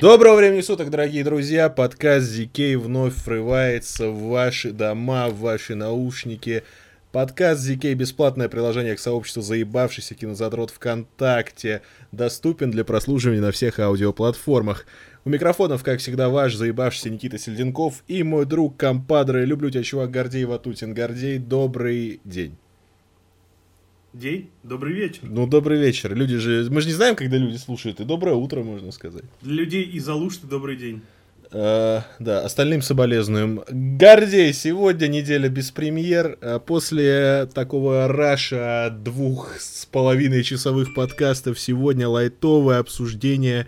Доброго времени суток, дорогие друзья! Подкаст ZK вновь врывается в ваши дома, в ваши наушники. Подкаст ZK бесплатное приложение к сообществу заебавшийся кинозадрот ВКонтакте. Доступен для прослушивания на всех аудиоплатформах. У микрофонов, как всегда, ваш заебавшийся Никита Сельденков и мой друг компадры. Люблю тебя, чувак, Гордей Ватутин. Гордей, добрый день. День, добрый вечер. Ну, добрый вечер. Люди же... Мы же не знаем, когда люди слушают. И доброе утро, можно сказать. Для людей из Алушты добрый день. Э, да, остальным соболезнуем. Гордей, сегодня неделя без премьер. Э, После такого раша двух с половиной часовых подкастов сегодня лайтовое обсуждение,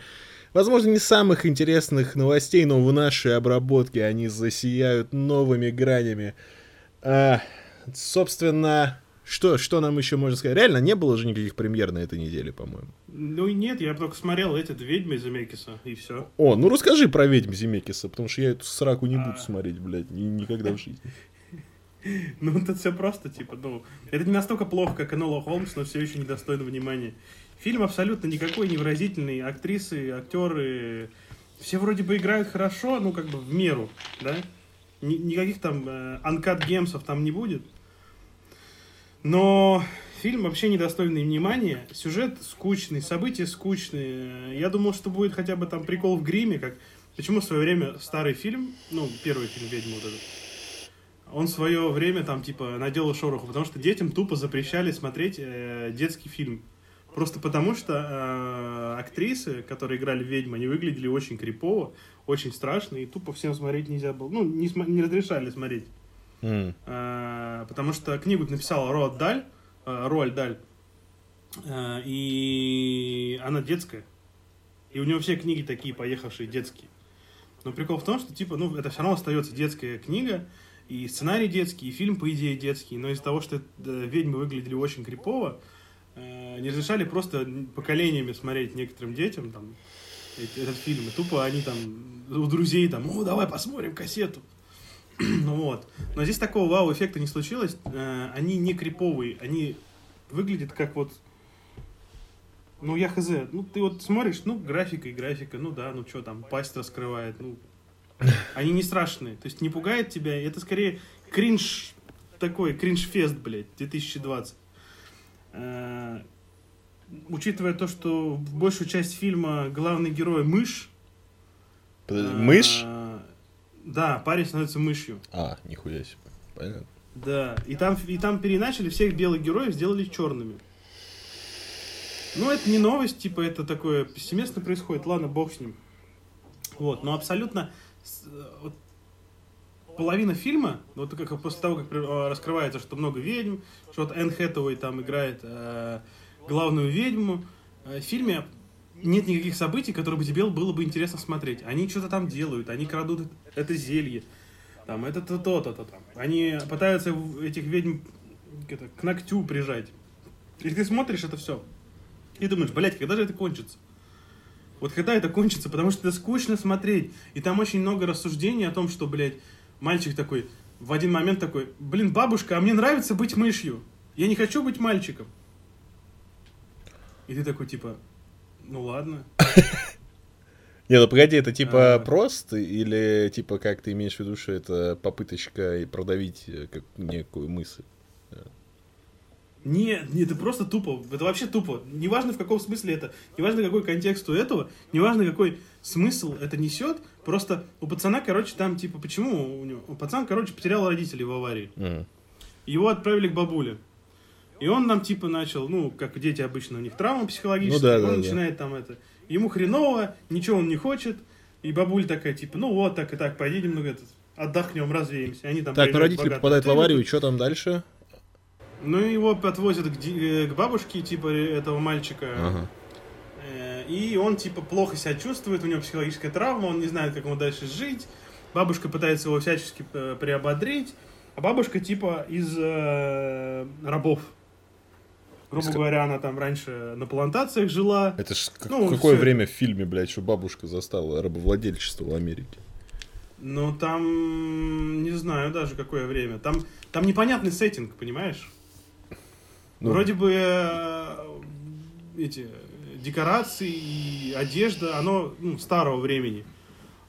возможно, не самых интересных новостей, но в нашей обработке они засияют новыми гранями. Э, собственно, что, что нам еще можно сказать? Реально не было же никаких премьер на этой неделе, по-моему. Ну и нет, я только смотрел этот «Ведьмы» Земекиса, и все. О, ну расскажи про ведьм Земекиса, потому что я эту сраку не буду А. смотреть, блядь, ни- никогда в жизни. Ну, это все просто, типа, ну, это не настолько плохо, как Энола Холмс, но все еще недостойно внимания. Фильм абсолютно никакой невыразительный, актрисы, актеры, все вроде бы играют хорошо, ну, как бы в меру, да? Ни- никаких там э, анкат гемсов там не будет. Но фильм вообще недостойный внимания, сюжет скучный, события скучные. Я думал, что будет хотя бы там прикол в гриме, как... Почему в свое время старый фильм, ну, первый фильм «Ведьма» вот этот, он в свое время там, типа, наделал шороху, потому что детям тупо запрещали смотреть э, детский фильм. Просто потому что э, актрисы, которые играли ведьму, они выглядели очень крипово, очень страшно, и тупо всем смотреть нельзя было. Ну, не, не разрешали смотреть. М. Э, потому что книгу написала Роald Даль, э, Роальд Даль, э, и она детская. И у него все книги такие поехавшие детские. Но прикол в том, что типа, ну, это все равно остается детская книга, и сценарий детский, и фильм, по идее, детский. Но из-за того, что э, ведьмы выглядели очень крипово, э, не разрешали просто поколениями смотреть некоторым детям там, этот фильм. И тупо они там у друзей там, о, давай посмотрим кассету. Ну вот. Но здесь такого вау-эффекта не случилось. Э, Они не криповые, они выглядят как вот... Ну, я хз. Ну, ты вот смотришь, ну, графика и графика, ну да, ну что там, пасть раскрывает, ну... Они не страшные, то есть не пугает тебя, это скорее кринж такой, кринж-фест, блядь, 2020. Э, Учитывая то, что большую часть фильма главный герой мышь. Подожди, э, Мышь? Да, парень становится мышью. А, нихуя себе. Понятно. Да, и там, и там переначали всех белых героев, сделали черными. Ну, это не новость, типа, это такое повсеместно происходит, ладно, бог с ним. Вот, но абсолютно э, вот половина фильма, ну, вот как после того, как э, раскрывается, что много ведьм, что вот Энн Хэтэуэй там играет э, главную ведьму, э, в фильме нет никаких событий, которые бы тебе было бы интересно смотреть. Они что-то там делают, они крадут это зелье, там, это то то то то там. Они пытаются этих ведьм это, к ногтю прижать. И ты смотришь это все. И думаешь, блядь, когда же это кончится? Вот когда это кончится, потому что это скучно смотреть. И там очень много рассуждений о том, что, блядь, мальчик такой, в один момент такой, блин, бабушка, а мне нравится быть мышью. Я не хочу быть мальчиком. И ты такой, типа, ну ладно. Не, ну погоди, это типа А. просто или типа как ты имеешь в виду, что это попыточка и продавить э, как некую мысль? Нет, нет, это просто тупо. Это вообще тупо. Неважно в каком смысле это, неважно какой контекст у этого, неважно какой смысл это несет. Просто у пацана, короче, там типа, почему у него? Пацан, короче, потерял родителей в аварии. М. Его отправили к бабуле. И он нам типа начал, ну, как дети обычно, у них травма психологическая, Ну да, он да, да. начинает там это. Ему хреново, ничего он не хочет. И бабуль такая, типа, ну вот, так и так, поедем, ну, этот, отдохнем, развеемся. Они там Так, ну родители попадают в аварию, и что там дальше? ну, его подвозят к, э, к бабушке, типа, этого мальчика. Ага. Э, И он, типа, плохо себя чувствует, у него психологическая травма, он не знает, как ему дальше жить. Бабушка пытается его всячески э, приободрить. А бабушка, типа, из э, рабов. Грубо Из ка- говоря, она там раньше на плантациях жила. Это ж как- Ну, какое всё. время в фильме, блядь, что бабушка застала рабовладельчество в Америке? Ну, там, не знаю даже, какое время. Там, там непонятный сеттинг, понимаешь? Ну, Вроде бы э, эти декорации и одежда, оно ну, старого времени.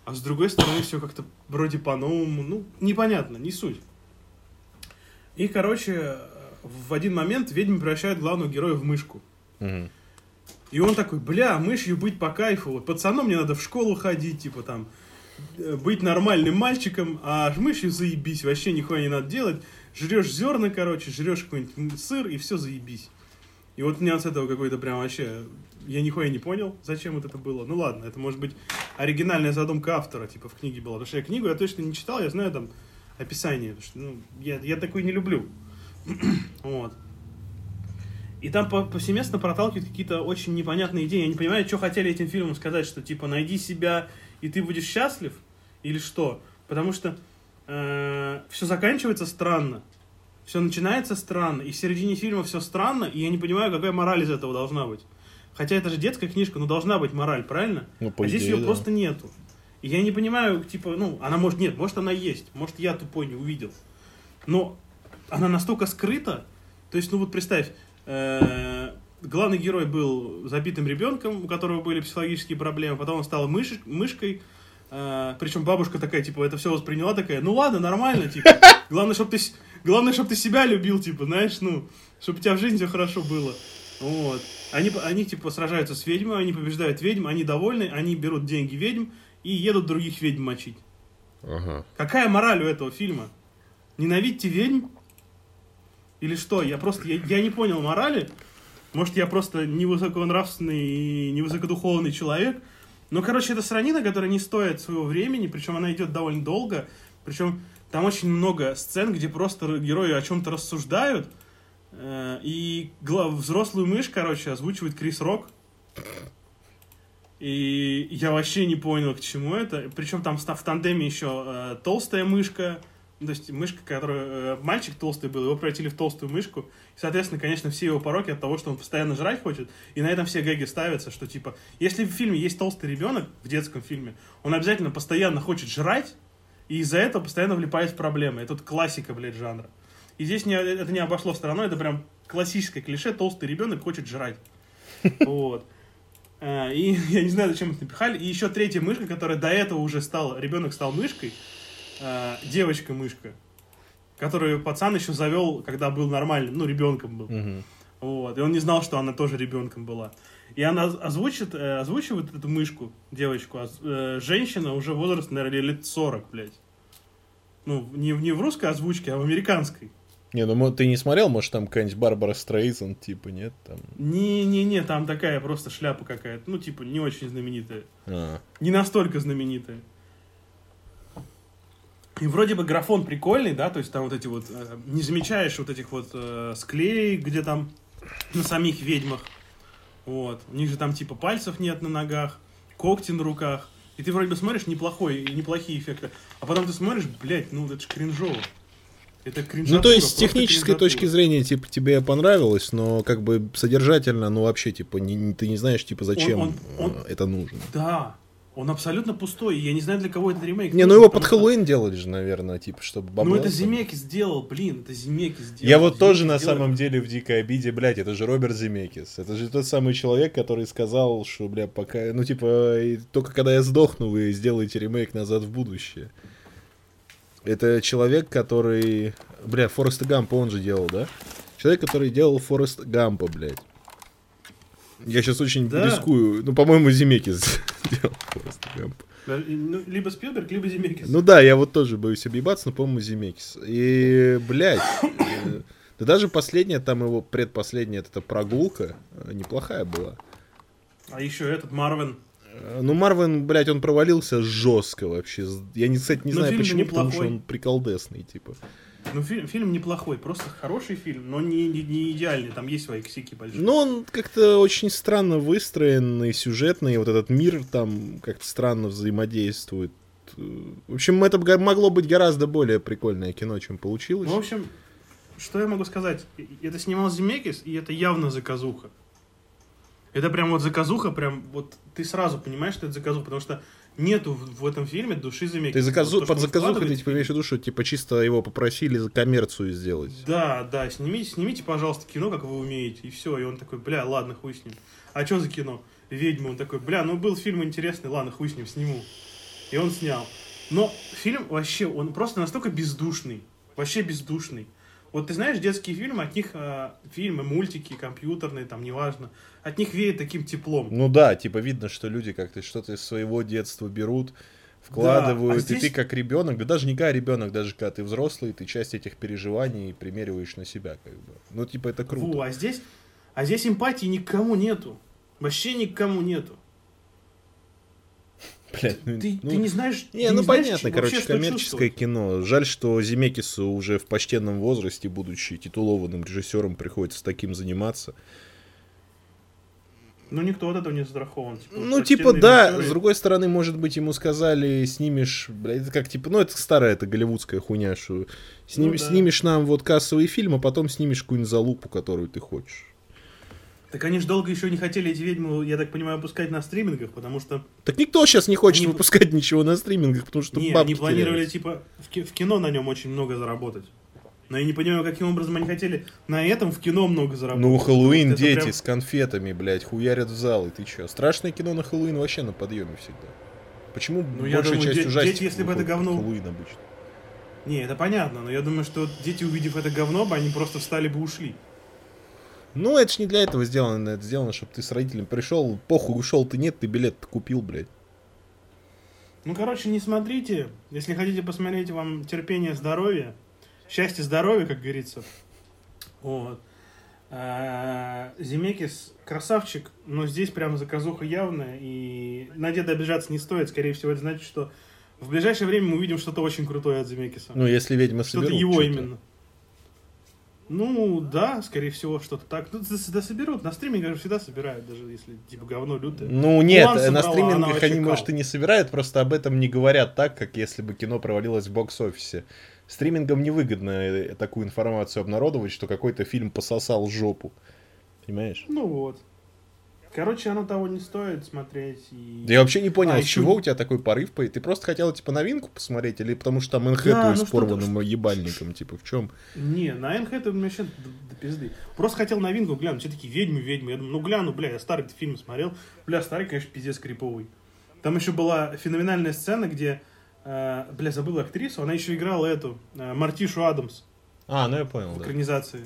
А с другой стороны, все как-то вроде по-новому, ну, непонятно, не суть. И, короче, в один момент ведьма превращает главного героя в мышку. И он такой, бля, мышью быть по кайфу. Вот пацаном мне надо в школу ходить, типа там, э, быть нормальным мальчиком, а мышью заебись, вообще нихуя не надо делать. Жрешь зерна, короче, жрешь какой-нибудь сыр, и все заебись. И вот у меня с этого какой-то прям вообще... Я нихуя не понял, зачем вот это было. Ну ладно, это может быть оригинальная задумка автора, типа в книге была. Потому что я книгу я точно не читал, я знаю там описание. Потому что, ну, я, я такой не люблю. вот. И там по- повсеместно проталкивают какие-то очень непонятные идеи. Я не понимаю, что хотели этим фильмом сказать, что типа найди себя и ты будешь счастлив, или что? Потому что все заканчивается странно. Все начинается странно, и в середине фильма все странно, и я не понимаю, какая мораль из этого должна быть. Хотя это же детская книжка, но должна быть мораль, правильно? Ну, по а здесь идее, ее да. просто нету. И я не понимаю, типа, ну, она может нет, может она есть, может я тупой не увидел. Но она настолько скрыта, то есть, ну вот представь, э, главный герой был забитым ребенком, у которого были психологические проблемы, потом он стал мыш- мышкой, э, причем бабушка такая, типа, это все восприняла такая, ну ладно, нормально, типа, главное, чтобы ты, главное, чтобы ты себя любил, типа, знаешь, ну, чтобы у тебя в жизни все хорошо было. Вот. Они, они, типа, сражаются с ведьмой, они побеждают ведьм, они довольны, они берут деньги ведьм и едут других ведьм мочить. Ага. Какая мораль у этого фильма? Ненавидьте ведьм? Или что? Я просто, я, я не понял морали. Может, я просто невысоконравственный и невысокодуховный человек. Но, короче, это сранина, которая не стоит своего времени, причем она идет довольно долго. Причем там очень много сцен, где просто герои о чем-то рассуждают. Э, И взрослую мышь, короче, озвучивает Крис Рок. И я вообще не понял, к чему это. Причем там в тандеме еще э, толстая мышка. Ну, То есть мышка, которая... э, мальчик толстый был, его превратили в толстую мышку. И, соответственно, конечно, все его пороки от того, что он постоянно жрать хочет. И на этом все гэги ставятся, что типа... Если в фильме есть толстый ребенок, в детском фильме, он обязательно постоянно хочет жрать, и из-за этого постоянно влипает в проблемы. Это вот классика, блядь, жанра. И здесь не, это не обошло стороной, это прям классическое клише, толстый ребенок хочет жрать. Вот. А, И я не знаю, зачем это напихали. И еще третья мышка, которая до этого уже стала, ребенок стал мышкой, а, девочка-мышка, которую пацан еще завел, когда был нормальным, ну, ребенком был. Мгм. Вот. И он не знал, что она тоже ребенком была. И она озвучит, э, озвучивает эту мышку, девочку, оз- э, женщина уже возраст, наверное, лет 40, блядь. Ну, не, в- не в русской озвучке, а в американской. Не, ну ты не смотрел, может, там какая-нибудь Барбара Стрейзен, типа, нет? Там... Не-не-не, там такая просто шляпа какая-то. Ну, типа, не очень знаменитая. А. Не настолько знаменитая. И вроде бы графон прикольный, да, то есть там вот эти вот, э, не замечаешь вот этих вот э, склеек, где там на самих ведьмах, вот, у них же там типа пальцев нет на ногах, когти на руках, и ты вроде бы смотришь неплохой, неплохие эффекты, а потом ты смотришь, блядь, ну это ж кринжово. Это Ну, то есть, с технической точки зрения, типа, тебе понравилось, но как бы содержательно, ну, вообще, типа, не- ты не знаешь, типа, зачем он- он- э, это нужно. Да, он абсолютно пустой, я не знаю, для кого этот ремейк. Не, ну его под Хэллоуин делали же, наверное, типа, чтобы бабла Ну это. Земеки сделал, блин, это Земеки сделал. Я вот тоже на сделал. самом деле в дикой обиде, блядь, это же Роберт Земекис. Это же тот самый человек, который сказал, что, бля, пока, ну, типа, и только когда я сдохну, вы сделаете ремейк «Назад в будущее». Это человек, который... Бля, Фореста Гампа он же делал, да? Человек, который делал Форест Гампа, блядь. Я сейчас очень Да. рискую. Ну, по-моему, Земекис делал Фореста Гампа. Да, и, ну, либо Спилберг, либо Земекис. Ну да, я вот тоже боюсь объебаться, но, по-моему, Земекис. И, блядь, э, да даже последняя, там его предпоследняя, эта прогулка, э, неплохая была. А еще этот Марвин. Э, Ну, Марвин, блядь, он провалился жестко вообще. Я, не, кстати, не Но знаю фильм почему, потому что неплохой. он приколдесный, типа. Ну, фильм, фильм неплохой, просто хороший фильм, но не, не, не идеальный, там есть свои косяки большие. Но он как-то очень странно выстроенный, сюжетный, вот этот мир там как-то странно взаимодействует. В общем, это могло быть гораздо более прикольное кино, чем получилось. Ну, в общем, что я могу сказать? И- Это снимал Земекис, и это явно заказуха. Это прям вот заказуха, прям вот ты сразу понимаешь, что это заказуха, потому что нету в, этом фильме души Земекиса. Ты заказу, Вот то, под заказухой ты типа имеешь в виду, что типа чисто его попросили за коммерцию сделать. Да, да, снимите, снимите, пожалуйста, кино, как вы умеете, и все. И он такой, бля, ладно, хуй с ним. А что за кино? Ведьма. Он такой, бля, ну был фильм интересный, ладно, хуй с ним, сниму. И он снял. Но фильм вообще, он просто настолько бездушный. Вообще бездушный. Вот ты знаешь, детские фильмы, от них э, фильмы, мультики, компьютерные, там, неважно, от них веет таким теплом. Ну да, типа видно, что люди как-то что-то из своего детства берут, вкладывают, Да, а и здесь- ты как ребенок, да даже не как ребенок, даже когда ты взрослый, ты часть этих переживаний примериваешь на себя, как бы. Ну типа это круто. Во, а здесь, а здесь эмпатии никому нету. Вообще никому нету. Блядь, ну, Ты, ну, ты не знаешь. Не, ты ну знаешь, понятно, короче, коммерческое кино. Жаль, что Земекису уже в почтенном возрасте, будучи титулованным режиссером, приходится таким заниматься. Ну, никто от этого не застрахован. Типа, Ну, типа, да, режиссеры- с другой стороны, может быть, ему сказали, снимешь, блядь, это как, типа, ну, это старая, это голливудская хуйня, что сним- Ну да. снимешь нам вот кассовый фильм, а потом снимешь какую-нибудь залупу, которую ты хочешь. Так они же долго еще не хотели эти ведьмы, я так понимаю, выпускать на стримингах, потому что... Так никто сейчас не хочет Они- выпускать ничего на стримингах, потому что не, бабки они планировали, типа, в, ки- в кино на нем очень много заработать. Но я не понимаю, каким образом они хотели на этом в кино много заработать. Ну, Хэллоуин, дети прям- с конфетами, блядь, хуярят в зал, и ты чё? Страшное кино на Хэллоуин вообще на подъеме всегда. Почему Ну, я большая думаю, часть де- ужастиков дети, если бы это говно- Хэллоуин обычно? Не, это понятно, но я думаю, что дети, увидев это говно, бы они просто встали бы и ушли. Ну, это ж не для этого сделано, это сделано, чтобы ты с родителями пришел, похуй, ушел ты нет, ты билет купил, блядь. Ну, короче, не смотрите. Если хотите посмотреть, вам терпение, здоровье. Счастье, здоровье, как говорится. Вот. А, Земекис красавчик, но здесь прям заказуха явная. И на деда обижаться не стоит. Скорее всего, это значит, что в ближайшее время мы увидим что-то очень крутое от Земекиса. Ну, если что-то соберут. его что-то. именно. Ну, да, скорее всего, что-то так. Ну, да, соберут. На стримингах всегда собирают, даже если типа говно лютое. Ну, нет, на собрала, она стримингах они, может, и не собирают, просто об этом не говорят так, как если бы кино провалилось в бокс-офисе. Стримингам невыгодно э, такую информацию обнародовать, что какой-то фильм пососал жопу. Понимаешь? Ну вот. Короче, оно того не стоит смотреть. И... Да я вообще не понял, А, с ещё- чего у тебя такой порыв? по- Ты просто хотел, типа, новинку посмотреть? Или потому что там Энхэтуэй Да, ну с порванным ебальником? Типа, в чем? Не, на НХ это мне вообще до, пизды. Просто хотел новинку глянуть. Все такие ведьмы, ведьмы. Я думаю, ну гляну, бля, я старый фильм смотрел. Бля, старый, конечно, пиздец криповый. Там еще была феноменальная сцена, где, э, бля, забыл актрису, она еще играла эту, э, Мартишу Адамс А, ну я понял, в да. экранизации.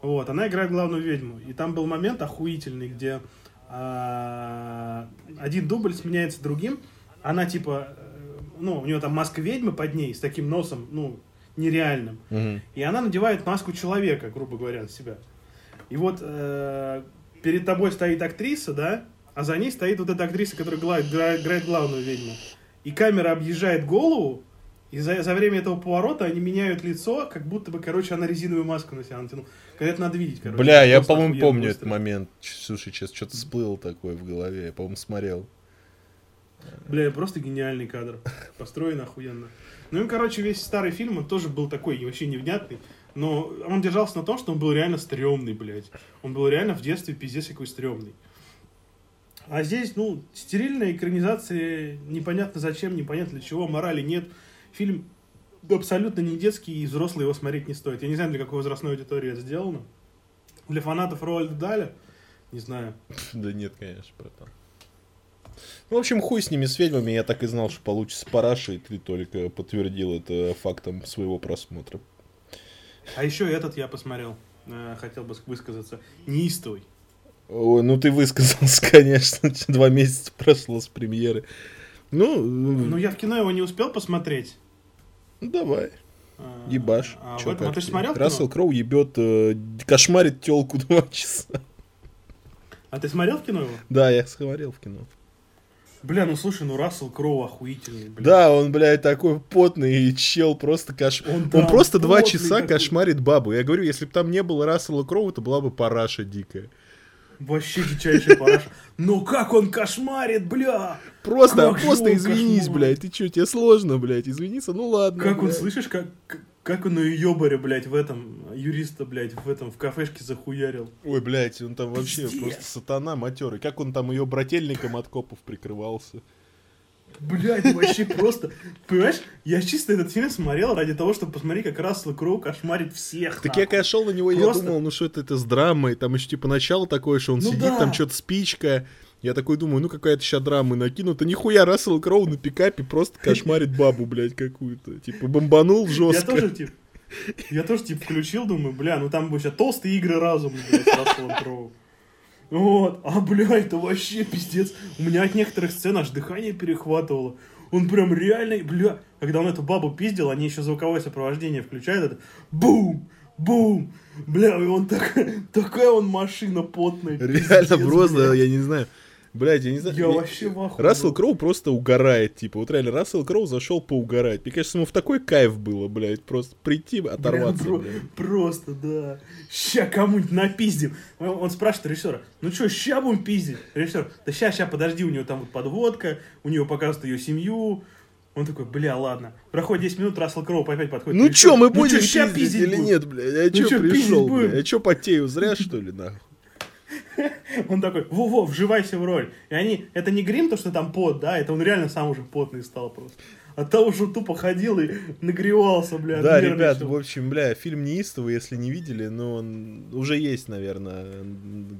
Вот, она играет главную ведьму. И там был момент охуительный, где один дубль сменяется другим. Она типа, э, ну, у нее там маска ведьмы под ней с таким носом, ну, нереальным. Мгм. И она надевает маску человека, грубо говоря, на себя. И вот э, перед тобой стоит актриса, да, а за ней стоит вот эта актриса, которая играет главную ведьму. И камера объезжает голову, и за, за время этого поворота они меняют лицо, как будто бы, короче, она резиновую маску на себя натянула. Когда это надо видеть, короче. Бля, я, по-моему, помню быстро. этот момент. Слушай, сейчас что-то всплыло такое в голове. Я, по-моему, смотрел. Бля, просто гениальный кадр. Построен охуенно. Ну и, короче, весь старый фильм, он тоже был такой вообще невнятный. Но он держался на том, что он был реально стрёмный, блядь. Он был реально в детстве пиздец какой стрёмный. А здесь, ну, стерильная экранизация, непонятно зачем, непонятно для чего, морали нет. Фильм абсолютно не детский, и взрослые его смотреть не стоит. Я не знаю, для какой возрастной аудитории это сделано. Для фанатов Роальда Даля? Не знаю. Да нет, конечно, братан. Ну, в общем, хуй с ними, с ведьмами. Я так и знал, что получится параша, и ты только подтвердил это фактом своего просмотра. А еще этот я посмотрел. Э, Хотел бы высказаться. Неистовый. Ой, ну ты высказался, конечно. Два месяца прошло с премьеры. Ну, Ну, я в кино его не успел посмотреть. Ну, давай, А, ебашь. А, Чё в этом- а как ты смотрел? Рассел Кроу ебет, э, кошмарит телку два часа. А ты смотрел в кино его? Да, я смотрел в кино. Бля, ну слушай, ну Рассел Кроу охуительный, бля. Да, он, блядь, такой потный и чел просто кош... Он, Он, да, просто два часа такой. кошмарит бабу. Я говорю, если бы там не было Рассела Кроу, то была бы параша дикая. Вообще дичайший параш. Но как он кошмарит, бля! Просто, Как просто он извинись, кошмарит. блядь. Ты чё, тебе сложно, блядь, извиниться? Ну ладно. Как он, блядь. слышишь, как, как- как он ее ёбаря, блядь, в этом, юриста, блядь, в этом, в кафешке захуярил. Ой, блядь, он там вообще Пиздец. просто сатана матерый. Как он там ее брательником от копов прикрывался. Блядь, вообще просто, понимаешь, я чисто этот фильм смотрел ради того, чтобы посмотреть, как Рассел Кроу кошмарит всех. Так я когда шел на него, Просто- я думал, ну что это, это с драмой, там еще типа начало такое, что он Ну сидит, да. там что-то спичка. Я такой думаю, ну какая-то сейчас драма накинута. Нихуя, Рассел Кроу на пикапе просто кошмарит бабу, блядь, какую-то. Типа бомбанул Я жестко. тоже, типа, я тоже, типа, включил, думаю, бля, ну там сейчас толстые игры разума, блядь, с Расселом Кроу. Вот, а, бля, это вообще пиздец. У меня от некоторых сцен аж дыхание перехватывало. Он прям реально, бля, когда он эту бабу пиздил, они еще звуковое сопровождение включают, это бум, бум, бля, и он так, такая он машина потная. Реально пиздец, просто, бля. я не знаю. Блядь, я не знаю. Я мне- вообще в ахуе Рассел. Кроу просто угорает, типа. Вот реально, Рассел Кроу зашел поугарать. Мне кажется, ему в такой кайф было, блядь, просто прийти, оторваться, про- блядь. Просто, да. Ща кому-нибудь напиздим. Он, он спрашивает режиссера, ну что, ща будем пиздить? Режиссер, да ща, ща, подожди, у него там вот подводка, у него показывают ее семью. Он такой, бля, ладно. Проходит 10 минут, Рассел Кроу опять подходит. Ну режиссер, чё, мы «Ну будем чё, ща пиздить или будем?» нет, блядь? Я Ну чё чё, пришел, пиздить блядь? Я чё потею зря, что ли, нахуй? Он такой, во-во, вживайся в роль. И они, это не грим, то, что там пот, да, это он реально сам уже потный стал просто. От того, что тупо ходил и нагревался, бля, Да, нервничал. ребят, в общем, бля, фильм неистовый, если не видели, но он уже есть, наверное.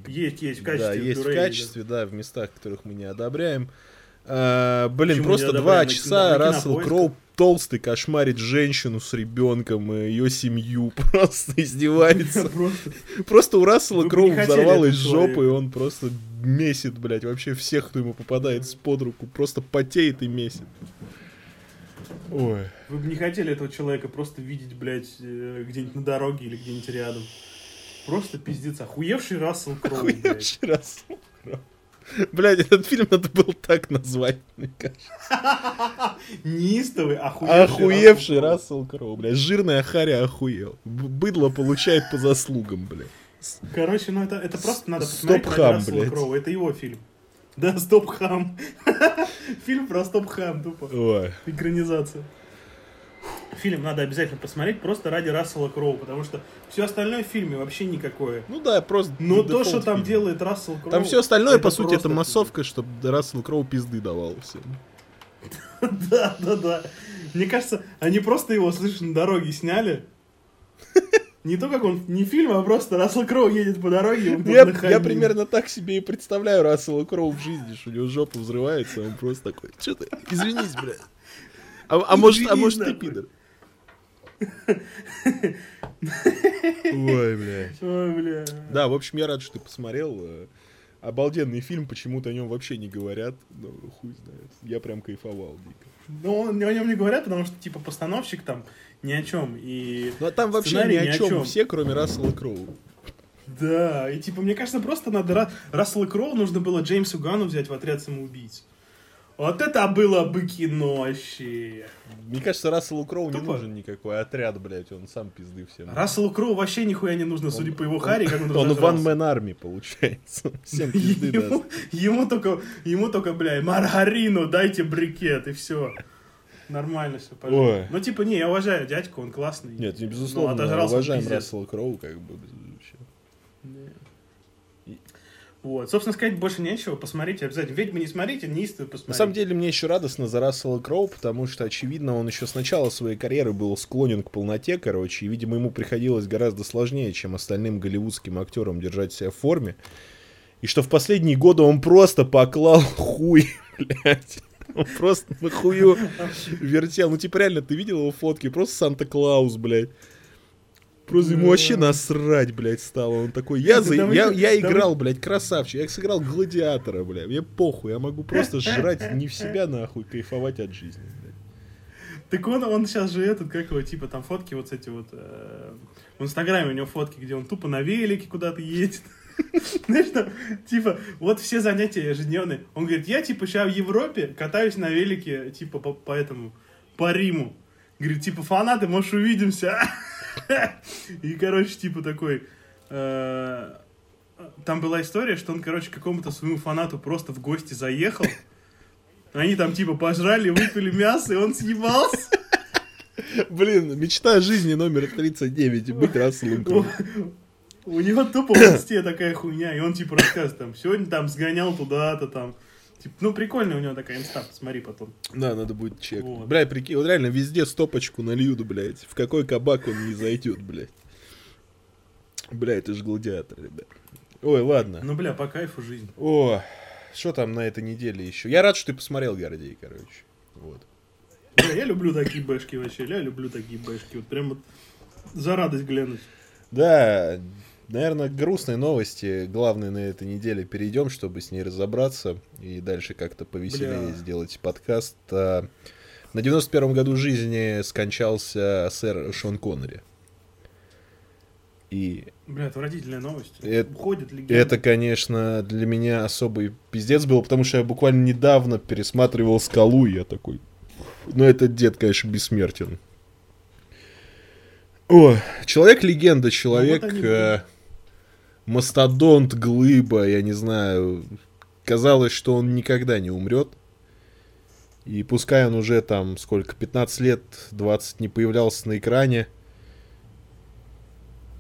Есть, есть, в Да, качестве есть в качестве, да, в местах, которых мы не одобряем. А, блин, Почему просто два? На часа кино- на Рассел? Кроу толстый кошмарит женщину с ребенком и ее семью, просто издевается. Просто. У Рассела Кроу взорвалась жопа, и он просто месит, блядь, вообще всех, кто ему попадает под руку, просто потеет и месит. Ой. Вы бы не хотели этого человека просто видеть, блядь, э, где-нибудь на дороге или где-нибудь рядом. Просто пиздец. Охуевший Рассел Кроу. Охуевший Рассел Кроу. Блядь, этот фильм надо было так назвать, мне кажется. Неистовый, охуевший, Охуевший. Рассел Кроу, блядь. Жирная харя охуел. Быдло получает по заслугам, блядь. Короче, ну это, это просто надо Стоп посмотреть ради хам, блядь. Кроу. Это его фильм. Да, Стоп Хам. Фильм про Стоп Хам, тупо. Ой. Экранизация. Фильм надо обязательно посмотреть просто ради Рассела Кроу, потому что все остальное в фильме вообще никакое. Ну да, просто... Но то, что там делает Рассел Кроу... Там все остальное, по сути, это массовка, чтобы Рассел Кроу пизды давал всем. Да, да, да. Мне кажется, они просто его, слышишь, на дороге сняли. Не то, как он, не фильм, а просто Рассел Кроу едет по дороге. Я, я примерно так себе и представляю Рассела Кроу в жизни, что у него жопа взрывается, он просто такой, что ты, извинись, блядь. А, а может, а может ты пидор? Ой, блядь. Ой, бля. Да, в общем, я рад, что ты посмотрел. Э, Обалденный фильм, почему-то о нем вообще не говорят. Ну, хуй знает. Я прям кайфовал дико. Ну, он- о нем не говорят, потому что, типа, постановщик там ни о чем. И Ну, а там вообще ни ни о о чем. чём. Все, кроме Рассела Кроу. да, и типа, мне кажется, просто надо Ра- Рассела Кроу нужно было Джеймсу Гану взять в отряд самоубийц. Вот это было бы кино вообще. Мне кажется, Расселу Кроу не Тупо. нужен никакой отряд, блядь. Он сам пизды всем. Расселу Кроу вообще нихуя не нужно, судя по его харе, как он Он. One Man Army, получается. Всем пизды даст. Ему, ему только, ему только, бля, маргарину дайте брикет, и все. Нормально все, пожалуйста. Ну, типа, не, я уважаю дядьку, он классный. Нет, не, Ну, безусловно, отожрался уважаем. Рассела Кроу, как бы, вообще. Вот, собственно, сказать больше нечего, посмотрите обязательно. Ведьмы не смотрите, неистовый посмотрите. На самом деле, мне еще радостно за Рассела Кроу, потому что, очевидно, он еще с начала своей карьеры был склонен к полноте, короче, и, видимо, ему приходилось гораздо сложнее, чем остальным голливудским актерам держать себя в форме. И что в последние годы он просто поклал хуй, блядь. Он просто на хую вертел. Ну, типа, реально, ты видел его фотки? Просто Санта-Клаус, блядь. Просто ему вообще насрать, блядь, стало. Он такой, я, за... Я, я играл, блядь, красавчик. Я сыграл гладиатора, блядь. Мне похуй, я могу просто жрать не в себя, нахуй, кайфовать от жизни. блядь. Так он, он сейчас же этот, как его, типа, там фотки вот эти вот... э, в Инстаграме у него фотки, где он тупо на велике куда-то едет. Знаешь, там, типа, вот все занятия ежедневные. Он говорит, я, типа, сейчас в Европе катаюсь на велике, типа, по, по этому, по Риму. Говорит, типа, фанаты, может, увидимся. И, короче, типа, такой... э, Там была история, что он, короче, какому-то своему фанату просто в гости заехал. Они там, типа, пожрали, выпили мясо, и он съебался. Блин, мечта жизни номер 39, быть Расселом. У него тупо в такая хуйня, и он типа рассказывает, там, сегодня там сгонял туда-то, там, Типа, ну, прикольная у него такая инста, посмотри потом. Да, надо будет чек. Вот. Блядь, прикинь, вот реально везде стопочку нальют, блядь. В какой кабак он не зайдет, блядь. Бля, это же гладиатор, ребят. Ой, ладно. Ну, бля, по кайфу жизнь. О, что там на этой неделе еще? Я рад, что ты посмотрел Гордей, короче. Вот. Бля, я люблю такие бэшки вообще, я люблю такие бэшки. Вот прям вот за радость глянуть. Да, наверное, грустные новости. Главное на этой неделе перейдем, чтобы с ней разобраться и дальше как-то повеселее Бля. сделать подкаст. А, На 91-м году жизни скончался сэр Шон Коннери. И Бля, отвратительная новость. Это- Уходит легенда. это, конечно, для меня особый пиздец был, потому что я буквально недавно пересматривал «Скалу», и я такой... Ну, этот дед, конечно, бессмертен. О, человек-легенда, человек... Ну, вот они, э, мастодонт, глыба, я не знаю. Казалось, что он никогда не умрет. И пускай он уже там, сколько, 15 лет, 20 не появлялся на экране.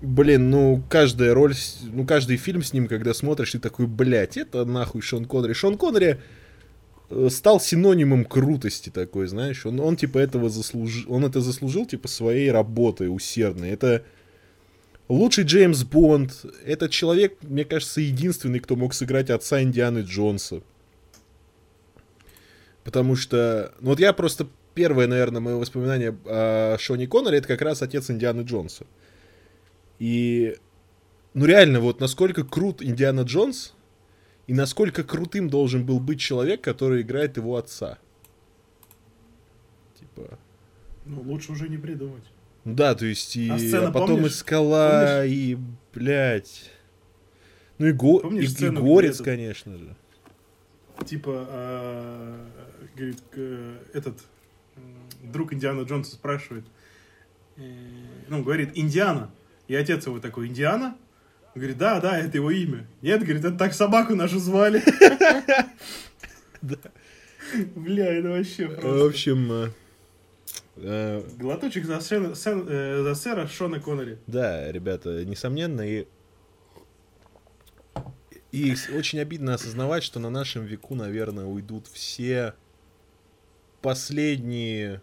Блин, ну, каждая роль, ну, каждый фильм с ним, когда смотришь, ты такой, блядь, это нахуй Шон Коннери. Шон Коннери э, стал синонимом крутости такой, знаешь. Он, он типа этого заслужил, он это заслужил, типа, своей работой усердной. Это лучший Джеймс Бонд. Этот человек, мне кажется, единственный, кто мог сыграть отца Индианы Джонса. Потому что, ну вот я просто первое, наверное, мое воспоминание о Шоне Коннере, это как раз отец Индианы Джонса. И, ну реально, вот насколько крут Индиана Джонс, и насколько крутым должен был быть человек, который играет его отца. Типа, Ну, лучше уже не придумать. Да, то есть и А сцена а потом помнишь? и скала, Помнишь? и, блядь. Ну и, го... Помнишь и, и сцену, где горец, этот- конечно же. Типа, а, говорит, этот друг Индиана Джонса спрашивает, э, ну, говорит, Индиана. И отец его такой, Индиана? Он говорит, да, да, это его имя. Нет, говорит, это так собаку нашу звали. Бля, это вообще В просто. общем, э, Глоточек за, сэра- сэн- э, за сэра Шона Коннери. да, ребята, несомненно, и и очень обидно осознавать, что на нашем веку, наверное, уйдут все последние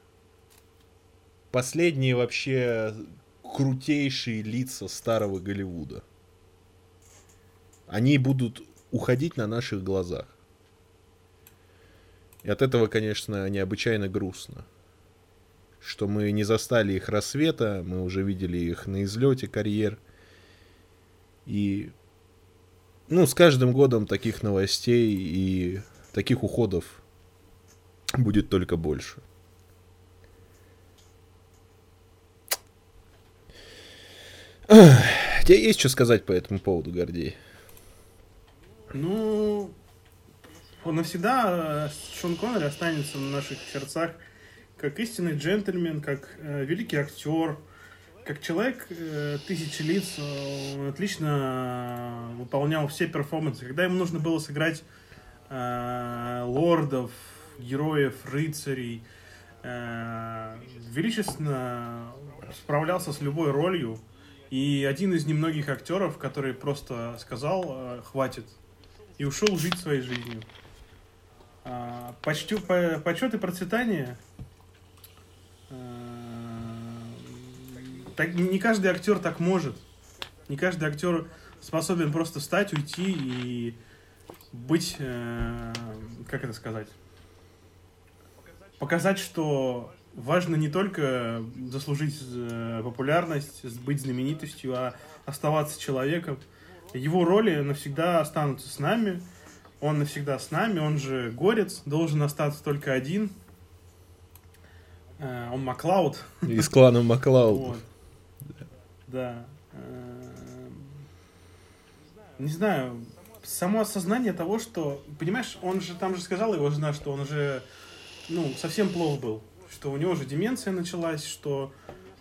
последние вообще крутейшие лица старого Голливуда. Они будут уходить на наших глазах. И от этого, конечно, необычайно грустно. Что мы не застали их рассвета, мы уже видели их на излете карьер. И, ну, с каждым годом таких новостей и таких уходов будет только больше. Тебе есть что сказать по этому поводу, Гордей? Ну, он навсегда э, Шон Коннери останется в наших сердцах как истинный джентльмен, как э, великий актер, как человек э, тысячи лиц. э, Он отлично э, выполнял все перформансы. Когда ему нужно было сыграть э, лордов, героев, рыцарей, э, величественно справлялся с любой ролью. И один из немногих актеров, который просто сказал, э, хватит, и ушел жить своей жизнью. А, почтю, по, почет и процветание. Так, не каждый актер так может. Не каждый актер способен просто встать, уйти и быть, э, как это сказать, показать, что важно не только заслужить э, популярность, быть знаменитостью, а оставаться человеком. Его роли навсегда останутся с нами. Он навсегда с нами, он же горец, должен остаться только один. Э, Он Маклауд. Из клана Маклауд. Вот. Да. Эм, Не знаю, само осознание того, что, понимаешь, он же там же сказал его жена, что он уже, ну, совсем плохо был, что у него уже деменция началась, что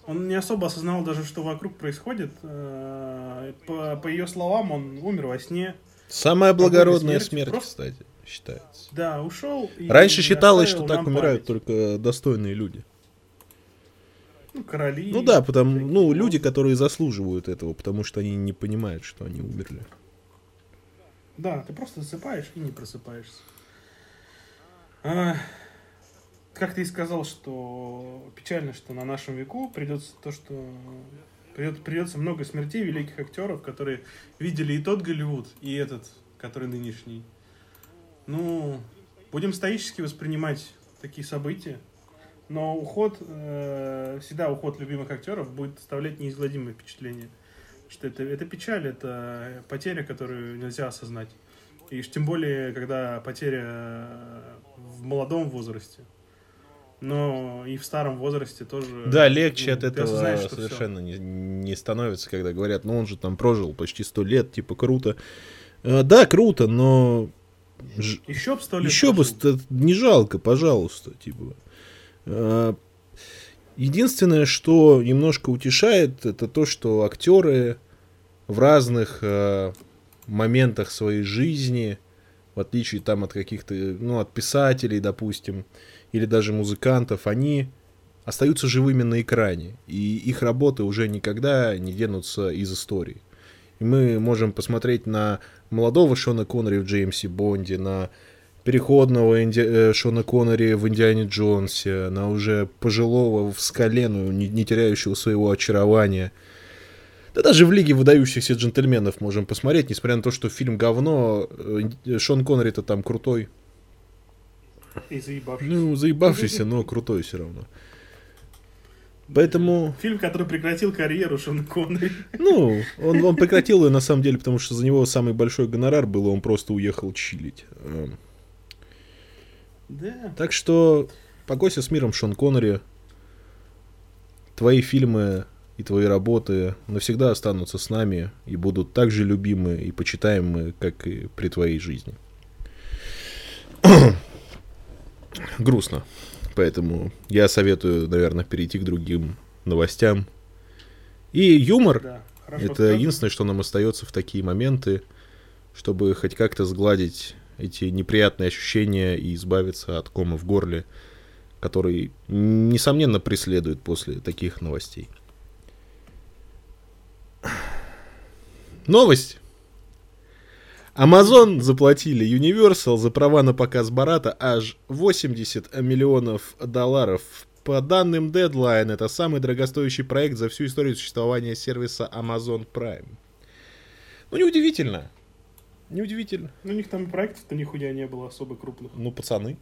он не особо осознавал даже, что вокруг происходит. Э, По, по ее словам, он умер во сне. Самая благородная смерть, смерть, просто- кстати, считается. Да, ушел. Раньше считалось, что так умирают память. только достойные люди. Ну, короли. Ну да, потому, ну, люди, которые заслуживают этого, потому что они не понимают, что они умерли. Да, ты просто засыпаешь и не просыпаешься. А, как ты и сказал, что печально, что на нашем веку придется то, что придет, придется много смертей великих актеров, которые видели и тот Голливуд, и этот, который нынешний. Ну, будем стоически воспринимать такие события. Но уход, э, всегда уход любимых актеров будет оставлять неизгладимое впечатление. Что это, это печаль, это потеря, которую нельзя осознать. И тем более, когда потеря э, в молодом возрасте. Но и в старом возрасте тоже... Да, легче ну, от этого осознаешь, совершенно не, не становится, когда говорят, ну он же там прожил почти сто лет, типа круто. Э, да, круто, но. Еще бы сто лет еще бы прожил. ст- не жалко, пожалуйста, типа. Э, Единственное, что немножко утешает, это то, что актеры в разных э, моментах своей жизни, в отличие там от каких-то, ну, от писателей, допустим, или даже музыкантов, они остаются живыми на экране, и их работы уже никогда не денутся из истории. И мы можем посмотреть на молодого Шона Коннери в Джеймсе Бонде, на переходного Инди- э, Шона Коннери в Индиане Джонсе, на уже пожилого в скале, но не, не теряющего своего очарования. Да даже в Лиге выдающихся джентльменов можем посмотреть, несмотря на то, что фильм говно, э, Шон Коннери-то там крутой. И заебавшись. Ну, заебавшийся, но крутой все равно. Поэтому, Фильм, который прекратил карьеру Шона Коннери. ну, он, он прекратил ее на самом деле, потому что за него самый большой гонорар был, он просто уехал чилить. Да. Так что покойся с миром, Шон Коннери. Твои фильмы и твои работы навсегда останутся с нами и будут так же любимы и почитаемы, как и при твоей жизни. Грустно. Поэтому я советую, наверное, перейти к другим новостям. И юмор Да. Это сказано. единственное, что нам остается в такие моменты, чтобы хоть как-то сгладить эти неприятные ощущения и избавиться от кома в горле, который, несомненно, преследует после таких новостей. Новость. Amazon заплатили Universal за права на показ Барата аж 80 миллионов долларов. По данным Deadline, это самый дорогостоящий проект за всю историю существования сервиса Amazon Prime. Ну, неудивительно. Неудивительно. Ну, у них там проектов-то нихуя не было особо крупных. Ну, пацаны.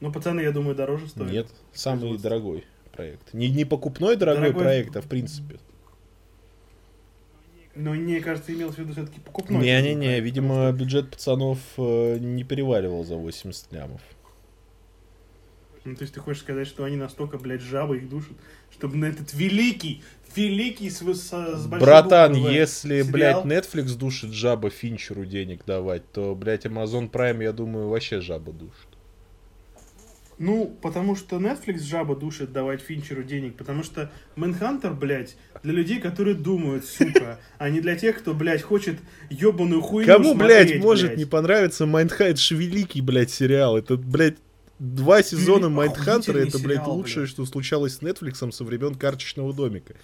Но пацаны, я думаю, дороже стоят. Нет, самый дорогой проект. Не, не покупной дорогой Дорогой- проект, а в принципе. Но мне кажется, имелось в виду все-таки покупной. Не-не-не, видимо, потому бюджет пацанов э, не переваливал за 80 лямов. что- Ну, то есть ты хочешь сказать, что они настолько, блядь, жабы их душат, чтобы на этот великий, великий с, с большой Братан, буквы если, сериал- блядь, Netflix душит жаба Финчеру денег давать, то, блядь, Amazon Prime, я думаю, вообще жаба душит. Ну, потому что Netflix жаба душит давать Финчеру денег, потому что Mindhunter, блядь, для людей, которые думают, сука, а не для тех, кто, блядь, хочет ебаную хуйню Кому, блядь, смотреть, может блядь. не понравиться Mindhunter великий, блядь, сериал? Это, блядь, два сезона Mindhunter а, это, блядь, сериал, лучшее, блядь. что случалось с Netflix со времен карточного домика.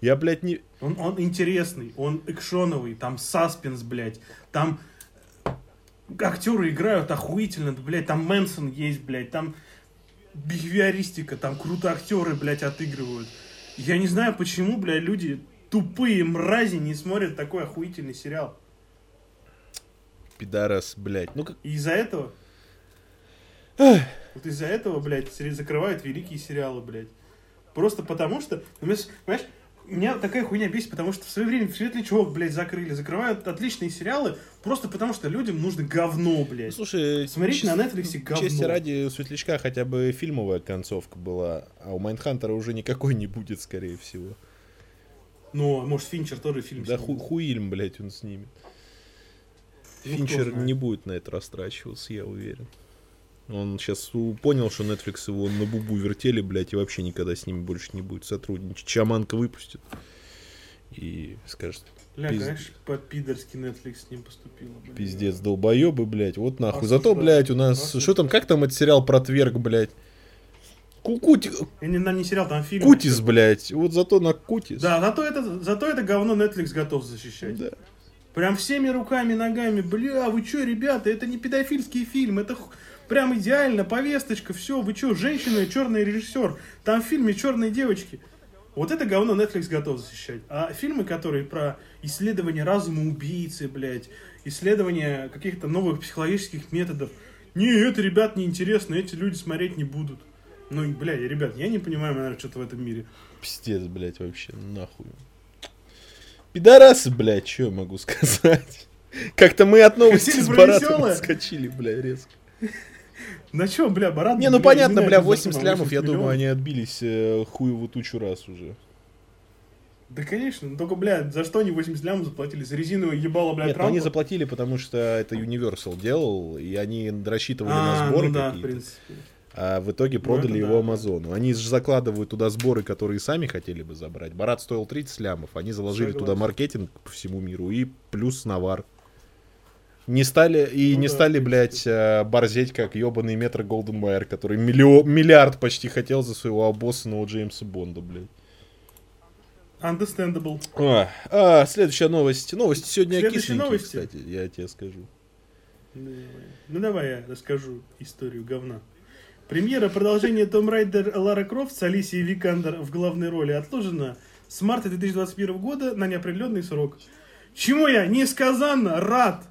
Я, блядь, не... Он, он интересный, он экшоновый, там саспенс, блядь, там актеры играют охуительно, блядь, там Мэнсон есть, блядь, там бихевиористика, там круто актеры, блядь, отыгрывают. Я не знаю, почему, блядь, люди тупые мрази не смотрят такой охуительный сериал. Пидорас, блядь. Ну, как... Из-за этого... Вот из-за этого, блядь, закрывают великие сериалы, блядь. Просто потому что... ну, Понимаешь, меня такая хуйня бесит, потому что в свое время Светлячок, блядь, закрыли. Закрывают отличные сериалы просто потому, что людям нужно говно, Ну, блядь. слушай, Смотреть чест- на Netflix говно. Чести ради, у Светлячка хотя бы фильмовая концовка была, а у Майндхантера уже никакой не будет, скорее всего. Ну, а может, Финчер тоже фильм Да снимет. ху- хуильм, блядь, он снимет. Ну, Финчер не будет на это растрачиваться, я уверен. Он сейчас понял, что Netflix его на бубу вертели, блядь, и вообще никогда с ними больше не будет сотрудничать. Чаманка выпустит. И скажет, Бля, пиз- конечно, по-пидорски Netflix с ним поступила. блядь. пиздец, долбоебы, блядь, вот нахуй. Осуждаю. Зато, блядь, у нас... Осуждаю. Что там, как там этот сериал про Тверг, блядь? Кукути... И не, не сериал, там фильм. Кутис, блядь. Вот зато на Кутис. Да, зато это, зато это говно Netflix готов защищать. Да. Прям всеми руками, ногами. Бля, вы чё, ребята, это не педофильский фильм, это прям идеально, повесточка, все, вы чё, женщина, черный режиссер. Там в фильме черные девочки. Вот это говно Netflix готов защищать. А фильмы, которые про исследование разума убийцы, блядь, исследование каких-то новых психологических методов. Не, это, ребят, неинтересно, эти люди смотреть не будут. Ну, блядь, ребят, я не понимаю, наверное, что-то в этом мире. Пиздец, блядь, вообще, нахуй. Пидорасы, блядь, что я могу сказать? Как-то мы от новости Хотели с Баратом весёлое? отскочили, бля, резко. На чем, бля, Барат? Не, ну бля, понятно, бля, закон, 80 лямов, 80 я думаю, они отбились э, хуеву тучу раз уже. Да, конечно, ну только, блядь, за что они 80 лямов заплатили? За резиновое ебало, блядь, Нет, ну они заплатили, потому что это Universal делал, и они рассчитывали А, на сборы ну да, в принципе. А в итоге продали это его да. Амазону. Они же закладывают туда сборы, которые сами хотели бы забрать. Барат стоил 30 лямов, они заложили Согласен. туда маркетинг по всему миру и плюс навар. Не стали, и Ну не да, стали, блядь, э, борзеть, как ебаный Metro-Goldwyn-Mayer, который миллио- миллиард почти хотел за своего обоссанного Джеймса Бонда, блядь. Understandable. А, а, следующая новость. Новости сегодня Следующие новости. кстати, я тебе скажу. Ну давай я расскажу историю говна. Премьера продолжения Tomb Raider Лара Крофт с Алисией Викандер в главной роли отложена с марта 2021 года на неопределенный срок. Чему я несказанно рад!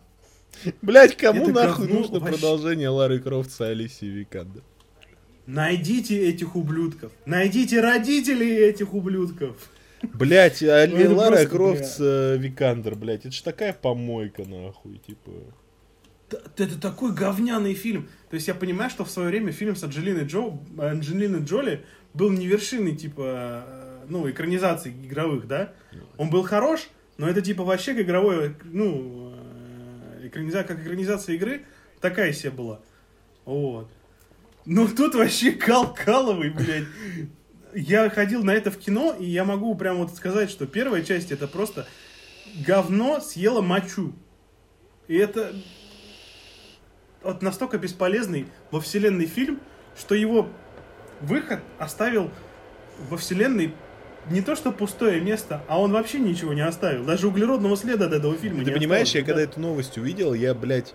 Блять, кому Это нахуй говно нужно вообще. продолжение Лары Крофт с Алисией Викандер? Найдите этих ублюдков. Найдите родителей этих ублюдков. Блять, а Ну, Лара просто, Крофт с э, Викандер, блять, это ж такая помойка, нахуй, типа. Это такой говняный фильм. То есть я понимаю, что в свое время фильм с Анджелиной, Джо, Анджелиной Джоли был не вершиной, типа, э, ну, экранизаций игровых, да? Он был хорош, но это, типа, вообще игровой, ну, экраниза- как экранизация игры, такая себе была. Вот. Но тут вообще кал каловый, блядь. Я ходил на это в кино, и я могу прям вот сказать, что первая часть это просто говно съело мочу. И это вот настолько бесполезный во вселенной фильм, что его выход оставил во вселенной не то что пустое место, а он вообще ничего не оставил. Даже углеродного следа от этого фильма Ты не понимаешь, я осталось, когда эту новость увидел, я, блядь,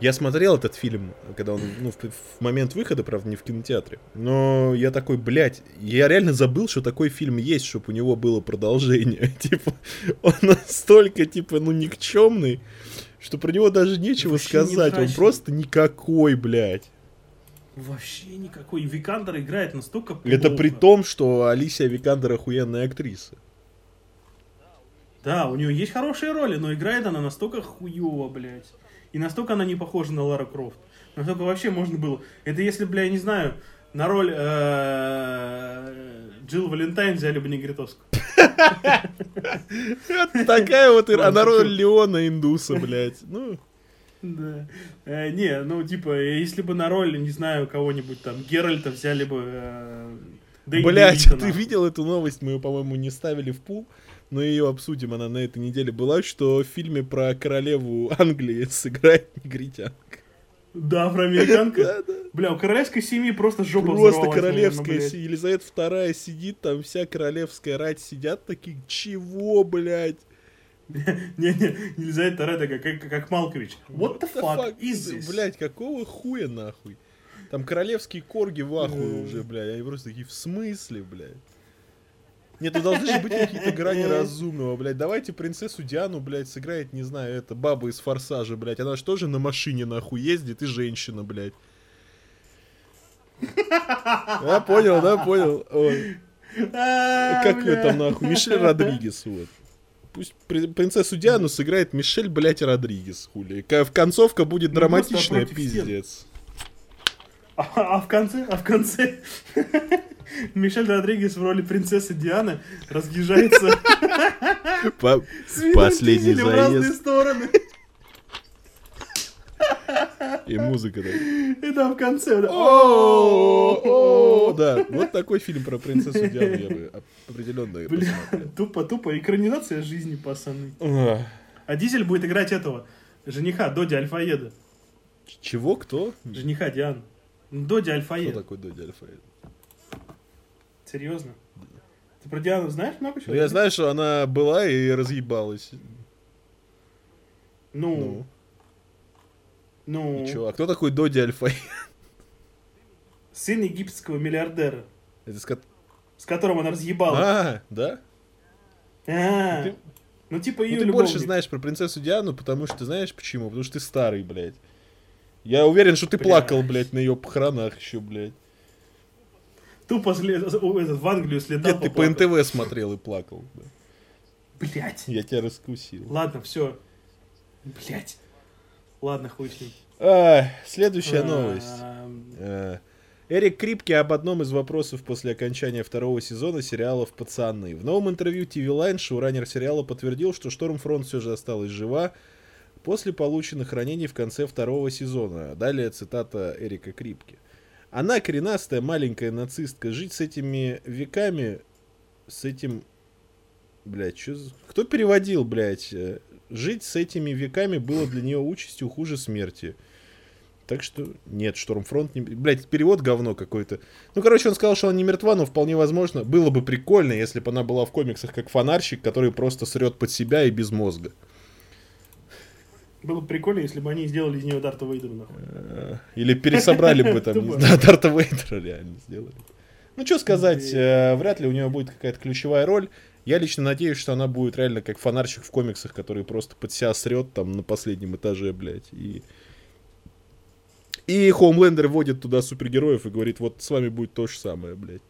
я смотрел этот фильм, когда он, ну, в, в момент выхода, правда, не в кинотеатре. Но я такой, блядь, я реально забыл, что такой фильм есть, чтобы у него было продолжение. Типа, он настолько, типа, ну, никчемный, что про него даже нечего Вообще не сказать. Он просто никакой, блядь. Вообще никакой. И Викандер играет настолько Это плохо. при том, что Алисия Викандер охуенная актриса. Да, у нее есть хорошие роли, но играет она настолько хуево, блядь. И настолько она не похожа на Лара Крофт. Настолько вообще можно было... Это если, бля, я не знаю, на роль э, Джилл Валентайн взяли бы негритоску. Такая вот, Ладно, на роль. Леона индуса, блядь. Ну, Да. Э, не, ну, типа, если бы на роль, не знаю, кого-нибудь там, Геральта взяли бы... э, Блять, ты видел эту новость? Мы ее, по-моему, не ставили в пул, но ее обсудим. Она на этой неделе была, что в фильме про королеву Англии сыграет негритянка. Да, афроамериканка. Да, да. Бля, у королевской семьи просто жопа Просто королевская Елизавета вторая сидит, там вся королевская рать сидят такие, чего, блядь? Не-не, нельзя это такая, как, как, Малкович. What the fuck is this? Блять, какого хуя нахуй? Там королевские корги в ахуе Э. уже, блядь. Они просто такие, в смысле, блядь? Нет, ну должны же быть какие-то грани разумного, блядь. Давайте принцессу Диану, блядь, сыграет, не знаю, это баба из Форсажа, блядь. Она же тоже на машине, нахуй, ездит и женщина, блядь. Я понял, да, понял. А, Как бля. там, нахуй? Мишель Родригес, вот. Пусть при- принцессу Диану сыграет Мишель, блядь, Родригес, хули. Концовка будет Ну, драматичная, пиздец. А, а в конце, а в конце Мишель Родригес в роли принцессы Дианы разъезжается Последний дизеля в разные заезд. И музыка, да. И там в конце... да, вот такой фильм про принцессу Диану я бы оп- определенно Бля, посмотрел. тупо, тупо. Экранизация жизни, пацаны. А Дизель будет играть этого, жениха Доди Альфаеда. Чего, кто? Жениха Дианы. Ну, Доди Кто Альфаед. такой Доди Альфаед? Серьезно? Ты про Диану знаешь много чего? Ну, я знаю, что она была и разъебалась. Ну, Ну, ну, чё? А кто такой Доди Альфа? сын египетского миллиардера, Это с ко- с которым она разъебала. А, да? А, Ты- Ну, типа Ну, ее ты любовник. больше знаешь про принцессу Диану, потому что знаешь почему? Потому что ты старый, блядь. Я уверен, что ты Бля. плакал, блядь, на ее похоронах еще, блядь. Тупо этот, в Англию следа Нет, ты по НТВ смотрел и плакал. да. Блять. Я тебя раскусил. Ладно, все. Блять. Ладно, хуй с ним. А, следующая А, новость. Э, Эрик Крипки об одном из вопросов после окончания второго сезона сериалов «Пацаны». В новом интервью TV Line шоураннер сериала подтвердил, что Штормфронт все же осталась жива после полученных ранений в конце второго сезона. Далее цитата Эрика Крипки. Она коренастая маленькая нацистка. Жить с этими веками, с этим... Блядь, что за... Кто переводил, блядь? Жить с этими веками было для нее участью хуже смерти. Так что нет, Штормфронт не... Блять, перевод говно какой-то. Ну, короче, он сказал, что она не мертва, но вполне возможно. Было бы прикольно, если бы она была в комиксах как фонарщик, который просто срет под себя и без мозга. Было бы прикольно, если бы они сделали из нее Дарта Вейдера, нахуй. Э, Или пересобрали бы там, Дарта Вейдера реально сделали. Ну, что сказать, э, вряд ли у нее будет какая-то ключевая роль. Я лично надеюсь, что она будет реально как фонарщик в комиксах, который просто под себя срет там на последнем этаже, блядь. И, и Хоумлендер вводит туда супергероев и говорит, вот с вами будет то же самое, блядь.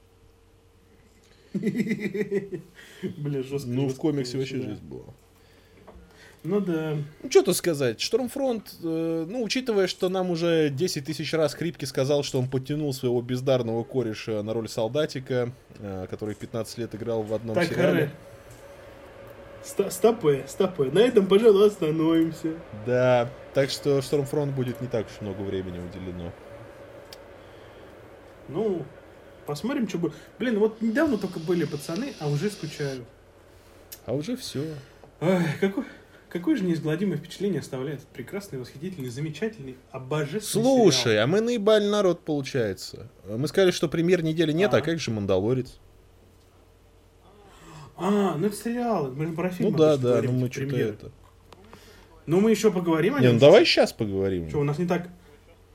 Бля, жестко. Ну, в комиксе вообще жизнь была. Ну да. Ну, что тут сказать. Штормфронт, э, ну, учитывая, что нам уже 10 тысяч раз Крипки сказал, что он подтянул своего бездарного кореша на роль солдатика, э, который 15 лет играл в одном Так, сериале. Стопы, стопы. На этом, пожалуй, остановимся. Да, так что Штормфронт будет не так уж много времени уделено. Ну, посмотрим, что будет. Блин, вот недавно только были пацаны, а уже скучаю. А уже все. Ой, какой, какое же неизгладимое впечатление оставляет этот прекрасный, восхитительный, замечательный, обожествленный Слушай, сериал. а мы наебали народ, получается. Мы сказали, что премьер недели нет, а, А. как же Мандалорец? А, ну это сериал, мы же про фильм Ну да, да, говорим, ну мы типа, что-то премьеры. это. Ну мы еще поговорим о Не, нем. ну давай сейчас поговорим. Что, у нас не так...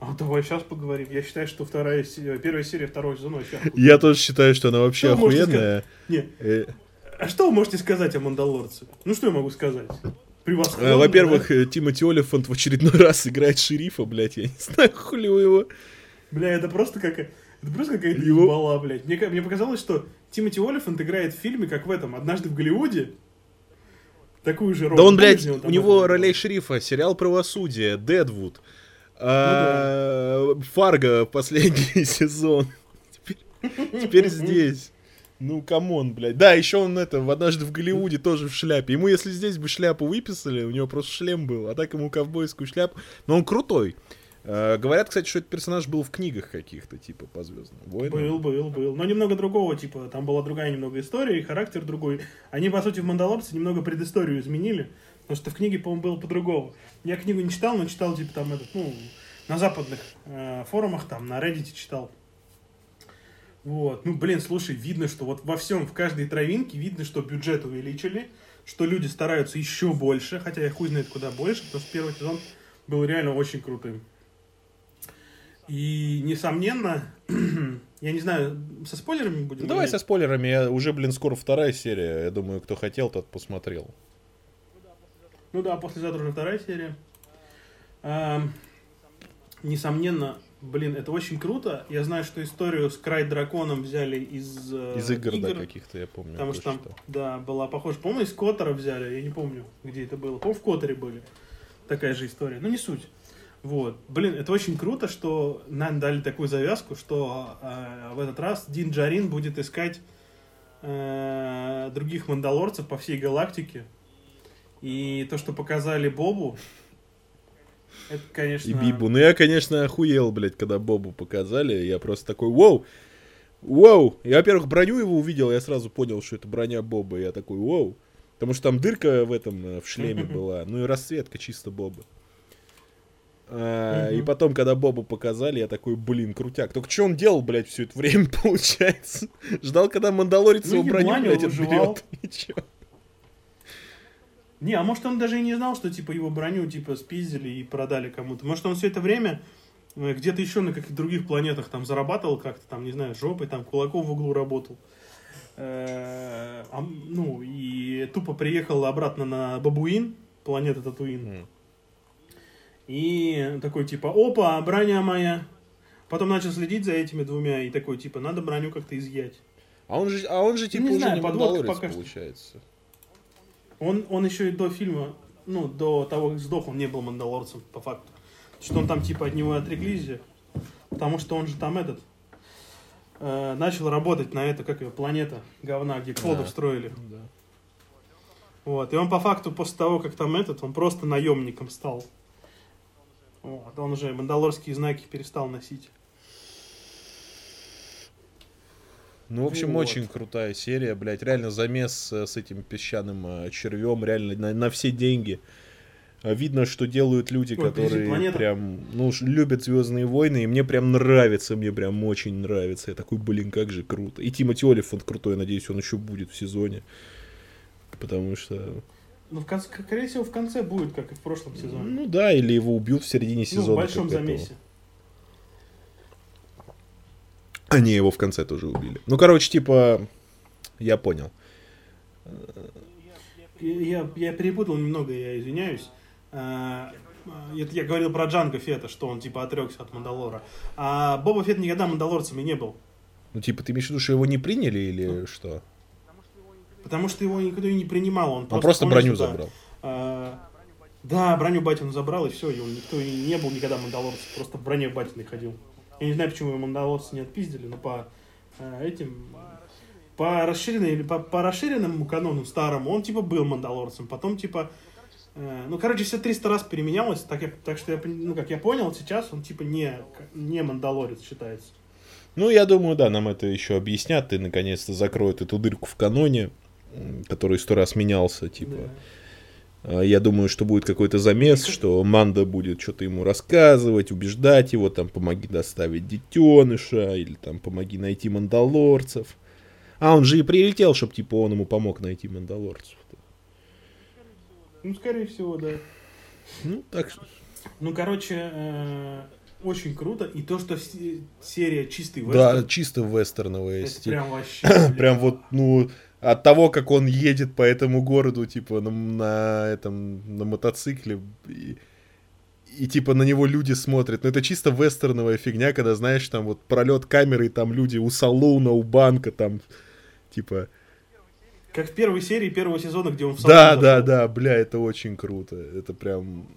А, давай сейчас поговорим. Я считаю, что вторая, се- первая серия второго сезона вообще... охуенная. Я тоже считаю, что она вообще Что охуенная. Не, Э, а что вы можете сказать о Мандалорце? Ну что я могу сказать? Превосходно, Э, Во-первых, да? э, Тимоти Олифант в очередной раз играет шерифа, блядь, я не знаю, хули его. Бля, это просто какая... Это просто какая-то Его- ебала, блядь. Мне, мне показалось, что Тимоти Олифант играет в фильме, как в этом, «Однажды в Голливуде». Такую же роль. Да он, блядь, где у него ролей шерифа, сериал «Правосудие», «Дедвуд», а, «Фарго» последний сезон. Теперь здесь. Ну, come on, блядь. Да, еще он это, в однажды в Голливуде тоже в шляпе. Ему, если здесь бы шляпу выписали, у него просто шлем был, а так ему ковбойскую шляпу. Но он крутой. А, говорят, кстати, что этот персонаж был в книгах каких-то, типа, по Звездным войнам. Был, был, был. Но немного другого, типа, там была другая немного история, и характер другой. Они, по сути, в «Мандалорце» немного предысторию изменили, потому что в книге, по-моему, было по-другому. Я книгу не читал, но читал, типа, там, этот, ну, на западных э, форумах, там, на Reddit читал. Вот. Ну, блин, слушай, видно, что вот во всем, в каждой травинке видно, что бюджет увеличили, что люди стараются еще больше, хотя я хуй знает куда больше, потому что первый сезон был реально очень крутым. И, несомненно, я не знаю, со спойлерами будем давай со говорить? спойлерами. Я, уже, блин, скоро вторая серия. Я думаю, кто хотел, тот посмотрел. Ну да, послезавтра уже вторая серия. Ам, несомненно, блин, это очень круто. Я знаю, что историю с Край Драконом взяли из, э, Из игр, да, каких-то, я помню. Потому что там, да, была похожа. По-моему, из Коттера взяли, я не помню, где это было. По-моему, в Коттере были. Такая же история. Ну, не суть. Вот. Блин, это очень круто, что нам дали такую завязку, что э, в этот раз Дин Джарин будет искать э, других мандалорцев по всей галактике. И то, что показали Бобу, это, конечно... И Бибу. Ну, я, конечно, охуел, блядь, когда Бобу показали. Я просто такой, воу, воу. Я, во-первых, броню его увидел, я сразу понял, что это броня Боба. Я такой, воу. Потому что там дырка в этом, э, в шлеме была. Ну и расцветка чисто Боба. А, И Мгм. потом, когда Бобу показали, я такой, блин, крутяк. Только что он делал, блядь, все это время, получается? Ждал, когда Мандалорец Ну, его броню, блядь, отберет. И чё? Не, а может он даже и не знал, что типа его броню типа спиздили и продали кому-то. Может он все это время э, где-то еще на каких-то других планетах там зарабатывал как-то там, не знаю, жопой, там кулаком в углу работал. Э, а, ну, и тупо приехал обратно на Бабуин, планета Татуин. И такой типа, опа, броня моя. Потом начал следить за этими двумя и такой типа, надо броню как-то изъять. А он же, а он же типа Не уже знаю, не подводка что. Он, он еще и до фильма, ну, до того, как сдох, он не был мандалорцем, по факту. Что он там, типа, от него отреклись же. Потому что он же там этот... э, начал работать на это, как ее, планета говна, где кодов Да. строили. Да. Вот. И он по факту после того, как там этот, он просто наемником стал. Вот. Он уже мандалорские знаки перестал носить. Ну, в общем, Вот. очень крутая серия, блядь. Реально замес э, с этим песчаным э, червем, реально на, на все деньги. А Видно, что делают люди, Ой, которые прям, ну, любят Звездные войны, и мне прям нравится, мне прям очень нравится. Я такой, блин, как же круто. И Тимоти Олифант крутой, надеюсь, он еще будет в сезоне. Потому что, Ну, в конце, скорее всего, в конце будет, как и в прошлом сезоне. ну да, или его убьют в середине сезона. ну, в большом как этого. замесе. Они его в конце тоже убили. Ну, короче, типа, я понял. Я, я перепутал немного, я извиняюсь. А, я говорил про Джанго Фета, что он типа отрекся от Мандалора. А Боба Фет никогда мандалорцем и не был. Ну, типа, ты имеешь в виду, что его не приняли или что? Потому что его никто и не принимал. Он Он просто, просто помнишь, броню да, забрал. а, да, броню Батину забрал, и все, и он никто и не был никогда мандалорцем, просто в броне Батиной ходил. Я не знаю, почему его мандалорцы не отпиздили, но по а, этим... По расширенной или по, по расширенному канону старому он типа был мандалорцем, потом типа э, ну, короче, все 300 раз переменялось, так, я, так что я, ну, как я понял, сейчас он типа не, не мандалорец считается. Ну, я думаю, да, нам это еще объяснят, и наконец-то закроют эту дырку в каноне, который сто раз менялся, типа. Да. А, Я думаю, что будет какой-то замес, что Манда будет что-то ему рассказывать, убеждать его, там, помоги доставить детеныша, или там, помоги найти мандалорцев. А он же и прилетел, чтобы, типа, он ему помог найти мандалорцев. Ну, скорее всего, да. Ну, так что... Ну, короче, э, очень круто. И то, что се- серия чистый Да, вестерн, чисто вестерновая стиль. прям вообще... Прям вот, ну, от того, как он едет по этому городу, типа, на, на этом, на мотоцикле, и, и, типа, на него люди смотрят. Ну, это чисто вестерновая фигня, когда, знаешь, там вот пролет камеры, и там люди у салуна, у банка, там, типа... Как в первой серии первого сезона, где он в Да, салон да, зашел. да, бля, это очень круто. Это прям...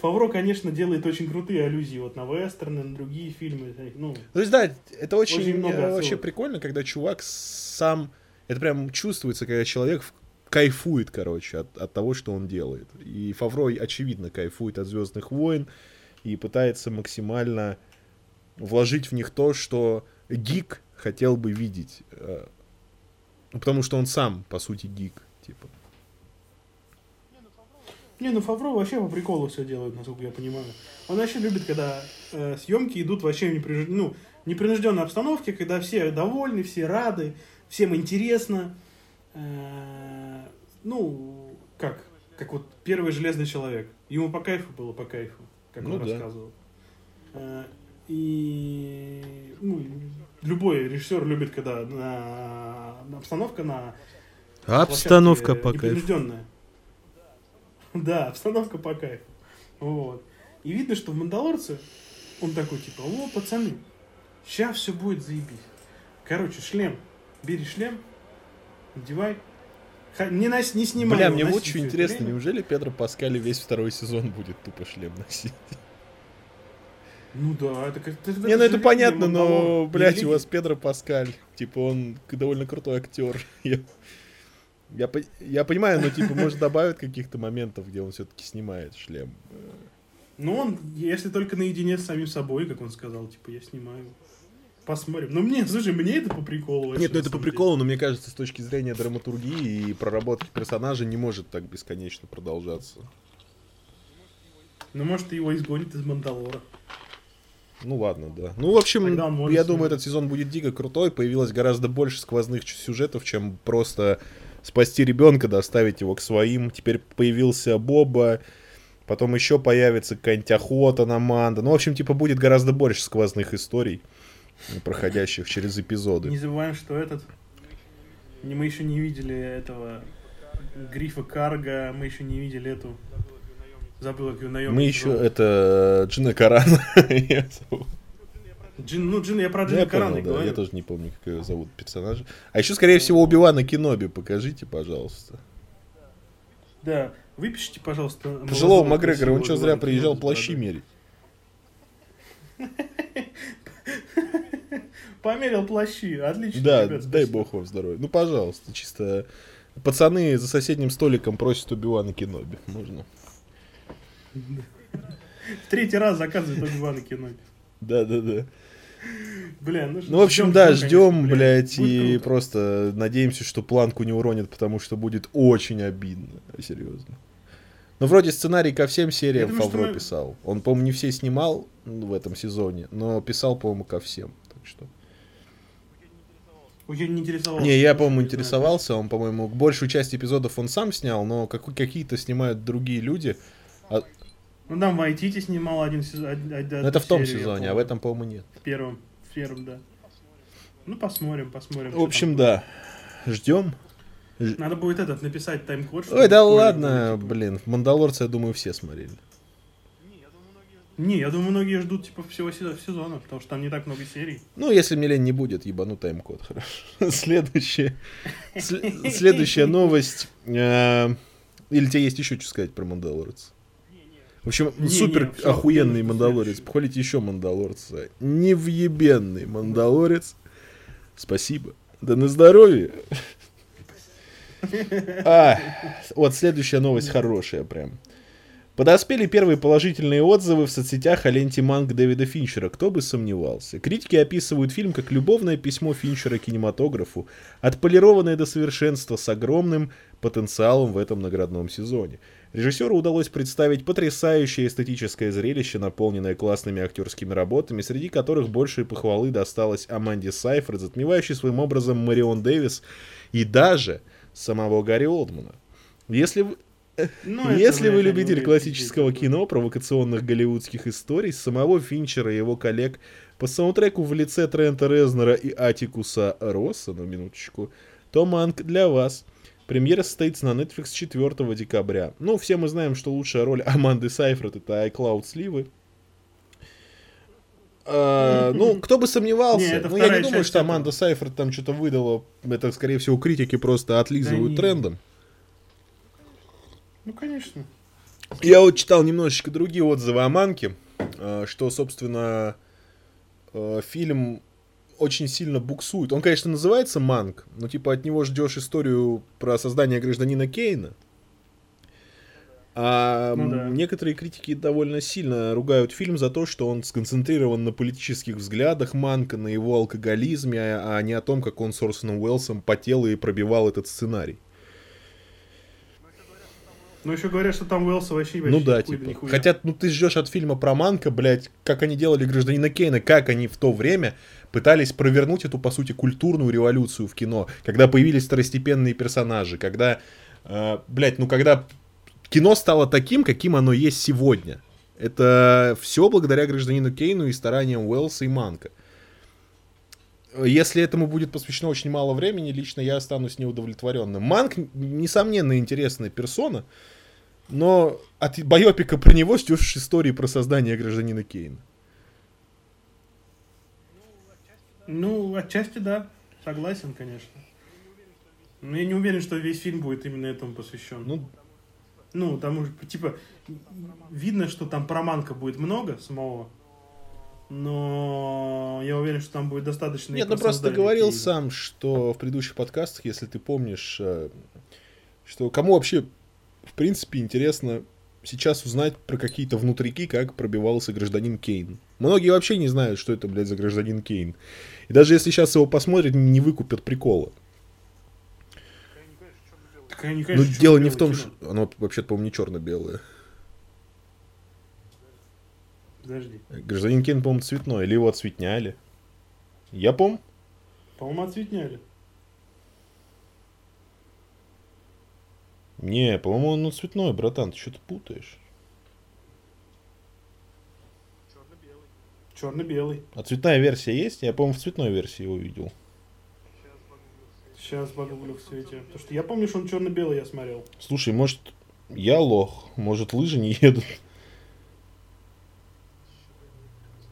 Фавро, конечно, делает очень крутые аллюзии вот на вестерны, на другие фильмы. Ну, То есть, да, это очень, Очень много э, вообще отсылок. прикольно, когда чувак сам... Это прям чувствуется, когда человек кайфует, короче, от, от того, что он делает. И Фавро, очевидно, кайфует от Звездных войн и пытается максимально вложить в них то, что гик хотел бы видеть. э, Ну, потому что он сам, по сути, гик. Типа. Не, ну Фавро вообще по приколу все делает, насколько я понимаю. Он вообще любит, когда э, съемки идут вообще в непринуж- ну, непринужденной обстановке, когда все довольны, все рады, всем интересно. Э, ну, как? Как вот первый железный человек. Ему по кайфу было по кайфу, как Ну он да. рассказывал. Э, и ну, любой режиссер любит, когда на, на обстановка на Обстановка по кайфу. Да, обстановка по кайфу. Вот. И видно, что в Мандалорце он такой, типа, о, пацаны, сейчас все будет заебись. Короче, шлем. Бери шлем, надевай. Не, нос- не снимай Бля, его, мне вот что это интересно, время. неужели Педро Паскали весь второй сезон будет тупо шлем носить? Ну да, это как... Не, ну это понятно, но, блядь, у вас Педро Паскаль. Типа, он довольно крутой актер. Я, я, я понимаю, но, типа, может, добавят каких-то моментов, где он все-таки снимает шлем. Ну, он, если только наедине с самим собой, как он сказал, типа, я снимаю. Посмотрим. Ну, мне, слушай, мне это по приколу. Нет, ну это по приколу, но мне кажется, с точки зрения драматургии и проработки персонажа не может так бесконечно продолжаться. Ну, может, его изгонят из Мандалора. Ну ладно, да. Ну, в общем, я думаю, снимать. этот сезон будет дико крутой. Появилось гораздо больше сквозных сюжетов, чем просто спасти ребенка, доставить его к своим. Теперь появился Боба, потом еще появится какая-нибудь охота на Манда. Ну, в общем, типа, будет гораздо больше сквозных историй, проходящих через эпизоды. Не забываем, что этот... Мы еще не видели этого Грифа Карга, мы еще не видели эту... Забыл, как ее наемник Мы еще, зовут. это, Джина Каран. Джин, ну, Джин, я про Я Джина Карана понял, да, говорю. я тоже не помню, как его зовут персонажа. А еще, скорее всего, Убивана Кеноби покажите, пожалуйста. Да, выпишите, пожалуйста. Пожилого Макгрегора, он что, зря приезжал плащи мерить? Померил плащи, отлично. Да, ребят, дай бог вам здоровья. Ну, пожалуйста, чисто... Пацаны за соседним столиком просят Убивана Кеноби. Можно? В третий раз заказывает Оби-Вана Кеноби. Да-да-да. Бля, ну, Ну, в общем, ждём, да, ждем, блядь, и круто. просто надеемся, что планку не уронят, потому что будет очень обидно. Серьезно. Ну, вроде сценарий ко всем сериям думаю, Фавро мы- писал. Он, по-моему, не все снимал ну, в этом сезоне, но писал, по-моему, ко всем. Так что... Я не интересовался. Не, я, по-моему, интересовался. Он, по-моему, большую часть эпизодов он сам снял, но как- какие-то снимают другие люди. Ну, там Вайтити снимал один сезон. одну это в том серию, я сезоне, а в этом, по-моему, нет. В первом, в первом, да. Ну, посмотрим, посмотрим. В общем, да. Ждем. Надо будет этот написать тайм-код. Ой, да ладно, был, типа. блин. Мандалорца, я думаю, все смотрели. Не, я думаю, многие ждут типа всего сезона, потому что там не так много серий. Ну, если мне лень не будет, ебану тайм-код, хорошо. Следующая, сле- следующая новость. э, Или тебе есть еще что сказать про Мандалорца? В общем, супер охуенный Мандалорец. Похвалите еще Мандалорца. Невъебенный Мандалорец. Спасибо. Да на здоровье. А, вот следующая новость хорошая прям. Подоспели первые положительные отзывы в соцсетях о ленте манг Дэвида Финчера, кто бы сомневался. Критики описывают фильм как любовное письмо Финчера кинематографу, отполированное до совершенства с огромным потенциалом в этом наградном сезоне. Режиссеру удалось представить потрясающее эстетическое зрелище, наполненное классными актерскими работами, среди которых большие похвалы досталось Аманде Сайфред, затмевающей своим образом Марион Дэвис и даже самого Гарри Олдмана. Если вы, Ну, это, если вы блядь, любитель классического кино, провокационных голливудских историй, самого Финчера и его коллег по саундтреку в лице Трента Резнера и Атикуса Росса, на минуточку, то манг для вас. Премьера состоится на Netflix 4 декабря. Ну, все мы знаем, что лучшая роль Аманды Сайфред это iCloud сливы. А, ну, кто бы сомневался. Не, ну, я не думаю, что этого. Аманда Сайфред там что-то выдала. Это, скорее всего, критики просто отлизывают не. трендом. Ну, конечно. Я вот читал немножечко другие отзывы о Манке, э, что, собственно, э, фильм очень сильно буксует. Он, конечно, называется Манк, но типа от него ждешь историю про создание гражданина Кейна. А Ну да. некоторые критики довольно сильно ругают фильм за то, что он сконцентрирован на политических взглядах Манка, на его алкоголизме, а а не о том, как он с Орсоном Уэллсом потел и пробивал этот сценарий. Но еще говорят, что там Уэлса вообще Ну вообще да, нихуя- типа. нихуя. Хотя, ну ты ждешь от фильма про Манка, блядь, как они делали гражданина Кейна, как они в то время пытались провернуть эту, по сути, культурную революцию в кино, когда появились второстепенные персонажи, когда, э, блядь, ну когда кино стало таким, каким оно есть сегодня. Это все благодаря гражданину Кейну и стараниям Уэллса и Манка. Если этому будет посвящено очень мало времени, лично я останусь неудовлетворенным. Манк, несомненно, интересная персона, но от байопика про него ждешь истории про создание гражданина Кейна. Ну, отчасти да. Согласен, конечно. Но я не уверен, что весь фильм будет именно этому посвящен. Ну, Ну, потому что, типа, видно, что там про Манка будет много самого. Но я уверен, что там будет достаточно... и нет, ну про просто ты говорил Кейна. сам, что в предыдущих подкастах, если ты помнишь, э, что кому вообще, в принципе, интересно сейчас узнать про какие-то внутрики, как пробивался гражданин Кейн. Многие вообще не знают, что это, блядь, за гражданин Кейн. И даже если сейчас его посмотрят, не выкупят прикола. Они, Ну, конечно, дело не в том, кино. что оно вообще-то, по-моему, не черно-белое. Подожди. Гражданин Кейн, по-моему, цветной, или его отцветняли. Я помню. По-моему, отцветняли. Не, по-моему, он ну, цветной, братан, ты что-то путаешь. Черно-белый. А цветная версия есть? Я, по-моему, в цветной версии его видел. Сейчас погуглю в свете. Потому что я помню, что он черно-белый я смотрел. Слушай, может, я лох, может, лыжи не едут.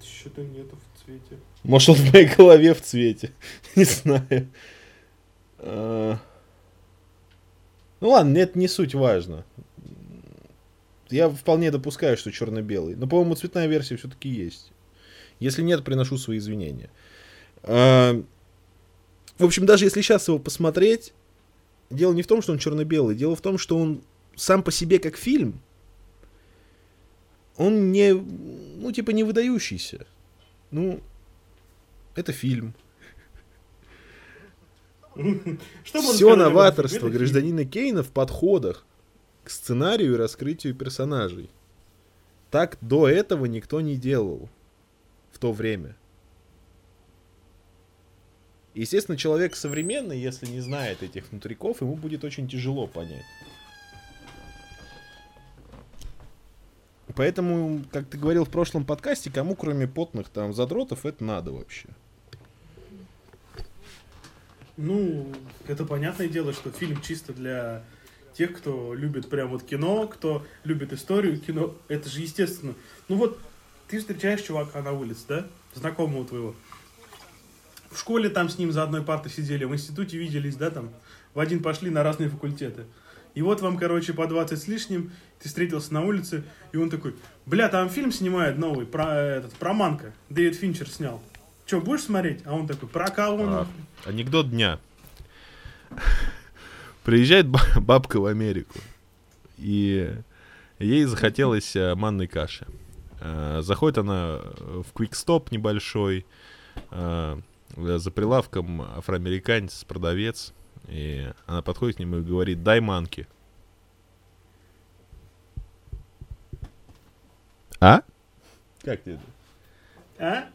Что-то нету в цвете. Может, он в моей голове в цвете. Не знаю. А. Ну ладно, это не суть важно. Я вполне допускаю, что черно-белый. Но, по-моему, цветная версия все-таки есть. Если нет, приношу свои извинения. А, в общем, даже если сейчас его посмотреть, дело не в том, что он черно-белый, дело в том, что он сам по себе как фильм, он не, ну, типа, не выдающийся. Ну, это фильм. Все новаторство гражданина Кейна в подходах к сценарию и раскрытию персонажей. Так до этого никто не делал в то время. Естественно, человек современный, если не знает этих внутриков, ему будет очень тяжело понять. Поэтому, как ты говорил в прошлом подкасте, кому кроме потных там задротов это надо вообще? Ну, это понятное дело, что фильм чисто для тех, кто любит прям вот кино, кто любит историю кино. Это же естественно. Ну вот, ты встречаешь чувака на улице, да? Знакомого твоего. В школе там с ним за одной партой сидели, в институте виделись, да, там. В один пошли на разные факультеты. И вот вам, короче, по 20 с лишним, ты встретился на улице, и он такой, бля, там фильм снимает новый, про, этот, про Манка, Дэвид Финчер снял. Че, будешь смотреть? А он такой, про кого? А, анекдот дня. Приезжает бабка в Америку, и ей захотелось э, манной каши. Э, заходит она в квикстоп небольшой, э, за прилавком афроамериканец, продавец, и она подходит к нему и говорит, дай манки. А? Как тебе А?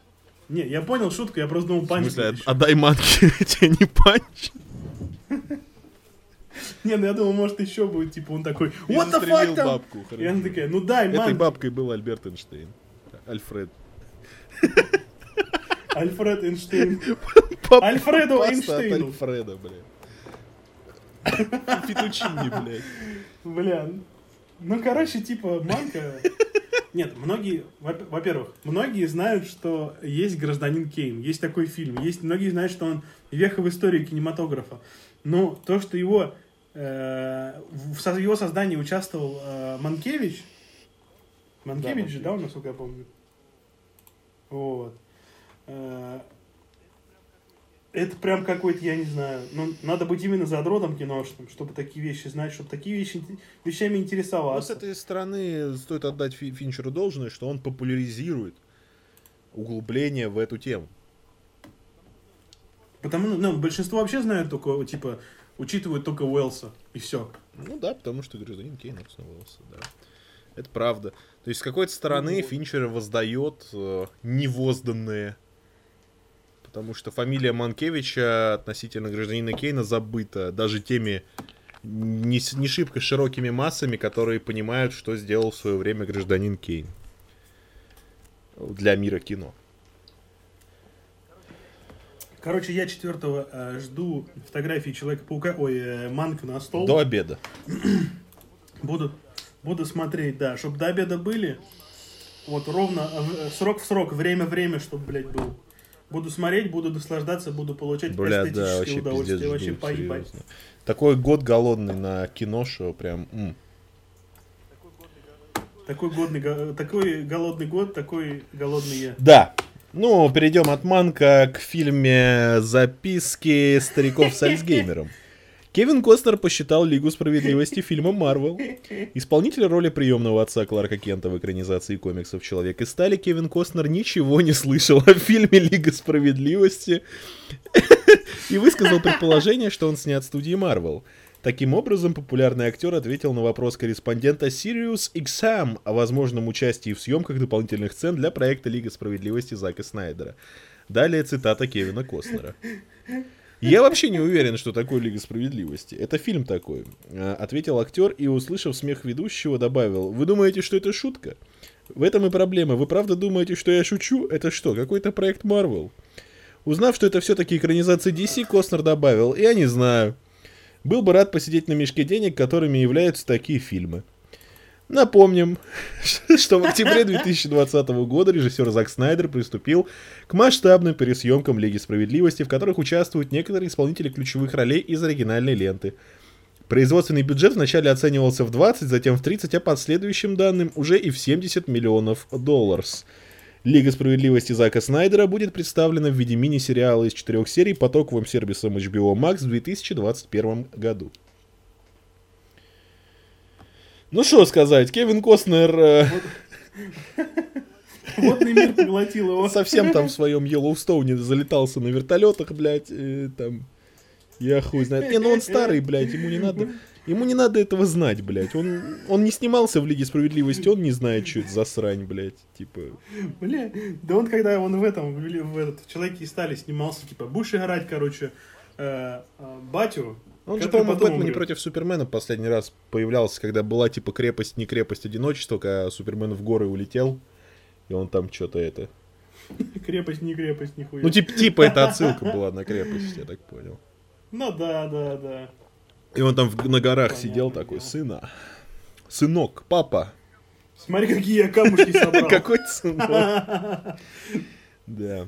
Не, я понял шутку, я просто думал панч. В смысле, а, дай манки тебе не панч? Не, ну я думал, может еще будет, типа, он такой, what the fuck там? бабку, И она такая, ну дай, манки. Этой бабкой был Альберт Эйнштейн. Альфред. Альфред Эйнштейн. Альфреду Эйнштейну. Альфреда, блядь. Фетучини, блядь. Бля. Ну, короче, типа, манка... Нет, многие, во-первых, многие знают, что есть гражданин Кейн, есть такой фильм, есть многие знают, что он веха в истории кинематографа. Но то, что его э, в его создании участвовал э, Манкевич, Манкевич да, же, да, насколько я помню. Вот. Э, это прям какой-то, я не знаю, ну, надо быть именно задротом киношным, чтобы такие вещи знать, чтобы такие вещи, вещами интересоваться. Ну, с этой стороны стоит отдать Финчеру должное, что он популяризирует углубление в эту тему. Потому, ну, большинство вообще знают только, типа, учитывают только Уэлса, и все. Ну да, потому что гражданин Кейн Уэлса, да. Это правда. То есть, с какой-то стороны ну, Финчер воздает э, невозданные потому что фамилия Манкевича относительно гражданина Кейна забыта даже теми не, не шибко широкими массами, которые понимают, что сделал в свое время гражданин Кейн для мира кино. Короче, я четвертого э, жду фотографии Человека-паука, ой, э, Манка на стол. До обеда. буду, буду смотреть, да, чтобы до обеда были. Вот ровно, э, срок в срок, время-время, чтобы, блядь, был. Буду смотреть, буду наслаждаться, буду получать Бля, эстетическое да, вообще удовольствие. Пиздец, вообще поебать. Такой год голодный на кино, что прям... М. Такой, годный, такой голодный год, такой голодный я. Да. Ну, перейдем от Манка к фильме «Записки стариков с Альцгеймером». Кевин Костнер посчитал Лигу справедливости фильмом Марвел. Исполнитель роли приемного отца Кларка Кента в экранизации комиксов «Человек из стали» Кевин Костнер ничего не слышал о фильме Лига справедливости и высказал предположение, что он снят студией Марвел. Таким образом, популярный актер ответил на вопрос корреспондента Sirius XM о возможном участии в съемках дополнительных сцен для проекта Лига справедливости Зака Снайдера. Далее цитата Кевина Костнера. Я вообще не уверен, что такое Лига Справедливости. Это фильм такой. А, ответил актер и, услышав смех ведущего, добавил. Вы думаете, что это шутка? В этом и проблема. Вы правда думаете, что я шучу? Это что, какой-то проект Марвел? Узнав, что это все-таки экранизация DC, Костнер добавил. Я не знаю. Был бы рад посидеть на мешке денег, которыми являются такие фильмы. Напомним, что в октябре 2020 года режиссер Зак Снайдер приступил к масштабным пересъемкам Лиги Справедливости, в которых участвуют некоторые исполнители ключевых ролей из оригинальной ленты. Производственный бюджет вначале оценивался в 20, затем в 30, а по следующим данным уже и в 70 миллионов долларов. Лига справедливости Зака Снайдера будет представлена в виде мини-сериала из четырех серий по токовым сервисам HBO Max в 2021 году. Ну что сказать, Кевин Костнер э, Водный мир поглотил его. совсем там в своем Йеллоустоуне залетался на вертолетах, блядь, там, я хуй знает. Не, ну он старый, блядь, ему не надо, ему не надо этого знать, блядь. Он, он не снимался в Лиге Справедливости, он не знает, что это за срань, блядь, типа. Бля, да он когда он в этом, в, в этот, Человеке и стали снимался, типа, будешь играть, короче, э, э, батю. Он же, по-моему, в Бэтмене умрет. против Супермена последний раз появлялся, когда была типа крепость, не крепость одиночества, когда Супермен в горы улетел, и он там что-то это... Крепость, не крепость, нихуя. Ну, типа, типа это отсылка была на крепость, я так понял. Ну да, да, да. И он там в- на горах Понятное сидел такой, сына, сынок, папа, Смотри, какие я камушки собрал. какой сынок? Да.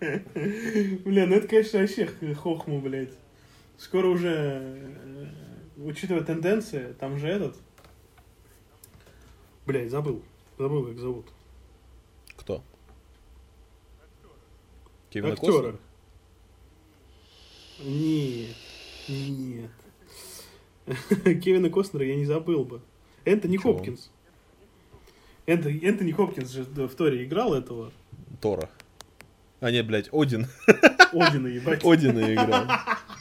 Бля, ну это, конечно, вообще х- хохма, блядь. Скоро уже, э, учитывая тенденции, там же этот... Блядь, забыл. Забыл, как зовут. Кто? Кевин Актера. Нет. Нет. Кевина Костнера я не забыл бы. Энтони Чего? Хопкинс. Энто- Энтони Хопкинс же в Торе играл этого. Тора. А нет, блядь, Один. Одина, ебать. Одина играл.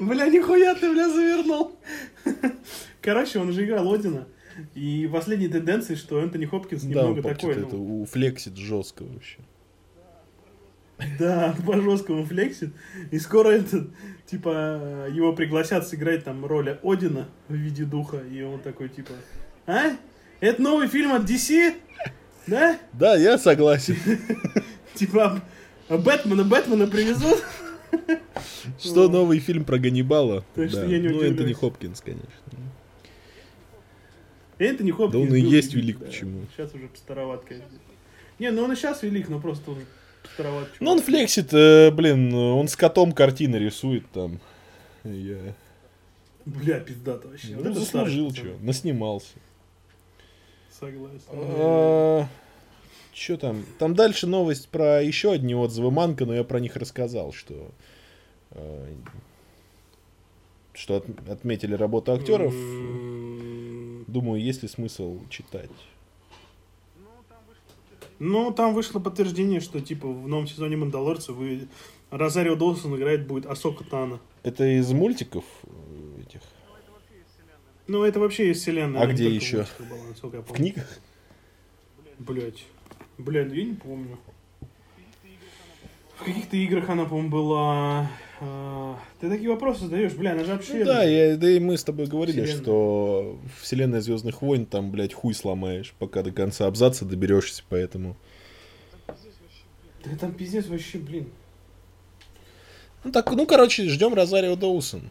Бля, нихуя ты, бля, завернул. Короче, он же играл Одина. И последние тенденции, что Энтони Хопкинс Да, немного он такой, это ну, уфлексит жестко вообще. да, по жесткому флексит. И скоро этот, типа, его пригласят сыграть там роль Одина в виде духа. И он такой, типа, а? Это новый фильм от DC? Да? Да, я согласен. Типа, Бэтмена, Бэтмена привезут? Что новый фильм про Ганнибала? Да. я не Ну. Энтони Хопкинс, конечно. Энтони Хопкинс. Да он и есть велик, почему? Сейчас уже староват, конечно. Не, ну он и сейчас велик, но просто уже староват. Ну, он флексит, э, блин, он с котом картины рисует там. Я... Бля, пиздато вообще. Ну, заслужил, что, наснимался. Согласен. Что там? Там дальше новость про еще одни отзывы Манка, но я про них рассказал, что э, что от- отметили работу актеров. М, Думаю, есть ли смысл читать. Ну, там вышло подтверждение, что, типа, в новом сезоне Мандалорца вы... Розарио Доусон играет будет Асока Тана. Это из мультиков э, этих? Ну, это вообще из вселенной. А где еще? была, В книгах? Блять. Блядь, я не помню. В каких-то играх она, по-моему, была... а, Ты такие вопросы задаешь, бля, она же вообще... Ну да, я, да и мы с тобой говорили, Вселенная. что вселенная Звездных войн там, блядь, хуй сломаешь, пока до конца абзаца доберешься, поэтому. Да там пиздец вообще, блин. Ну так, ну короче, ждем Розарио Доусон.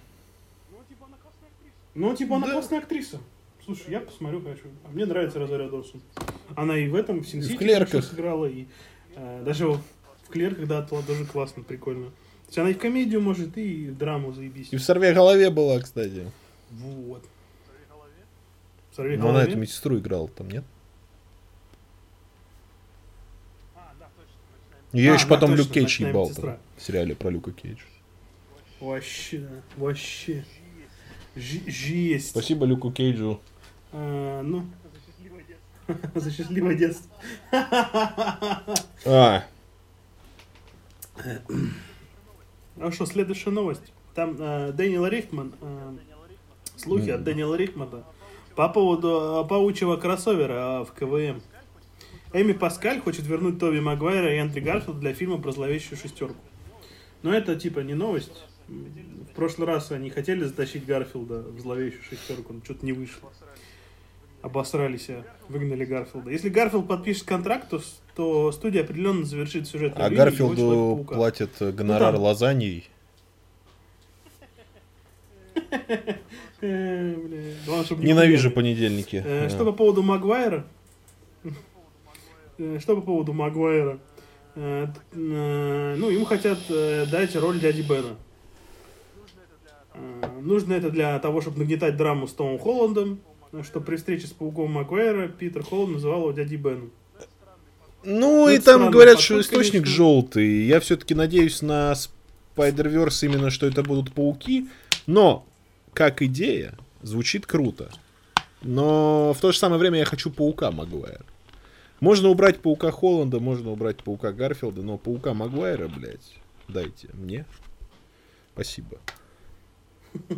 Ну, типа, она Да. классная актриса. Слушай, я посмотрю, хочу. А мне нравится Розарио Доусон. Она и в этом, в Синсити сыграла, и э, даже в клерках, да, тоже классно, прикольно. То есть она и в комедию может, и в драму заебись. И в сорве голове была, кстати. Вот. Но она голове. эту медсестру играла там, нет? Ее А, еще потом точно, Люк Кейдж «Ночная ебал медсестра». там, в сериале про Люка Кейджа. Вообще, вообще. Жесть. Спасибо Люку Кейджу. А, ну. За счастливое детство. А, А что, следующая новость. Там э, Дэниел Рихман, э, слухи от Дэниела Рихмана по поводу э, паучьего кроссовера э, в КВМ. Эми Паскаль хочет вернуть Тоби Магуайра и Эндрю Гарфилд для фильма про зловещую шестерку. Но это типа не новость. В прошлый раз они хотели затащить Гарфилда в зловещую шестерку, но что-то не вышло. Обосрались, а выгнали Гарфилда. Если Гарфилд подпишет контракт, то, то студия определенно завершит сюжет. А Гарфилду платят гонорар ну, лазаньей. Ненавижу понедельники. Э, что по поводу Магуайра? Э, что по поводу Магуайра? Э, ну, ему хотят дать роль дяди Бена. Нужно это для того, чтобы нагнетать драму с Томом Холландом, что при встрече с Пауком Магуайра Питер Холланд называл его дядей Беном. Ну, ну и там говорят, что источник конечно. желтый. Я все-таки надеюсь на Spider-Verse именно, что это будут пауки. Но как идея, звучит круто. Но в то же самое время я хочу паука Магуайра. Можно убрать паука Холланда, можно убрать паука Гарфилда, но паука Магуайра, блядь, дайте мне. Спасибо.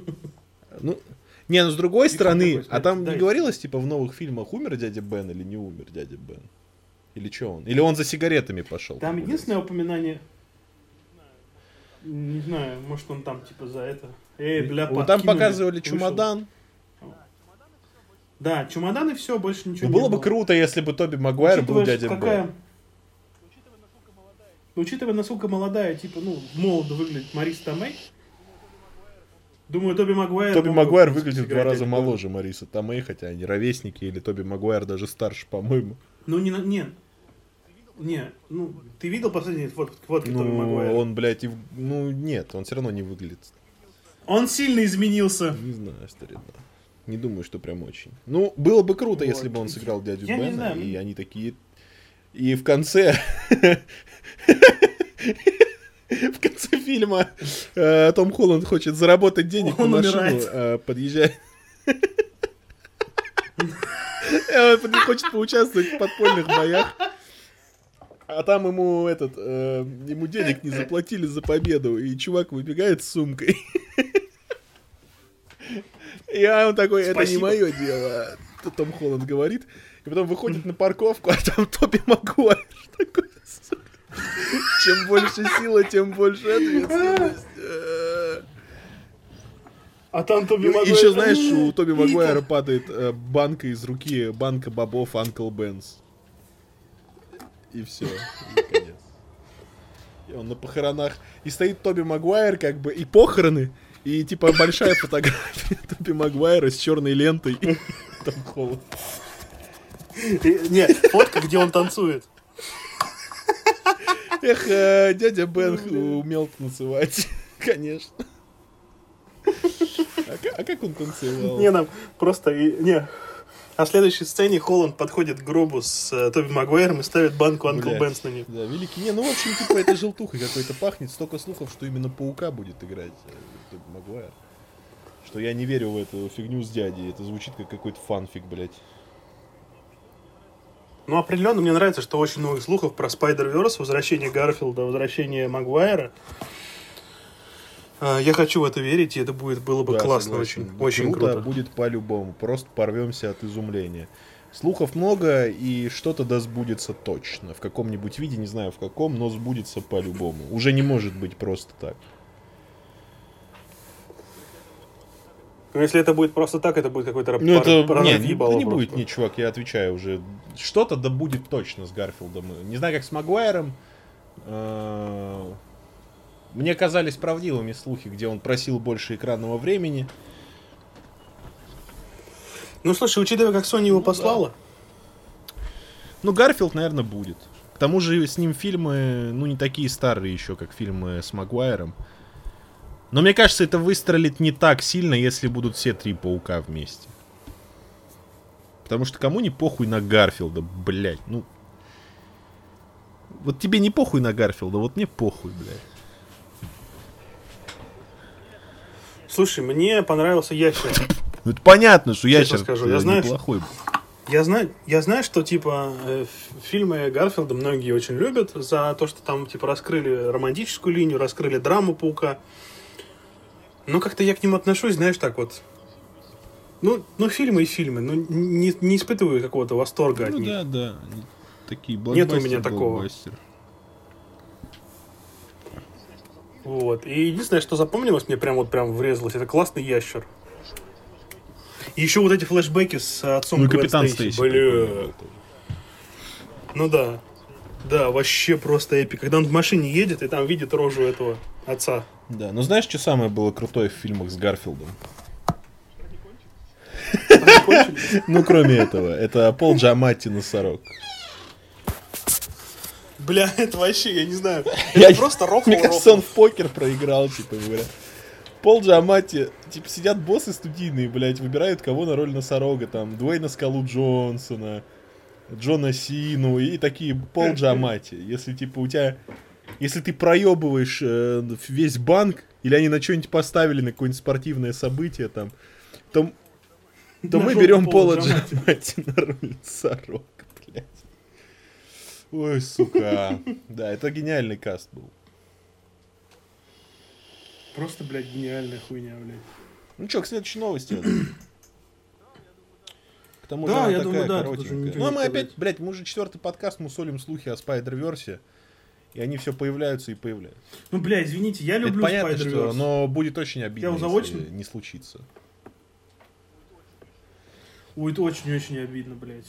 Ну, не, ну с другой стороны, а там не говорилось, типа, в новых фильмах умер дядя Бен или не умер дядя Бен? Или что он? Или он за сигаретами пошел? Там единственное упоминание... Не знаю, может он там, типа, за это... Эй, бля, там показывали чемодан. Да, чемодан и все, больше ничего ну, не было. бы круто, если бы Тоби Магуайр был дядя какая... Б. Учитывая, насколько молодая, типа, ну, молодо выглядит Марис Томей, Думаю, Тоби Магуайр... Тоби Магуайр выглядит в два раза моложе Мариса Томей, хотя они ровесники, или Тоби Магуайр даже старше, по-моему. Ну, не, не, не, ну, ты видел последние фотки, фотки ну, Тоби Магуайра? он, блядь, и, ну, нет, он все равно не выглядит он сильно изменился. Не знаю, старина. Не думаю, что прям очень. Ну, было бы круто, вот. если бы он сыграл дядю Я Бена, и они такие... И в конце... В конце фильма э, Том Холланд хочет заработать денег он на машину, э, подъезжает... Э, он хочет поучаствовать в подпольных боях. А там ему этот, э, ему денег не заплатили за победу, и чувак выбегает с сумкой. И он такой, это не мое дело. Том Холланд говорит. И потом выходит на парковку, а там Тоби Магуайр такой, Чем больше сила, тем больше ответственность. А там Тоби Магуайр... Еще знаешь, у Тоби Магуайра падает э, банка из руки, банка бобов Анкл Бенс. И все. И он на похоронах. И стоит Тоби Магуайр, как бы, и похороны, и типа большая фотография Тоби Магуайра с черной лентой. Там холод. Нет, фотка, где он танцует. Эх, э, дядя Бен умел танцевать, конечно. А, а как он танцевал? Не, нам просто... Не, а в следующей сцене Холланд подходит к гробу с э, Тоби Магуайром и ставит банку Анкл Бенс на них. Да, великий. Не, ну, в общем, типа, это желтухой какой-то пахнет. Столько слухов, что именно Паука будет играть э, Тоби Магуайр. Что я не верю в эту фигню с дядей. Это звучит как какой-то фанфик, блядь. Ну, определенно мне нравится, что очень много слухов про Spider-Verse, возвращение Гарфилда, возвращение Магуайра. А, я хочу в это верить, и это будет было бы да, классно, согласен. очень, очень круто, круто. будет по-любому, просто порвемся от изумления. Слухов много, и что-то да сбудется точно. В каком-нибудь виде, не знаю в каком, но сбудется по-любому. Уже не может быть просто так. Ну, если это будет просто так, это будет какой-то ну, это, нет, не, это не будет, не, чувак, я отвечаю уже. Что-то да будет точно с Гарфилдом. Не знаю, как с Магуайром. А, мне казались правдивыми слухи, где он просил больше экранного времени. Ну, слушай, учитывая, как Sony его ну, послала. Да. Ну, Гарфилд, наверное, будет. К тому же с ним фильмы, ну, не такие старые еще, как фильмы с Магуайром. Но мне кажется, это выстрелит не так сильно, если будут все три паука вместе. Потому что кому не похуй на Гарфилда, блядь, ну... Вот тебе не похуй на Гарфилда, вот мне похуй, блядь. Слушай, мне понравился ящер. Ну это понятно, что ящер скажу, я знаю, неплохой. Я знаю, я знаю, что типа э, фильмы Гарфилда многие очень любят за то, что там типа раскрыли романтическую линию, раскрыли драму паука. Но как-то я к ним отношусь, знаешь, так вот. Ну, ну фильмы и фильмы, ну не, не испытываю какого-то восторга ну, от них. Ну да, да, такие Нет у меня такого. Вот. И единственное, что запомнилось, мне прям вот прям врезалось, это классный ящер. И еще вот эти флешбеки с отцом Ну Гвен капитан Стейси. Бля. Ну да. Да, вообще просто эпик. Когда он в машине едет и там видит рожу этого отца. Да, ну знаешь, что самое было крутое в фильмах с Гарфилдом? Ну, кроме этого, это Пол Джаматти носорог. Бля, это вообще, я не знаю. Я- Это просто рофл Мне кажется, он в покер проиграл, типа, говоря. Пол Джаматти, типа, сидят боссы студийные, блядь, выбирают кого на роль носорога, там, Дуэйна Скалу Джонсона, Джона Сину и такие, Пол Джаматти. Если, типа, у тебя... Если ты проебываешь э, весь банк, или они на что-нибудь поставили, на какое-нибудь спортивное событие, там, то, то мы берем Пола Пола Джаматти. Джаматти на роль носорога, блядь. Ой, сука. Да, это гениальный каст был. Просто, блядь, гениальная хуйня, блядь. Ну что, к следующей новости. К тому Да, же она я такая думаю, да, коротенькая. Ну а мы опять, блядь, мы уже четвертый подкаст, мусолим слухи о Spider-Verse. И они все появляются и появляются. Ну, бля, извините, я Это люблю понятно, что, но будет очень обидно, Я заочно? не случится. Будет очень-очень обидно, блядь.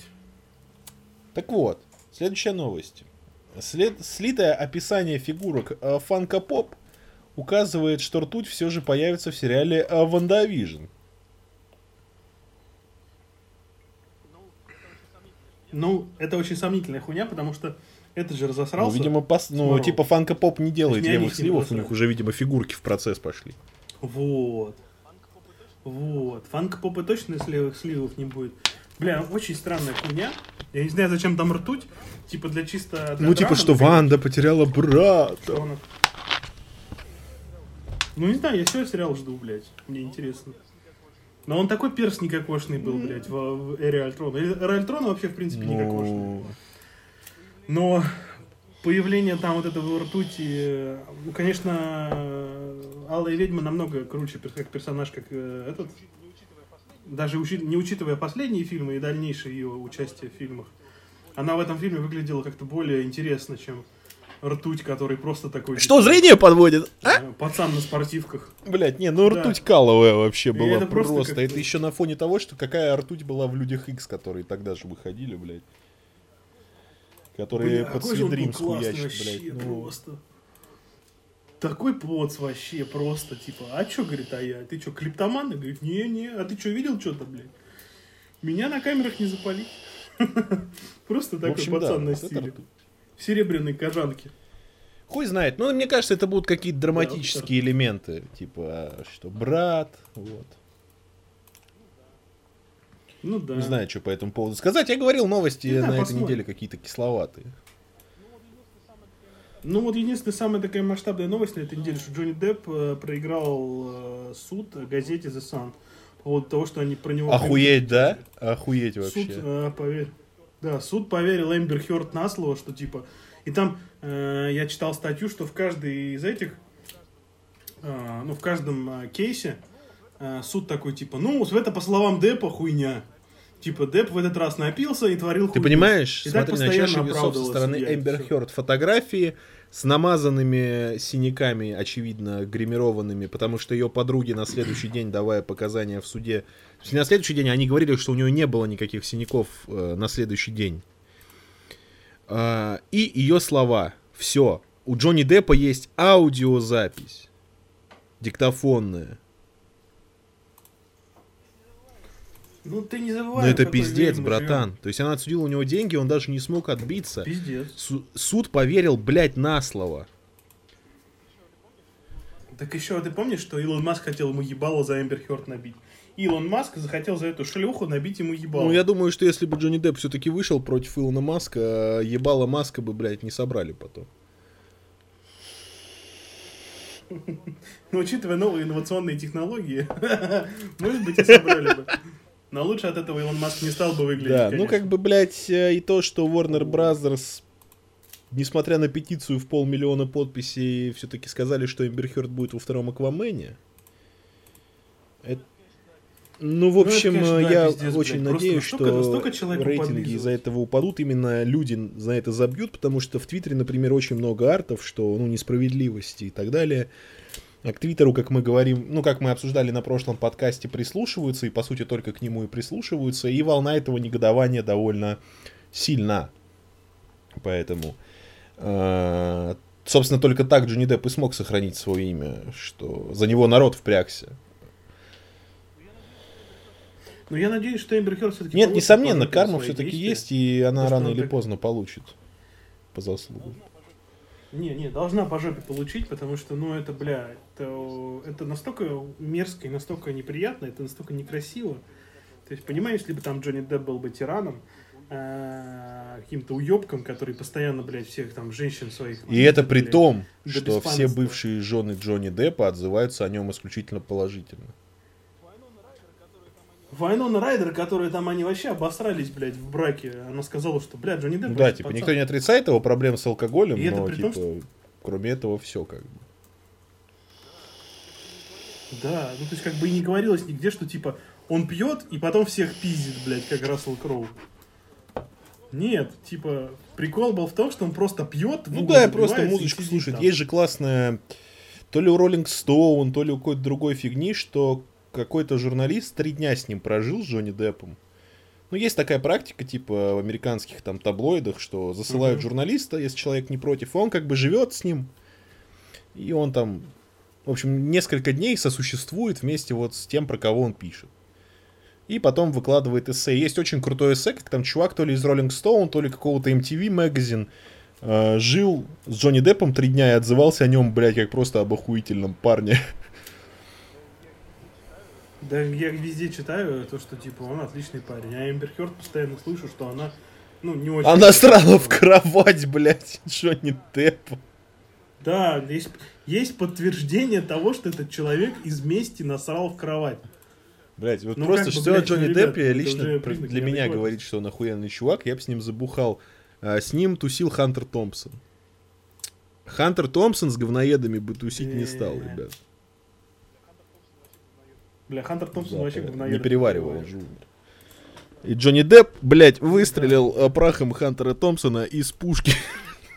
Так вот, следующая новость. След- слитое описание фигурок э, Funko Pop указывает, что ртуть все же появится в сериале э, WandaVision. Ну, это очень сомнительная хуйня, потому что это же Ну, разосрался. видимо, пос- ну, типа Фанка Поп не делает То есть не левых сливов, у них уже, видимо, фигурки в процесс пошли. Вот. Вот. Фанк-попы точно сливов, сливов не будет. Бля, очень странная хуйня. Я не знаю, зачем там ртуть. Типа для чисто... для Ну, типа, что например. Ванда потеряла брата. Ну, не знаю, я все сериал жду, блядь. Мне интересно. Но он такой перс никакошный был, блядь, в, в Эре Альтрона. Эра Альтрона вообще, в принципе, никакошный. Ну, Но появление там вот этого ртути, э, ну, конечно, Алая ведьма намного круче как персонаж, как э, этот. Даже не учитывая последние фильмы и дальнейшее ее участие в фильмах, она в этом фильме выглядела как-то более интересно, чем ртуть, который просто такой... Что зрение подводит? э, Пацан на спортивках. Блять, не, ну Да. ртуть каловая вообще И была это просто просто. Это еще на фоне того, что какая ртуть была в Людях X, которые тогда же выходили, блядь. Которые Бля, под какой же он был свидрим классный хуячат, вообще, блядь. Ну, просто. Такой поц вообще просто, типа, а чё, говорит, а я? Ты чё, клиптоман? Говорит, не-не, а ты чё, видел что-то, блядь? Меня на камерах не запалить. Просто такой пацан на стиле. В серебряной кожанке. Хуй знает. Ну, мне кажется, это будут какие-то драматические элементы. Типа, что брат, вот. Ну да. Не знаю, что по этому поводу сказать. Я говорил, новости знаю, на этой посмотрим. неделе какие-то кисловатые. Ну вот единственная самая такая масштабная новость на этой неделе, что Джонни Депп э, проиграл э, суд газете The Sun по поводу того, что они про него... Охуеть, да? Охуеть Суд, вообще. э, поверь. Да, суд поверил Эмбер Хёрд на слово, что типа... И там э, я читал статью, что в каждой из этих, э, ну, в каждом э, кейсе суд такой, типа, ну, это по словам Деппа хуйня. Типа, Депп в этот раз напился и творил Ты хуйню. понимаешь, И смотри, на чаше весов со стороны Эмбер. Хёрд фотографии с намазанными синяками, очевидно, гримированными, потому что ее подруги на следующий день, давая показания в суде, на следующий день они говорили, что у нее не было никаких синяков э, на следующий день. А, и ее слова. Все. У Джонни Деппа есть аудиозапись. Диктофонная. Ну, ты не забывай. Но Ну, это пиздец, братан. То есть она отсудила у него деньги, он даже не смог отбиться. живем. Пиздец. Су- суд поверил, блядь, на слово. Так еще ты помнишь, что Илон Маск хотел ему ебало за Эмбер Хёрд набить? Илон Маск захотел за эту шлюху набить ему ебало. Ну, я думаю, что если бы Джонни Депп все-таки вышел против Илона Маска, ебало Маска бы, блядь, не собрали потом. Но учитывая новые инновационные технологии, может быть, и собрали бы. Но лучше от этого Илон Маск не стал бы выглядеть, Да, ну конечно. как бы, блядь, э, и то, что Warner Brothers, несмотря на петицию в полмиллиона подписей, все-таки сказали, что Эмбер Хёрд будет во втором Аквамене. Это, Ну, в Ну, это, общем, конечно, да, я пиздец, очень блядь. Надеюсь, настолько- что настолько рейтинги из-за этого упадут, именно люди за это забьют, потому что в Твиттере, например, очень много артов, что, ну, несправедливости и так далее. К Твиттеру, как мы говорим, ну, как мы обсуждали на прошлом подкасте, прислушиваются, и, по сути, только к нему и прислушиваются, и волна этого негодования довольно сильна. Поэтому, э, собственно, только так Джонни Депп и смог сохранить свое имя, что за него народ впрягся. Но я надеюсь, что Эмбер Хёрд все-таки Нет, несомненно, карма все-таки есть, и она рано или поздно получит по заслугам. Не, не, должна по жопе получить, потому что, ну, это, бля, это, это настолько мерзко и настолько неприятно, это настолько некрасиво. То есть, понимаешь, если бы там Джонни Депп был бы тираном, э, каким-то уебком, который постоянно, блядь, всех там женщин своих... И это при блядь, том, что все бывшие жены Джонни Деппа отзываются о нем исключительно положительно. Вайнона Райдер, которые там они вообще обосрались, блядь, в браке, она сказала, что, блядь, Джонни Депп... Ну да, типа пацан. никто не отрицает его проблем с алкоголем, И это но при типа том, кроме этого все как бы. Да, ну то есть как бы и не говорилось нигде, что типа он пьет и потом всех пиздит, блядь, как Рассел Кроу. Нет, типа, прикол был в том, что он просто пьет, Ну да, просто и музычку сидит слушать. там. Есть же классная, то ли у Rolling Stone, то ли у какой-то другой фигни, что какой-то журналист три дня с ним прожил, с Джонни Деппом. Ну, есть такая практика, типа, в американских там таблоидах, что засылают Мгм. журналиста, если человек не против, он как бы живет с ним. И он там, в общем, несколько дней сосуществует вместе вот с тем, про кого он пишет. И потом выкладывает эссе. Есть очень крутой эссе, как там чувак то ли из Rolling Stone, то ли какого-то MTV магазин э, жил с Джонни Деппом три дня и отзывался о нем, блядь, как просто об охуительном парне. Да, я везде читаю то, что типа он отличный парень, а Эмбер Хёрд постоянно слышу, что она, ну, не очень... Она срала в кровать, блядь, Джонни Деппа. Да, есть, есть подтверждение того, что этот человек из мести насрал в кровать. Блять, вот Ну, просто как бы, блядь, Джонни ребят, Деппе лично признак для меня неадекватности. говорит, что он охуенный чувак, я бы с ним забухал. А, с ним тусил Хантер Томпсон. Хантер Томпсон с говноедами бы тусить не стал, Э, ребят. Бля, Хантер Томпсон Да, вообще не говноед. переваривал, он же умер. И Джонни Депп, блядь, выстрелил э, прахом Хантера Томпсона из пушки.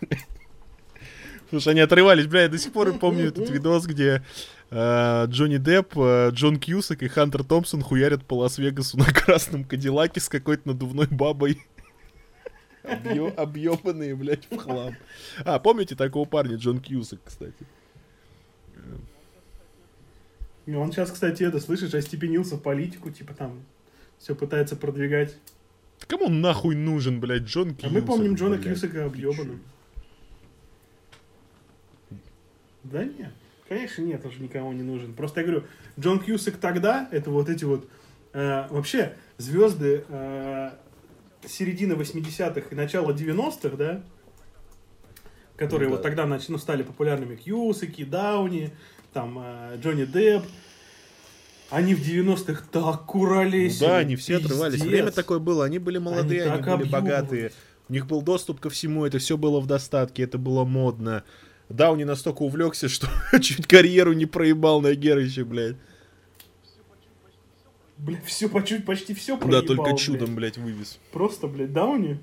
Слушай, они отрывались, бля, я до сих пор помню этот видос, где э, Джонни Депп, э, Джон Кьюсак и Хантер Томпсон хуярят по Лас-Вегасу на красном кадиллаке с какой-то надувной бабой. Объё- Объебанные, блядь, в хлам. А, помните такого парня, Джон Кьюсак, кстати? И Он сейчас, кстати, это, слышишь, остепенился в политику, типа там все пытается продвигать. Кому он нахуй нужен, блядь, Джон А Кьюсак? мы помним Джона блядь? Кьюсака объебанным. Да нет, конечно нет, он же никому не нужен. Просто я говорю, Джон Кьюсак тогда, это вот эти вот, э, вообще, звезды э, середины 80-х и начала 90-х, да, которые Ну вот да. тогда нач- ну, стали популярными, Кьюсаки, Дауни, там, э, Джонни Депп, они в 90-х так курались. Ну да, они все отрывались. Время такое было, они были молодые, Они они, были объебывались. богатые. У них был доступ ко всему, это все было в достатке, это было модно. Дауни настолько увлекся, что чуть карьеру не проебал на Герыча, блядь. Бля, все, почти, почти все да, только чудом, блядь, вывез. Просто, блядь, Дауни?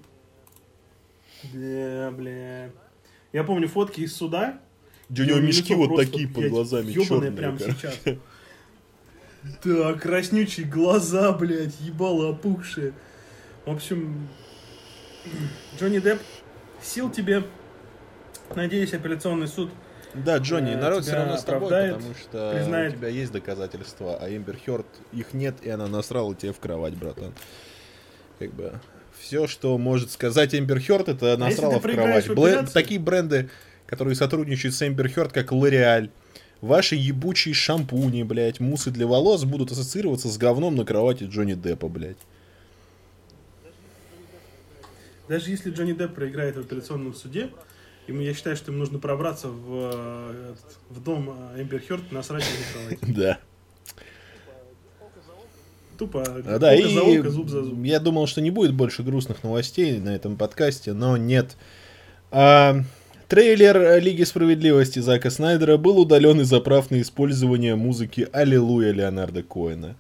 Бля, бля. Я помню фотки из суда. Где у него него мешки вот такие под глазами, черные. прямо короче. сейчас. Да, краснючие глаза, блядь, ебало опухшие. В общем, Джонни Депп, сил тебе. Надеюсь, апелляционный суд Да, Джонни, Э, народ все равно с тобой, потому что признает. у тебя есть доказательства, а Эмбер Хёрд их нет, и она насрала тебе в кровать, братан. Как бы все, что может сказать Эмбер Хёрд, это А насрала ты в кровать. в Блэ-? Такие бренды, которые сотрудничают с Эмбер Хёрд, как L'Oreal, ваши ебучие шампуни, блядь, мусы для волос будут ассоциироваться с говном на кровати Джонни Деппа, блядь. Даже если Джонни Депп проиграет в апелляционном суде, ему, я считаю, что ему нужно пробраться в, э, в дом э, Эмбер Хёрд и насрать на кровать. Да. Тупо А, да, и за око, зуб за зуб. я думал, что не будет больше грустных новостей на этом подкасте, но нет. А, трейлер Лиги Справедливости Зака Снайдера был удален из-за прав на использование музыки «Аллилуйя» Леонарда Коэна.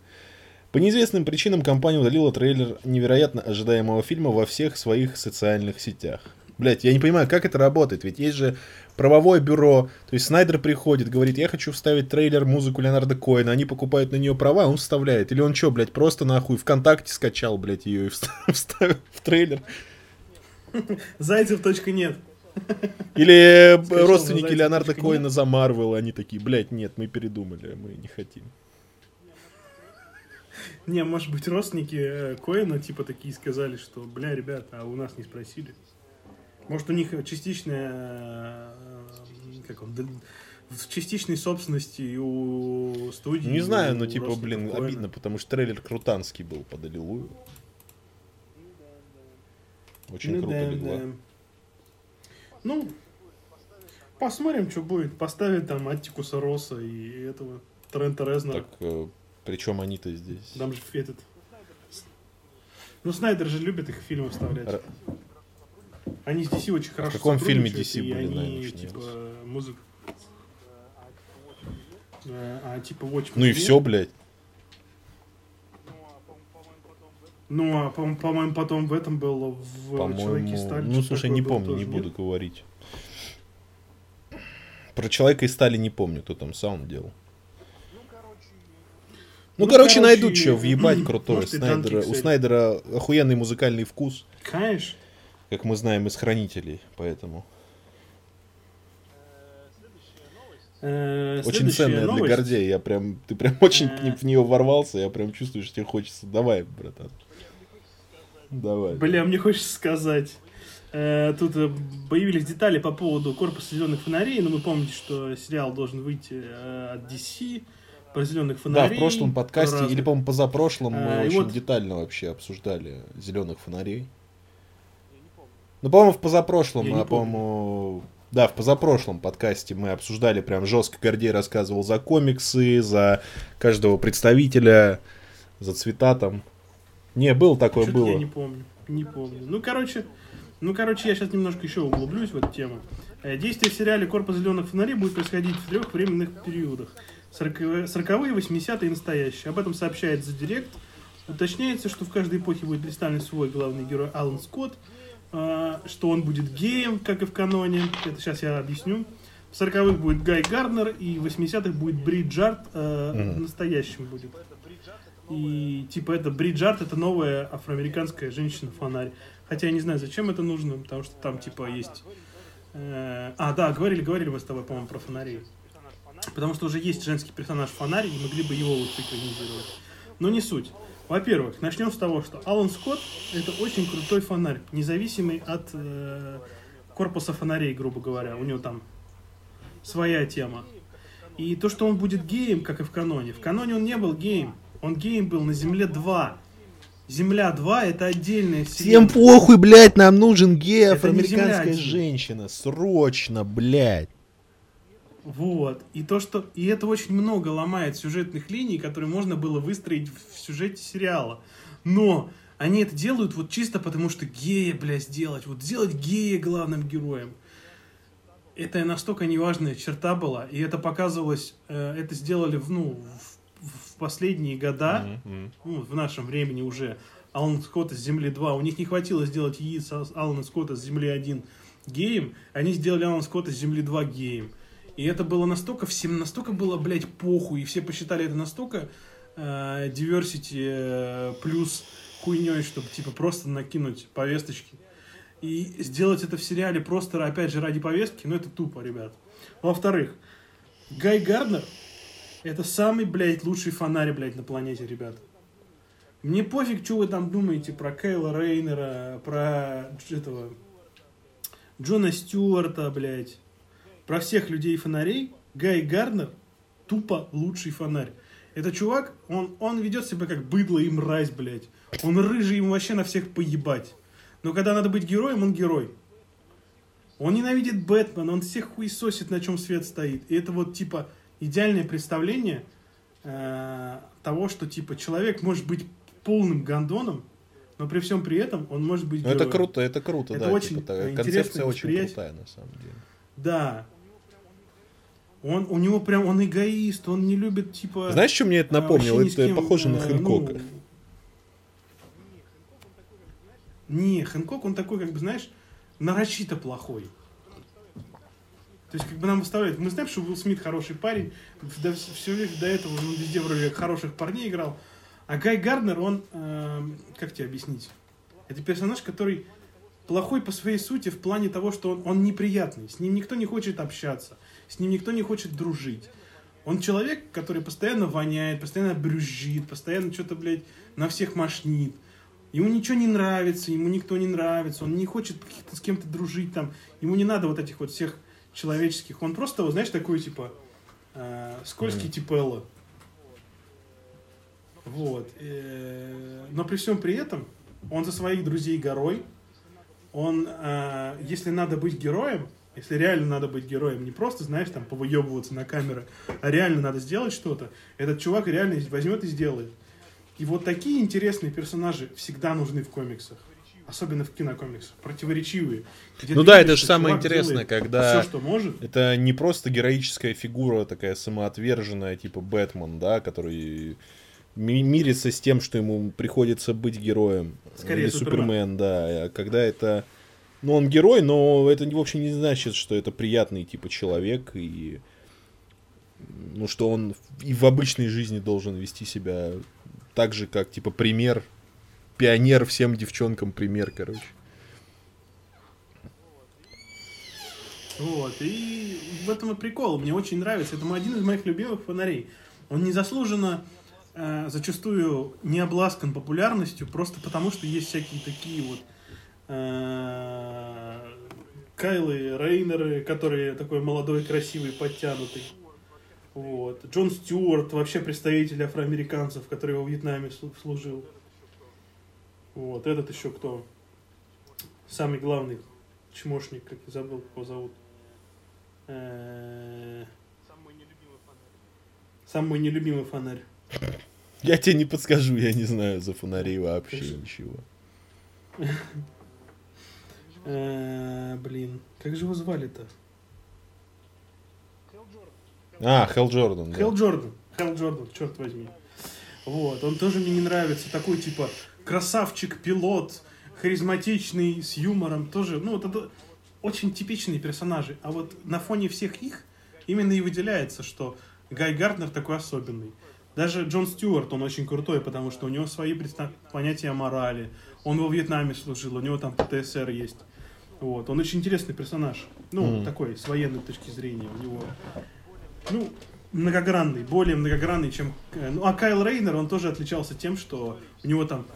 По неизвестным причинам компания удалила трейлер невероятно ожидаемого фильма во всех своих социальных сетях. Блять, я не понимаю, как это работает, ведь есть же правовое бюро, то есть Снайдер приходит, говорит, я хочу вставить трейлер, музыку Леонарда Коина, они покупают на нее права, он вставляет. Или он что, блядь, просто нахуй ВКонтакте скачал, блядь, ее и вставил в трейлер. Зайцев точка нет. Или Скачал родственники Леонарда Коина за Марвел, они такие, блядь, нет, мы передумали, мы не хотим. Не, может быть, родственники э, Коина, типа, такие сказали, что, бля, ребята, а у нас не спросили. Может, у них частичная, э, как он, в частичной собственности у студии. Не знаю, но типа, блин, Коэна. обидно, потому что трейлер крутанский был под Аллилуйю. Очень ну, круто да, легла. Да. Ну, посмотрим, что будет. Поставить там Аттикуса Росса и этого Трента Резнера. Так, э, причем они-то здесь? Там же этот... Ну, Снайдер же любит их фильмы вставлять. Р... Они с DC очень хорошо В каком фильме DC были, они, типа, музыку... Э, а, типа, Watchmen. Ну и все, блядь. Ну, а, по-моему, потом в этом было в Человеке стали. Ну, слушай, не помню, не буду говорить. Про Человека из стали не помню, кто там саунд делал. Ну, ну короче, короче, найдут что, въебать крутое. Снайдера, у Снайдера охуенный музыкальный вкус. Конечно. Как мы знаем из Хранителей, поэтому... Э, очень ценная новость. для Гордея. Я прям, ты прям очень э... в нее ворвался. Я прям чувствую, что тебе хочется. Давай, братан. Давай. Бля, мне хочется сказать. Э, тут э, появились детали по поводу корпуса зеленых фонарей, но вы помните, что сериал должен выйти э, от DC про зеленых фонарей. Да, в прошлом подкасте, или, по-моему, позапрошлом мы очень вот... детально вообще обсуждали зеленых фонарей. Ну, по-моему, в позапрошлом, а, по-моему, да, в позапрошлом подкасте мы обсуждали прям жестко. Гордей рассказывал за комиксы, за каждого представителя, за цвета там. Не, был такое, Что-то было. Я не помню, не помню. Ну, короче, ну, короче, я сейчас немножко еще углублюсь в эту тему. Э, действие в сериале «Корпус зеленых фонарей» будет происходить в трех временных периодах. 40-е, 80-е и настоящие. Об этом сообщает The Direct. Уточняется, что в каждой эпохе будет представлен свой главный герой Алан Скотт, э, что он будет геем, как и в каноне. Это сейчас я объясню. В 40-х будет Гай Гарднер, и в 80-х будет Бриджард, э, mm-hmm. настоящим будет. И типа это Бриджард, это новая афроамериканская женщина-фонарь. Хотя я не знаю, зачем это нужно, потому что там типа есть... Э, а, да, говорили, говорили мы с тобой, по-моему, про фонарей. Потому что уже есть женский персонаж фонарь, и могли бы его лучше экранизировать. Но не суть. Во-первых, начнем с того, что Алан Скотт это очень крутой фонарь, независимый от э, корпуса фонарей, грубо говоря. У него там своя тема. И то, что он будет геем, как и в каноне. В каноне он не был геем. Он геем был на Земле 2. Земля 2 это отдельная вселенная. Всем похуй, блядь, нам нужен гей, афроамериканская женщина. Срочно, блядь. Вот. И то, что... И это очень много ломает сюжетных линий, которые можно было выстроить в сюжете сериала. Но они это делают вот чисто потому, что гея, блядь, сделать. Вот сделать гея главным героем. Это настолько неважная черта была. И это показывалось... Э, это сделали, ну, последние года, mm-hmm. ну, в нашем времени уже, Алана Скотта с Земли 2, у них не хватило сделать яиц Алана Скотта с Земли 1 геем, они сделали Алана Скотта с Земли 2 геем. И это было настолько, всем настолько было, блядь, похуй, и все посчитали это настолько э, diversity э, плюс хуйней, чтобы, типа, просто накинуть повесточки. И сделать это в сериале просто, опять же, ради повестки, ну, это тупо, ребят. Во-вторых, Гай Гарднер это самый, блядь, лучший фонарь, блядь, на планете, ребят. Мне пофиг, что вы там думаете про Кейла Рейнера, про этого Джона Стюарта, блядь. Про всех людей фонарей. Гай Гарднер тупо лучший фонарь. Это чувак, он, он ведет себя как быдло и мразь, блядь. Он рыжий, ему вообще на всех поебать. Но когда надо быть героем, он герой. Он ненавидит Бэтмена, он всех хуесосит, на чем свет стоит. И это вот типа идеальное представление э, того, что типа человек может быть полным гандоном, но при всем при этом он может быть. Ну, это круто, это круто, это да. Очень типа, концепция очень крутая на самом деле. Да. Он, у него прям, он эгоист, он не любит, типа... Знаешь, что мне это а, напомнило? Это кем, похоже на э, Хэнкока. ну, Не, Хэнкок, он такой, как бы, знаешь, нарочито плохой. То есть, как бы нам выставляют, мы знаем, что Уилл Смит хороший парень, до, все до этого он везде вроде хороших парней играл. А Гай Гарднер, он, э, как тебе объяснить? Это персонаж, который плохой по своей сути в плане того, что он, он неприятный. С ним никто не хочет общаться, с ним никто не хочет дружить. Он человек, который постоянно воняет, постоянно брюзжит, постоянно что-то, блядь, на всех мошнит. Ему ничего не нравится, ему никто не нравится, он не хочет с кем-то дружить там. Ему не надо вот этих вот всех человеческих. Он просто, вот, знаешь, такой, типа, э, скользкий типа Элла. Вот. Э, Но при всем при этом он за своих друзей горой. Он, э, если надо быть героем, если реально надо быть героем, не просто, знаешь, там, повыебываться на камеры, а реально надо сделать что-то, этот чувак реально возьмет и сделает. И вот такие интересные персонажи всегда нужны в комиксах. Особенно в кинокомиксах. Противоречивые. Ну да, видишь, это же самое интересное, когда- Все, что может. Это не просто героическая фигура, такая самоотверженная, типа Бэтмен, да, который ми- мирится с тем, что ему приходится быть героем. Скорее, Или Супермен. Супермен, да. А когда это... Ну, он герой, но это вовсе не значит, что это приятный, типа, человек, и... Ну, что он и в обычной жизни должен вести себя так же, как, типа, пример, пионер всем девчонкам пример, короче. Вот, и в этом и прикол. Мне очень нравится. Это один из моих любимых фонарей. Он незаслуженно э, зачастую не обласкан популярностью, просто потому что есть всякие такие вот э, Кайлы Рейнеры, которые такой молодой, красивый, подтянутый. Вот. Джон Стюарт, вообще представитель афроамериканцев, который во Вьетнаме слу- служил. Вот, этот еще кто? Самый главный чмошник, как я забыл, как его зовут. Э, Самый нелюбимый фонарь. Я тебе не подскажу, я не знаю за фонарей вообще Конечно. ничего. Блин, как же его звали-то? А, Хелл Джордан, да. Хелл Джордан. Хелл Джордан, черт возьми. Вот, он тоже мне не нравится. Такой, типа, красавчик-пилот, харизматичный, с юмором. Тоже, ну, вот это очень типичные персонажи. А вот на фоне всех их именно и выделяется, что Гай Гарднер такой особенный. Даже Джон Стюарт, он очень крутой, потому что у него свои представ- понятия о морали. Он во Вьетнаме служил, у него там ПТСР есть. Вот, он очень интересный персонаж. Ну, Мгм. такой, с военной точки зрения. У него ну, многогранный, более многогранный, чем... э, Ну, а Кайл Рейнер, он тоже отличался тем, что у него там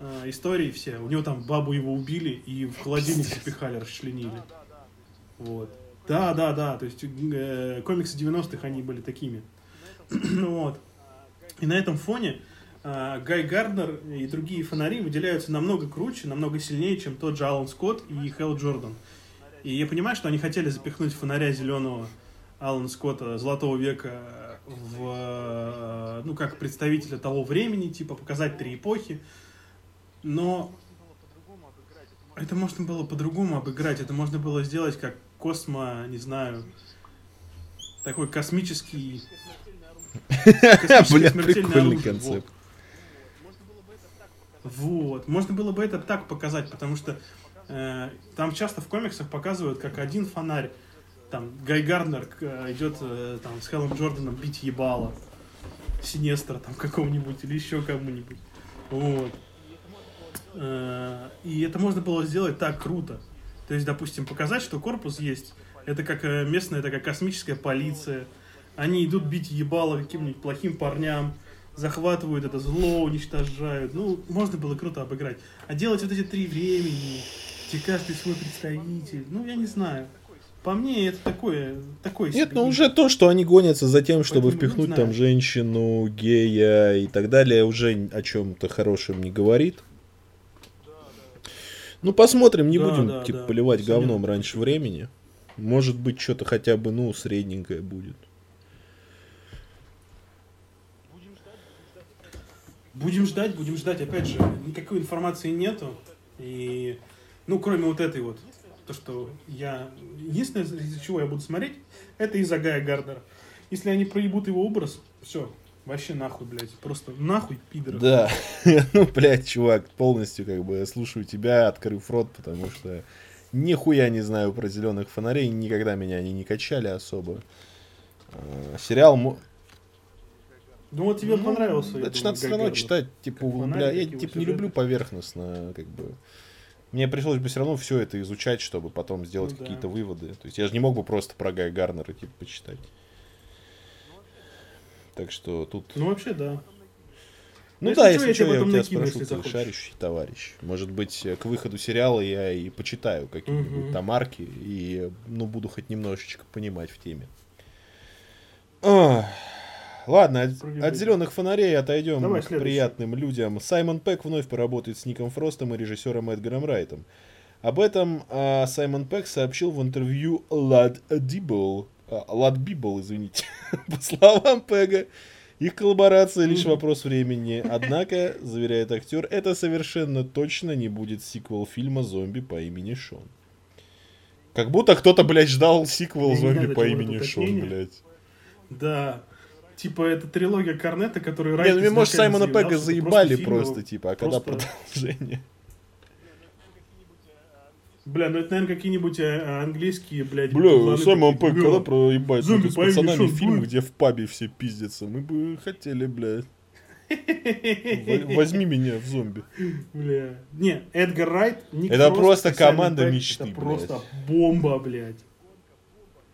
э, истории все, у него там бабу его убили и в холодильник запихали, расчленили. Вот. Да, да, да, то есть э, комиксы 90-х, они были такими. вот. И на этом фоне э, Гай Гарднер и другие фонари выделяются намного круче, намного сильнее, чем тот же Алан Скотт и Хелл Джордан. И я понимаю, что они хотели запихнуть фонаря зеленого Алана Скотта Золотого века в, э, ну, как представителя того времени, типа, показать три эпохи. Но это можно было по-другому обыграть. Это можно было сделать как космо, не знаю, такой космический... Бля, прикольный концепт. Вот. Можно было бы это так показать, потому что э, там часто в комиксах показывают, как один фонарь, там, Гай Гарднер э, идет э, там, с Хеллом Джорданом бить ебало. Синестра там какого-нибудь или еще кому-нибудь. Вот. Э, и это можно было сделать так круто. То есть, допустим, показать, что корпус есть. Это как э, местная такая космическая полиция. Они идут бить ебало каким-нибудь плохим парням, захватывают это зло, уничтожают. Ну, можно было круто обыграть. А делать вот эти три времени, где каждый свой представитель, ну, я не знаю. По мне, это такое, такое Нет, ну уже то, что они гонятся за тем, чтобы Поэтому, ну, впихнуть там женщину, гея и так далее, уже о чем-то хорошем не говорит. Ну, посмотрим, не Да, будем, да, типа, да. поливать Абсолютно. говном раньше времени. Может быть, что-то хотя бы, ну, средненькое будет. Будем ждать, будем ждать. Опять же, никакой информации нету. И, ну, кроме вот этой вот То, что я... Единственное, из-за чего я буду смотреть, это из-за Гая Гарднера. Если они проебут его образ, все, вообще нахуй, блядь. Просто нахуй, пидоры. Да, ну, блядь, чувак, полностью как бы слушаю тебя, открыв рот, потому что нихуя не знаю про зеленых фонарей, никогда меня они не качали особо. А, Сериал... Ну вот тебе Ну, понравился. Это ж думаю, надо все равно читать, типа, фонарь, Я, типа, не люблю поверхностно, как бы. Мне пришлось бы все равно все это изучать, чтобы потом сделать Ну да. какие-то выводы. То есть я же не мог бы просто про Гая Гарнера, типа, почитать. Так что тут... Ну вообще, да. Ну если да, чё, если я что, тебе я у тебя накину, спрошу, ты шарящий товарищ. Может быть, э, к выходу сериала я и почитаю какие-нибудь Мгм. там арки, и, ну, буду хоть немножечко понимать в теме. Ах, Ладно, от, от зеленых фонарей отойдем Давай к следующий. приятным людям. Саймон Пегг вновь поработает с Ником Фростом и режиссером Эдгаром Райтом. Об этом а, Саймон Пегг сообщил в интервью LAD Dible. LADbible, извините. По словам Пегга, их коллаборация лишь вопрос времени. Однако, заверяет актер, это совершенно точно не будет сиквел фильма «Зомби по имени Шон». Как будто кто-то, блядь, ждал сиквел «Зомби по имени Шон», блядь. Да. Типа это трилогия Корнета, которую Не, Райт ну, может, Саймона Пега заебали просто, типа, а когда продолжение? Бля, ну это, наверное, какие-нибудь э, английские, блядь, Бля, Пэк, «Бля, когда проебать Зомби ну, с пацанами фильм, будет?» где в пабе все пиздятся? Мы бы хотели, блядь. Возьми меня в зомби. Бля. Не, Эдгар Райт, Ник Это Фрост просто команда мечты, Это блядь. просто бомба, блядь.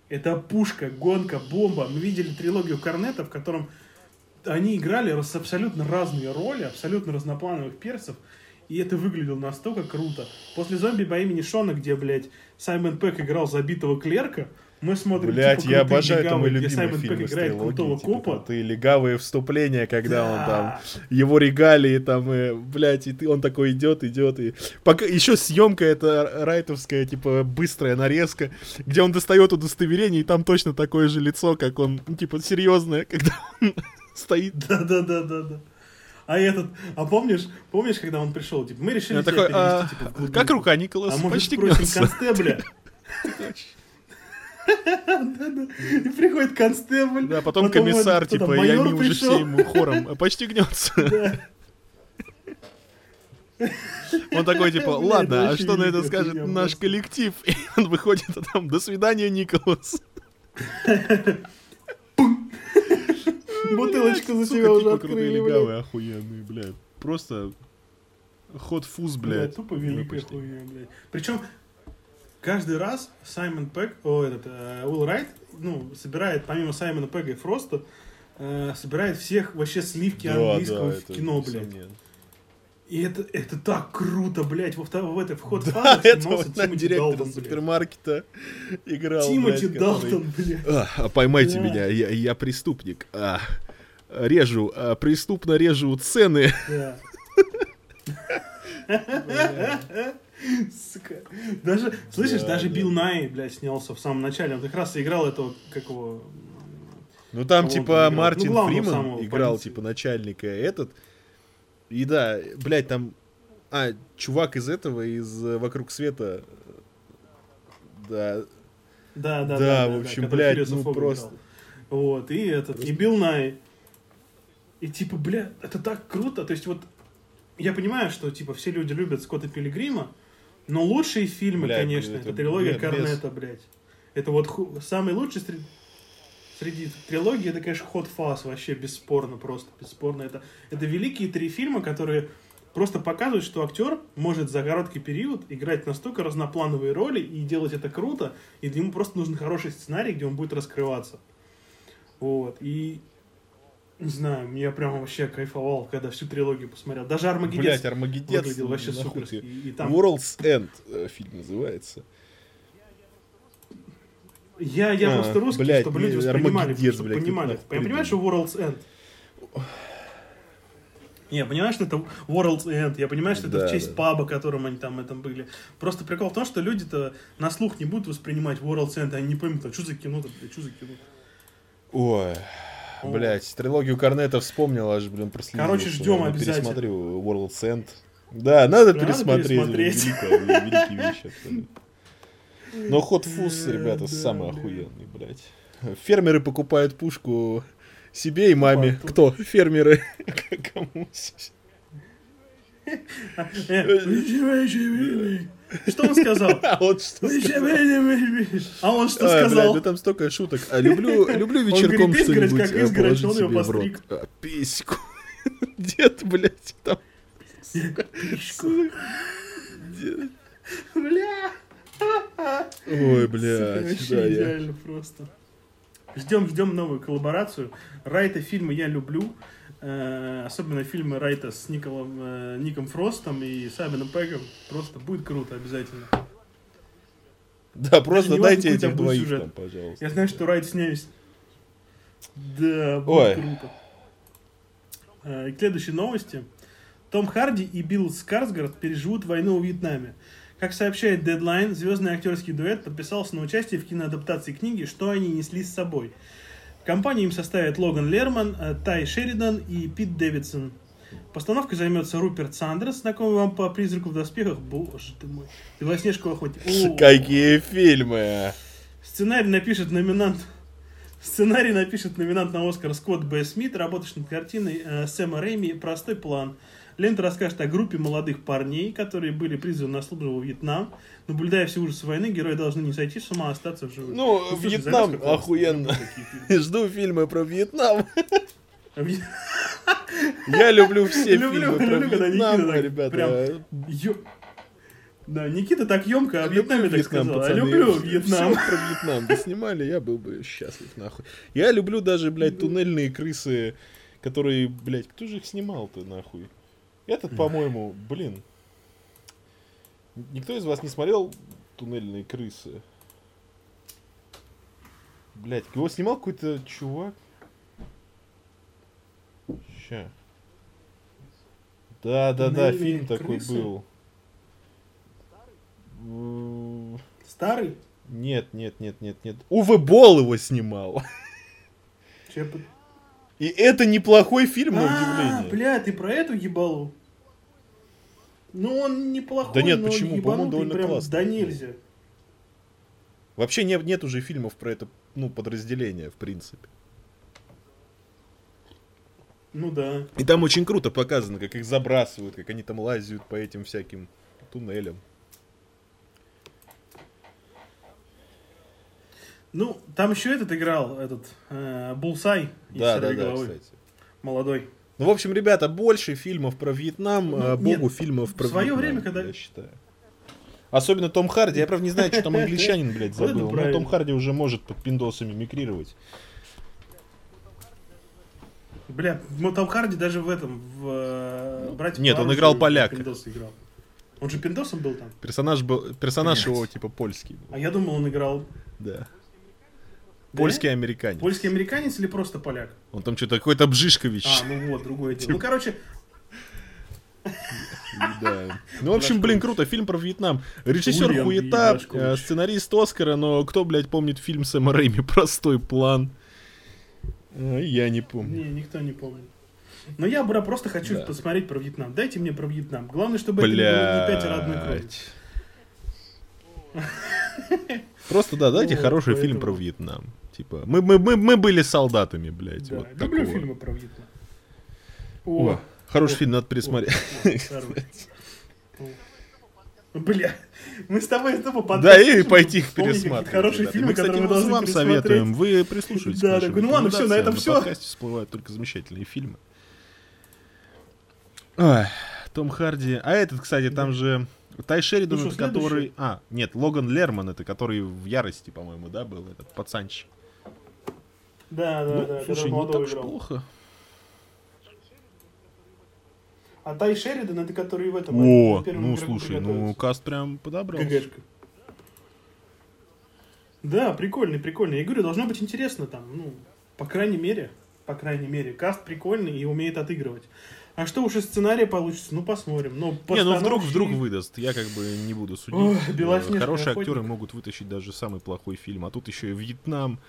Это пушка, гонка, бомба. Мы видели трилогию Корнета, в котором они играли абсолютно разные роли, абсолютно разноплановых персов. И это выглядело настолько круто. После зомби по имени Шона, где, блядь, Саймон Пэк играл забитого клерка, мы смотрим Блять, типа, я обожаю, это мой легавые, любимый Саймон фильм Пэк играет крутого. Типа, копа. крутые легавые вступления, когда он Да. там его регалии там, и, блядь, и ты, он такой идет, идет, и пока еще съемка это райтовская, типа быстрая нарезка, где он достает удостоверение, и там точно такое же лицо, как он, ну, типа серьезное, когда он стоит. Да, да, да, да, да. А этот, а помнишь, помнишь, когда он пришел, типа, мы решили тебя такой, перевести, а, типа, в глубинку. как рука Николаса А может, спросим констебля? И приходит констебль. Да, потом комиссар, типа, и они уже все ему хором «А почти гнется. Он такой, типа, ладно, а что на это скажет наш коллектив? И он выходит, а там, до свидания, Николас. Бутылочку за себя уже открыли, легавые, охуенные, блядь. Просто ход фуз, Блядь, тупо великая хуйня, блядь. Причем каждый раз Саймон Пэк, о, этот, э, Уилл Райт, ну, собирает, помимо Саймона Пэга и Фроста, э, собирает всех вообще сливки английского в кино, блядь. И это, это так круто, блядь. Во втор- в этой вход Да, это вот на директора Далтон, блядь. супермаркета играл, Тимоти блядь, который- Далтон, блядь. А, а, поймайте Да. меня, я, я преступник. А, режу, а, преступно режу цены. Да. Сука. Даже, слышишь, Да, даже да. Билл Най, блядь, снялся в самом начале. Он как раз играл этого, как его... Ну там типа? Мартин Ну, главного Фриман играл полиции. типа начальника этот. И да, блядь, там а, чувак из этого, из э, «Вокруг света». Да, Да, да, Да, да. в общем, который блядь, ну просто- играл. Вот, и этот, и Билл Най. И типа, бля, это так круто. То есть вот, я понимаю, что типа все люди любят Скотта Пилигрима, но лучшие фильмы, Блядь, конечно, это это, трилогия без- Корнета, блядь. Это вот ху- самый лучший среди, трилогий, это, конечно, Хот Фас, вообще бесспорно, просто бесспорно. Это, это великие три фильма, которые просто показывают, что актер может за короткий период играть настолько разноплановые роли и делать это круто, и ему просто нужен хороший сценарий, где он будет раскрываться. Вот, и не знаю, я прям вообще кайфовал, когда всю трилогию посмотрел. Даже Армагеддец блядь, Армагеддец. выглядел вообще ты. И, и там World's End э, фильм называется. Я, я А, просто русский, блядь, чтобы люди воспринимали, Армагеддец, чтобы блядь, понимали. Я понимаю, что World's End. Не, я понимаю, что это World's End, я понимаю, что это Да, в честь да. паба, которым они там этом были. Просто прикол в том, что люди-то на слух не будут воспринимать World's End, они не поймут, а что за кино-то, блядь, что за кино. Ой, О. блядь, трилогию Корнета вспомнил, аж, блин, проследился. Короче, ждем обязательно. Пересмотрю World's End. Да, надо Надо пересмотреть. пересмотреть. Великая, великие вещи абсолютно. Но ход фус, ребята, самый охуенный, блядь. Фермеры покупают пушку себе и маме. Кто? Фермеры. Кому? Что он сказал? А вот что А он что сказал? ну там столько шуток. А люблю, люблю Он вечерком что-нибудь как э, изгородь, он его постриг. А, Письку. Дед, блядь, там. Дед. Бля. Ой, блядь, Вообще идеально просто. Ждем, ждем новую коллаборацию. Райта фильмы я люблю. Э, особенно фильмы Райта с Николом, э, Ником Фростом и Саймоном Пегом. Просто будет круто обязательно. Да, просто дайте этих двоих там, пожалуйста. Я знаю, что Райт сняюсь. Да, будет Ой. круто. Э, К следующей новости. Том Харди и Билл Скарсгард переживут войну в Вьетнаме. Как сообщает Deadline, звездный актерский дуэт подписался на участие в киноадаптации книги «Что они несли с собой». В компании им составят Логан Лерман, э, Тай Шеридан и Пит Дэвидсон. Постановкой займется Руперт Сандерс, знакомый вам по «Призраку в доспехах». Боже ты мой. Белоснежку охотник. Какие фильмы! Сценарий напишет номинант. Сценарий напишет номинант на Оскар Скотт Б. Смит, работаешь над картиной э, Сэма Рэйми «Простой план». Лента расскажет о группе молодых парней, которые были призваны на службу во Вьетнам. Наблюдая все ужасы войны, герои должны не сойти с ума, а остаться в живых. Ну, слушай, Вьетнам классная. охуенно. Фильмы. Жду фильмы про Вьетнам. А Я люблю все фильмы про Вьетнам, ребята. Да, Никита так емко о Вьетнаме так сказал. Пацаны. люблю Вьетнам. про Вьетнам бы снимали, я был бы счастлив, нахуй. Я люблю даже, блядь, туннельные крысы, которые, блядь, кто же их снимал-то, нахуй? Этот, по-моему, блин. Никто из вас не смотрел туннельные крысы? Блядь, его снимал какой-то чувак. Ща. Да, да, да, фильм такой крысы? был. Старый? Нет, нет, нет, нет, нет. Уве Болл его снимал. Под- И это неплохой фильм, на А, удивление. бля, ты про эту ебалу? Ну, он неплохой, Да нет, но почему? По-моему, довольно прям классный. Да нельзя. Вообще нет, нет уже фильмов про это, ну, подразделение, в принципе. Ну да. И там очень круто показано, как их забрасывают, как они там лазят по этим всяким туннелям. Ну, там еще этот играл, этот, э, Булсай из Да, да, «Сорви да, головы». кстати. Молодой. Ну, в общем, ребята, больше фильмов про Вьетнам, Ну, а нет, богу фильмов про в своё Вьетнам, время, когда- я считаю. Особенно Том Харди. Я, правда, не знаю, что там англичанин, блядь, забыл. Но. Том Харди уже может под пиндосами мигрировать. Бля, ну, Том Харди даже в этом, в э, «Братьях Нет, он играл оружию» поляка. Играл. Он же пиндосом был там. Персонаж был, персонаж его, типа, польский был. А я думал, он играл Да. Польский американец. польский американец или просто поляк? Он там что-то какой-то Бжишкович. А, ну вот, другое дело. Ну, короче, Да. Ну, в общем, блин, круто. Фильм про Вьетнам. Режиссер Ульян хуета, э, сценарист Оскара, но кто, блядь, помнит фильм Сэма Рэйми «Простой план»? Э, Я не помню. не, никто не помнит. Но я, бра, просто хочу Да. посмотреть про Вьетнам. Дайте мне про Вьетнам. Главное, чтобы это не было не пятеро одной крови. Блядь. Просто, да, дайте Вот, хороший фильм про Вьетнам. Типа, мы, мы, мы, мы были солдатами, блядь. Да, вот люблю такого. фильмы про Вьетнам. О, хороший О, фильм, надо о, пересмотреть. о. О. Бля, мы с тобой тупо подкаст Да, и пойти их пересматривать. Хорошие ребята. фильмы, мы, которые мы должны вам советуем. Вы прислушивайтесь Да, к нашим ну ладно, всё, на этом всё. подкасте всплывают только замечательные фильмы. Ой, Том Харди. А этот, кстати, там же Тай Шеридан, Ну это который... А, нет, Логан Лерман, это который в ярости, по-моему, да, был этот пацанчик. Да, да, ну, да, слушай, не так играл. плохо. А Тай Шеридан, это который в этом... О, первом ну слушай, ну каст прям подобрался. ГГшка. Да, прикольный, прикольный. Я говорю, должно быть интересно там, ну, по крайней мере, по крайней мере, каст прикольный и умеет отыгрывать. А что уж из сценария получится, ну посмотрим. Но Не, ну вдруг, постановщик- вдруг выдаст. Я как бы не буду судить. «Белоснежка, Хорошие охотник». актеры могут вытащить даже самый плохой фильм. А тут еще и Вьетнам,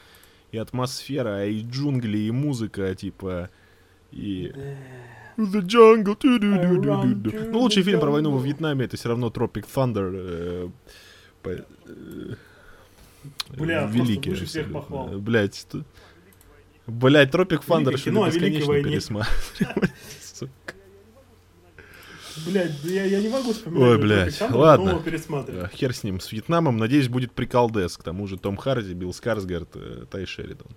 и атмосфера, и джунгли, и музыка, типа. И. The jungle. Ну, лучший фильм про войну во Вьетнаме это все равно Tropic Thunder. э, по- э, Бля, великий. выше всех похвал. Блять, Блять, кино о Великой бесконечно пересматривать? Блядь, да я, я не могу вспоминать. Ой, блядь, ладно. Э, Хер с ним, с Вьетнамом. Надеюсь, будет приколдес. К тому же Том Харди, Билл Скарсгард, э, Тай Шеридан.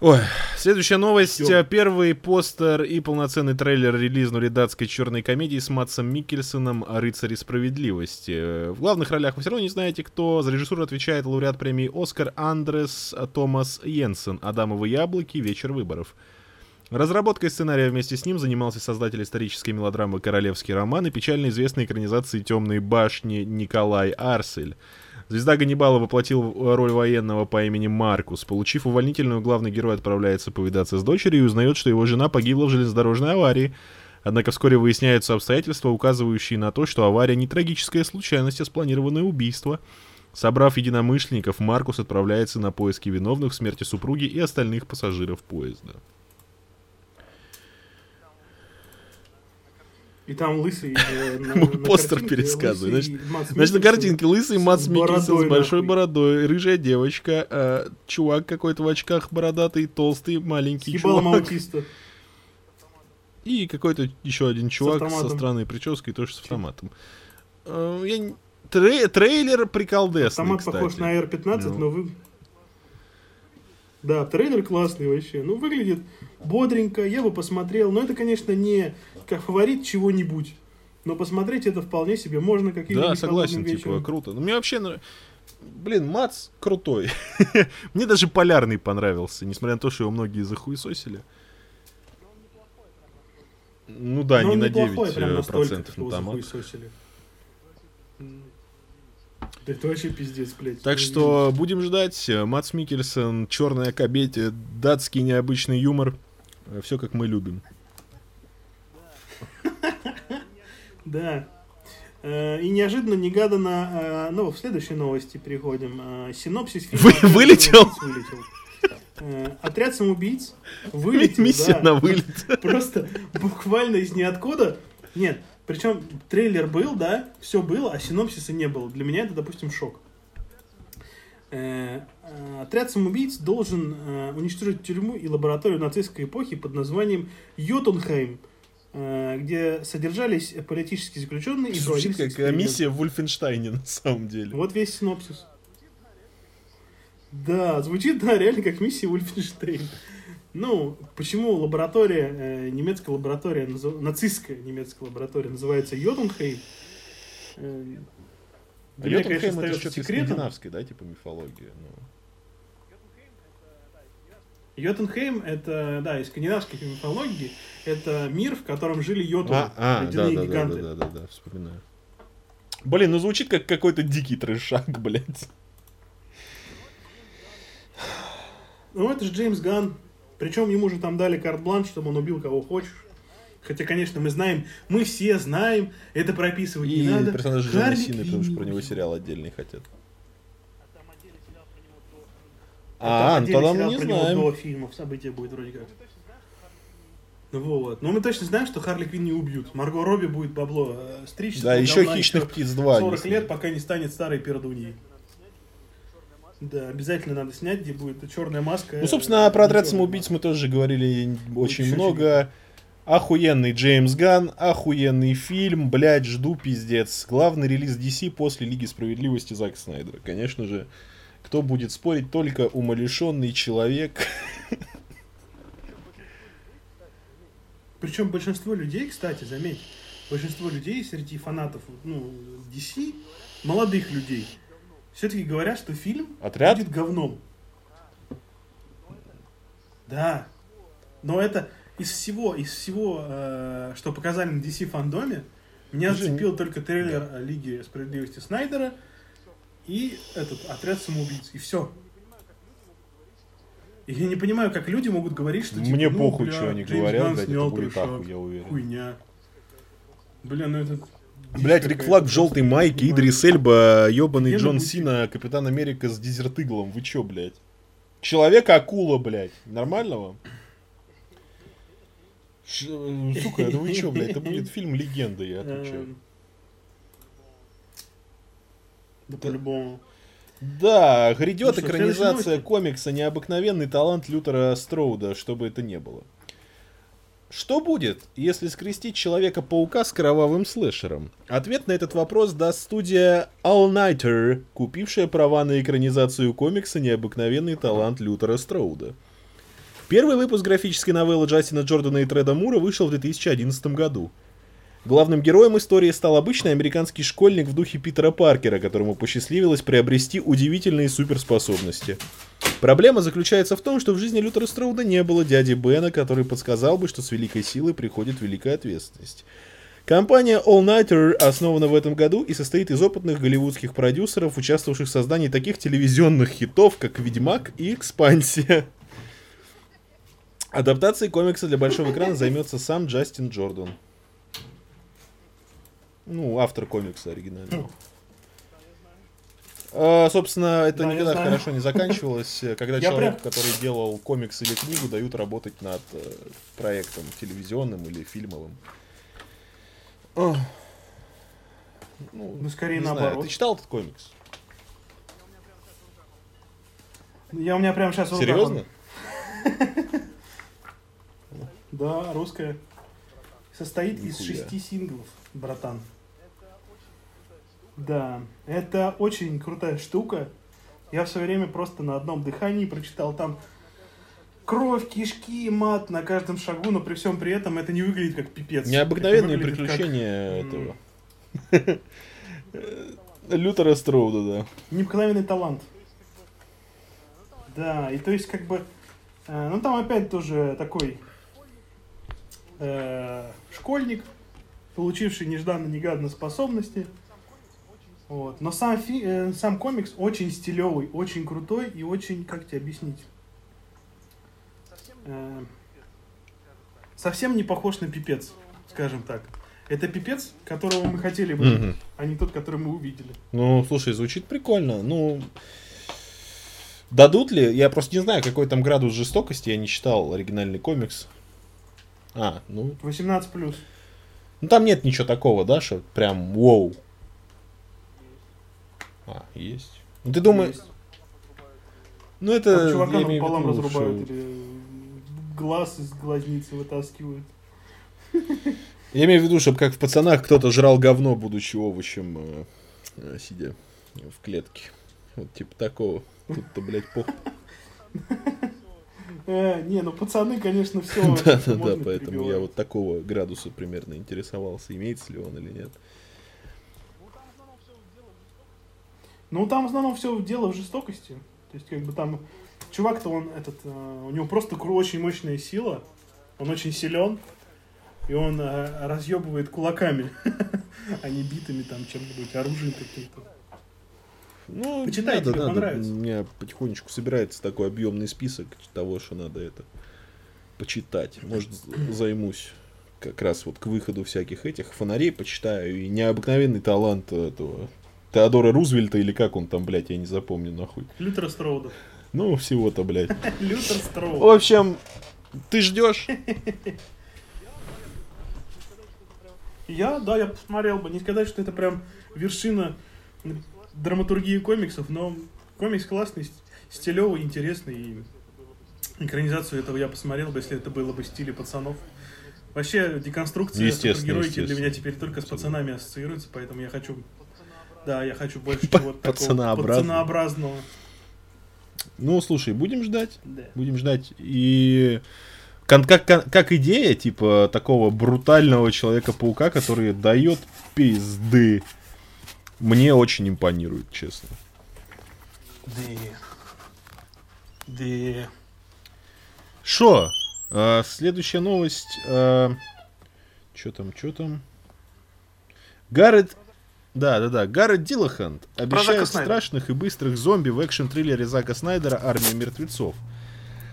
Ой, следующая новость. Всё. Первый постер и полноценный трейлер релизнули датской черной комедии с Матсом Миккельсоном о рыцаре справедливости. В главных ролях вы все равно не знаете, кто. За режиссуру отвечает лауреат премии Оскар Андрес Томас Йенсен. Адамовы яблоки. Вечер выборов. Разработкой сценария вместе с ним занимался создатель исторической мелодрамы «Королевский роман» и печально известной экранизации «Темной башни» Николай Арсель. Звезда Ганнибала воплотил э, роль военного по имени Маркус. Получив увольнительную, главный герой отправляется повидаться с дочерью и узнает, что его жена погибла в железнодорожной аварии. Однако вскоре выясняются обстоятельства, указывающие на то, что авария не трагическая случайность, а спланированное убийство. Собрав единомышленников, Маркус отправляется на поиски виновных в смерти супруги и остальных пассажиров поезда. И там лысый... э, постер Мадс Значит, на картинке лысый Мац с Миккельсен с большой бородой, рыжая девочка, э, чувак какой-то в очках бородатый, толстый, маленький чувак. И какой-то еще один чувак со странной прической, тоже с автоматом. Э, я не- трей- трейлер приколдесный, Автомат кстати. похож на R15, Ну. но вы... Да, трейлер классный вообще. Ну, выглядит бодренько, я бы посмотрел. Но это, конечно, не как фаворит чего-нибудь. Но посмотреть это вполне себе можно каким-нибудь Да, согласен, типа, круто. Ну, мне вообще... нрав- Блин, Мац крутой. мне даже Полярный понравился, несмотря на то, что его многие захуесосили. Ну да, Но не на неплохой, 9 прям э, настолько, процентов как его на томат. Да это вообще пиздец, блядь. Так что будем ждать. Э, Мац Микельсон, черная кобете, датский необычный юмор. Все как мы любим. Да. Э, И неожиданно, негаданно, э, ну, в следующей новости переходим. Э, Синопсис фильма Вы- «Отряд вылетел? самоубийц» вылетел. Э, Отряд самоубийц вылетел, Миссия да. на вылет. Просто буквально из ниоткуда. Нет, причем трейлер был, да, все было, а синопсиса не было. Для меня это, допустим, шок. Э, э, Отряд самоубийц должен э, уничтожить тюрьму и лабораторию нацистской эпохи под названием Йотунхейм, где содержались политические заключенные и Звучит как миссия в Вульфенштайне на самом деле. Вот весь синопсис. Да, звучит, да, реально как миссия Ульфенштейн. Ну, почему лаборатория, э, немецкая лаборатория, нацистская немецкая лаборатория называется Йотунхейм? Э, А для меня, конечно, остается секретом. да, типа мифология. ну. Йотунхейм это, да, из скандинавской мифологии, это мир, в котором жили йотуны, А, а, да, ледяные да, да, гиганты. да, да, да, да, вспоминаю. Блин, ну звучит как какой-то дикий трешак, блядь. Ну, это же Джеймс Ганн. Причем ему же там дали карт-бланш, чтобы он убил кого хочешь. Хотя, конечно, мы знаем, мы все знаем, это прописывать И не надо. персонажи Джона Харли Сины, потому что про него сериал отдельный хотят. А А, там ну отдельный тогда мы сериал не про него знаем. До фильмов события будет вроде как. Ну вот. Но мы точно знаем, что Харли Квинн не убьют. Марго Робби будет бабло э, стричь. Да, еще «Хищных птиц 2». 40 не лет, пока не станет старой пердуньей. Да, обязательно надо снять, где будет черная маска. Ну, собственно, про отряд самоубийц мы тоже говорили очень еще много. Охуенный Джеймс Ган, охуенный фильм, блять, жду пиздец. Главный релиз DC после Лиги Справедливости Зака Снайдера. Конечно же, кто будет спорить, только умалишенный человек. Причем большинство людей, кстати, заметь, большинство людей среди фанатов ну, DC, молодых людей, все-таки говорят, что фильм Отряд? будет говном. Да. Но это из всего, из всего, э, что показали на DC фандоме, меня Ну, зацепил только трейлер э, Лиги Справедливости Снайдера и этот отряд самоубийц. И все. И я не понимаю, как люди могут говорить, что типа, Мне ну, похуй, бля, что они Джеймс говорят, Ганн блядь, это будет ахуй, я уверен. Хуйня. Бля, ну это... Блять, Рик Флаг в желтой майке. Идрис Эльба, ебаный Офигенно Джон. Сина, Капитан Америка с Дезерт Иглом. Вы чё, блядь? Человек-акула, блядь. Нормально вам? Ш- э, Сука, да вы чё, блядь? Это будет фильм легенда, я отвечаю. Эм, Да по-любому. Да, грядет Ну экранизация комикса «Необыкновенный талант Лютера Строуда», что бы это ни было. Что будет, если скрестить Человека-паука с кровавым слэшером? Ответ на этот вопрос даст студия All Nighter, купившая права на экранизацию комикса «Необыкновенный талант Лютера Строуда». Первый выпуск графической новеллы Джастина Джордана и Треда Мура вышел в 2011 году. Главным героем истории стал обычный американский школьник в духе Питера Паркера, которому посчастливилось приобрести удивительные суперспособности. Проблема заключается в том, что в жизни Лютера Строуда не было дяди Бена, который подсказал бы, что с великой силой приходит великая ответственность. Компания All Nighter основана в этом году и состоит из опытных голливудских продюсеров, участвовавших в создании таких телевизионных хитов, как «Ведьмак» и «Экспансия». Адаптацией комикса для большого экрана займется сам Джастин Джордан. Ну, автор комикса оригинального. А, собственно, это Да, никогда знаю. хорошо не заканчивалось, когда Я человек, прям- который делал комикс или книгу, дают работать над э, проектом телевизионным или фильмовым. Ну, Ну, скорее не знаю, наоборот. Ты читал этот комикс? Я у меня прямо сейчас... Серьезно? Да, русская. Состоит из шести синглов, братан. Да, это очень крутая штука. Я в свое время просто на одном дыхании прочитал там кровь, кишки, мат на каждом шагу, но при всем при этом это не выглядит как пипец. Необыкновенные как приключения м, этого. Лютера Строуда, да. Необыкновенный талант. Да, и то есть как бы, э, ну там опять тоже такой э, школьник, получивший нежданно-негаданно способности. Вот. Но сам, фи- э, сам комикс очень стилевый, очень крутой и очень, как тебе объяснить, Э, совсем не похож на пипец, скажем так. Это пипец, которого мы хотели бы, а не тот, который мы увидели. Ну, слушай, звучит прикольно. Ну, дадут ли? Я просто не знаю, какой там градус жестокости. Я не читал оригинальный комикс. А, ну, 18 плюс. ну там нет ничего такого, да, что прям воу. А, есть. Ну, ты думаешь, ну это... Там чувака пополам разрубают что- или глаз из глазницы вытаскивают. Я имею в виду, чтобы как в пацанах кто-то жрал говно, будучи овощем, э, э, сидя в клетке. Вот типа такого. Тут-то, блядь, пох. Э, не, ну пацаны, конечно, все. Да, да, да, поэтому я вот такого градуса примерно интересовался, имеется ли он или нет. Ну там в основном все дело в жестокости. То есть, как бы там чувак-то он этот, э, у него просто очень мощная сила, он очень силен, и он э, разъебывает кулаками, а не битами там чем-нибудь, оружием каким-то. Ну, Почитай, надо, тебе надо. понравится. У меня потихонечку собирается такой объемный список того, что надо это почитать. Может, займусь как раз вот к выходу всяких этих фонарей почитаю. И необыкновенный талант этого Теодора Рузвельта, или как он там, блядь, я не запомню нахуй. Лютер Строуда. Ну, всего-то, блядь. Лютер В Строуда. общем, ты ждешь? Я, да, я посмотрел бы. Не сказать, что это прям вершина драматургии комиксов, но комикс классный, стилевый, интересный. И экранизацию этого я посмотрел бы, если это было бы в стиле пацанов. Вообще, деконструкция супергероики для меня теперь только с пацанами ассоциируется, поэтому я хочу... Да, я хочу больше чего-то такого пацанообразного. пацанообразного. Ну, слушай, будем ждать. Да. Будем ждать. И как, кон- как идея, типа, такого брутального Человека-паука, который дает пизды, мне очень импонирует, честно. Да. Да. Шо? А, следующая новость. Что там, что там? Гаррет... Да, да, да. Гаррет Диллахант Зака обещает страшных и быстрых зомби в экшн-триллере Зака Снайдера «Армия мертвецов».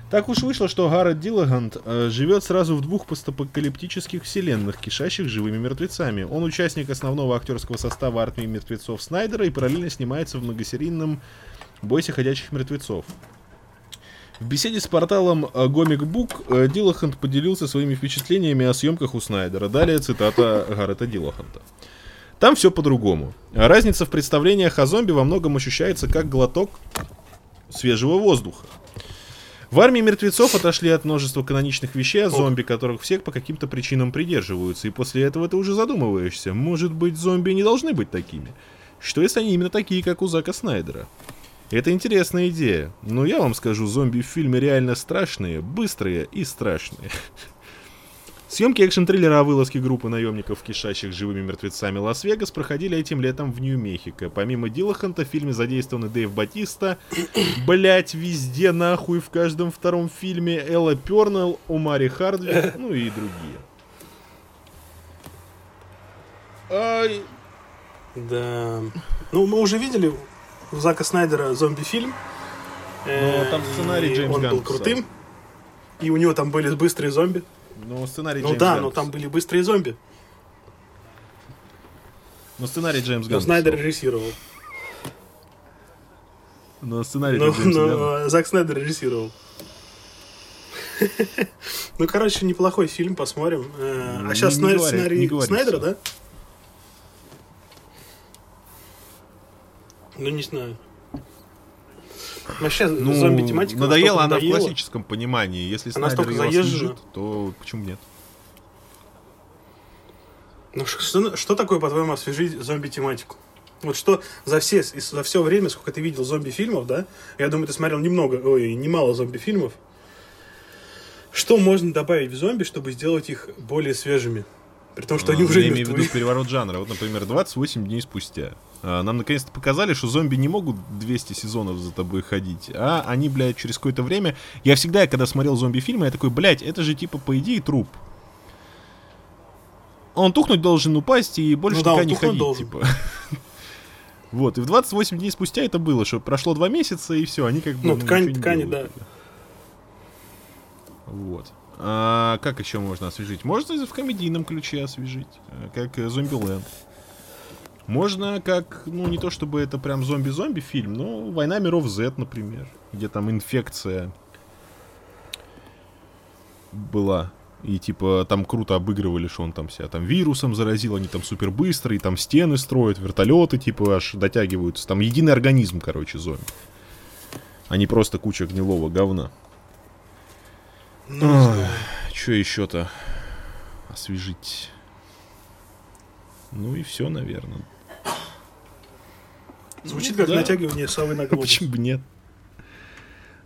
Так уж вышло, что Гаррет Диллагант э, живет сразу в двух постапокалиптических вселенных, кишащих живыми мертвецами. Он участник основного актерского состава армии мертвецов Снайдера и параллельно снимается в многосерийном «Бойся ходячих мертвецов». В беседе с порталом э, Comic Book э, Диллахант поделился своими впечатлениями о съемках у Снайдера. Далее цитата Гаррета Диллаханта. Там все по-другому. Разница в представлениях о зомби во многом ощущается как глоток свежего воздуха. В армии мертвецов отошли от множества каноничных вещей о зомби, которых всех по каким-то причинам придерживаются, и после этого ты уже задумываешься, может быть, зомби не должны быть такими? Что если они именно такие, как у Зака Снайдера? Это интересная идея, но я вам скажу, зомби в фильме реально страшные, быстрые и страшные. Съемки экшн-триллера о вылазке группы наемников, кишащих живыми мертвецами Лас-Вегас, проходили этим летом в Нью-Мехико. Помимо Диллаханта в фильме задействованы Дэйв Батиста, блять, везде нахуй в каждом втором фильме, Элла Пернелл, Омари Хардвик, ну и другие. Ай. Да. Ну, мы уже видели у Зака Снайдера зомби-фильм. Ну, там сценарий И Джеймс Он Ганн был крутым. И у него там были быстрые зомби. Ну, сценарий Ну Джеймс да, Ганн но там были быстрые зомби. Ну, сценарий Джеймс Но Ганн Снайдер писал. режиссировал. Но сценарий Но, Джеймс Ганн. но Зак Снайдер режиссировал. Ну, короче, неплохой фильм, посмотрим. Э, Ну, А сейчас не сценарий Снайдера, да? Ну, не знаю. Вообще, Ну, зомби-тематика надоела она в надоела. классическом понимании. Если Она Снайдер заезжена. освежит, то почему нет? Ну, что, что такое, по-твоему, освежить зомби-тематику? Вот что за все, за все время, сколько ты видел зомби-фильмов, да? Я думаю, ты смотрел немного, ой, немало зомби-фильмов. Что можно добавить в зомби, чтобы сделать их более свежими? При том, что они А, уже я имею в виду переворот жанра. Вот, например, 28 дней спустя. А, Нам наконец-то показали, что зомби не могут 200 сезонов за тобой ходить, а они, блядь, через какое-то время... Я всегда, когда смотрел зомби-фильмы, я такой, блядь, это же типа, по идее, труп. Он тухнуть должен упасть и больше Ну да, никогда не ходить, должен. типа. Вот, и в 28 дней спустя это было, что прошло два месяца, и все, они как бы... Ну, ткань- ничего не ткани, делают. Вот. А как еще можно освежить? Можно в комедийном ключе освежить, э, как э, Зомбиленд. Можно как, ну не то чтобы это прям зомби-зомби фильм, но Война миров Z, например, где там инфекция была. И типа там круто обыгрывали, что он там себя там вирусом заразил, они там супер быстрые, там стены строят, вертолеты типа аж дотягиваются. Там единый организм, короче, зомби. А не просто куча гнилого говна. Ну. Что еще-то освежить? Ну и все, наверное. Звучит ну как да. натягивание совы на глобус. Почему бы нет?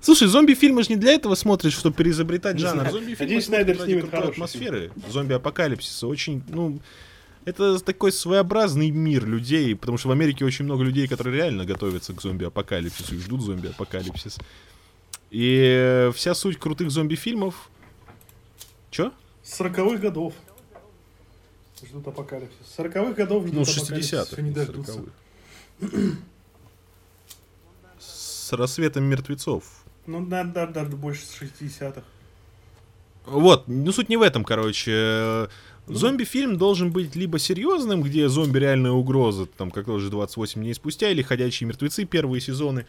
Слушай, зомби-фильмы же не для этого смотришь, чтобы переизобретать жанр. Зомби-фильмы Надеюсь, Снайдер снимет атмосферы, зомби-апокалипсиса. Очень, ну, это такой своеобразный мир людей, потому что в Америке очень много людей, которые реально готовятся к зомби-апокалипсису и ждут зомби-апокалипсис. И вся суть крутых зомби-фильмов... Чё? С 40-х годов. Ждут апокалипсис. С 40-х годов ждут Ну, апокалипсис. 60-х. всё не дождутся. 40-х. С рассветом мертвецов. Ну, да, да, да, больше с 60-х. Вот, ну суть не в этом, короче. Э, Зомби-фильм должен быть либо серьезным, где зомби реальная угроза, там как тоже 28 дней спустя, или ходячие мертвецы первые сезоны.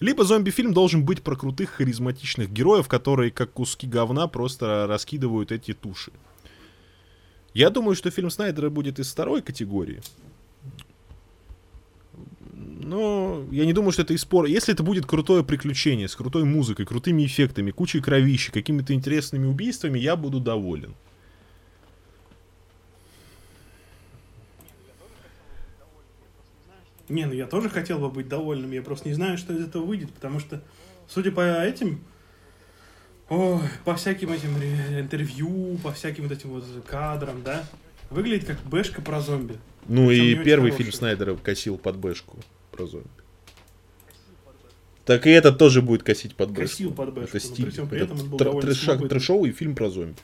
Либо зомби-фильм должен быть про крутых харизматичных героев, которые как куски говна просто раскидывают эти туши. Я думаю, что фильм Снайдера будет из второй категории. Но я не думаю, что это из спора. Если это будет крутое приключение с крутой музыкой, крутыми эффектами, кучей кровищи, какими-то интересными убийствами, я буду доволен. Не, ну я тоже хотел бы быть довольным, я просто не знаю, что из этого выйдет, потому что, судя по этим, ой, по всяким этим интервью, по всяким вот этим вот кадрам, да, выглядит как бэшка про зомби. Ну и первый фильм Снайдера косил под бэшку про зомби. Так и этот тоже будет косить под бэшку. Косил под бэшку, Это но стиль. при всем при Это этом был тр- трэша- трэшовый фильм про зомби.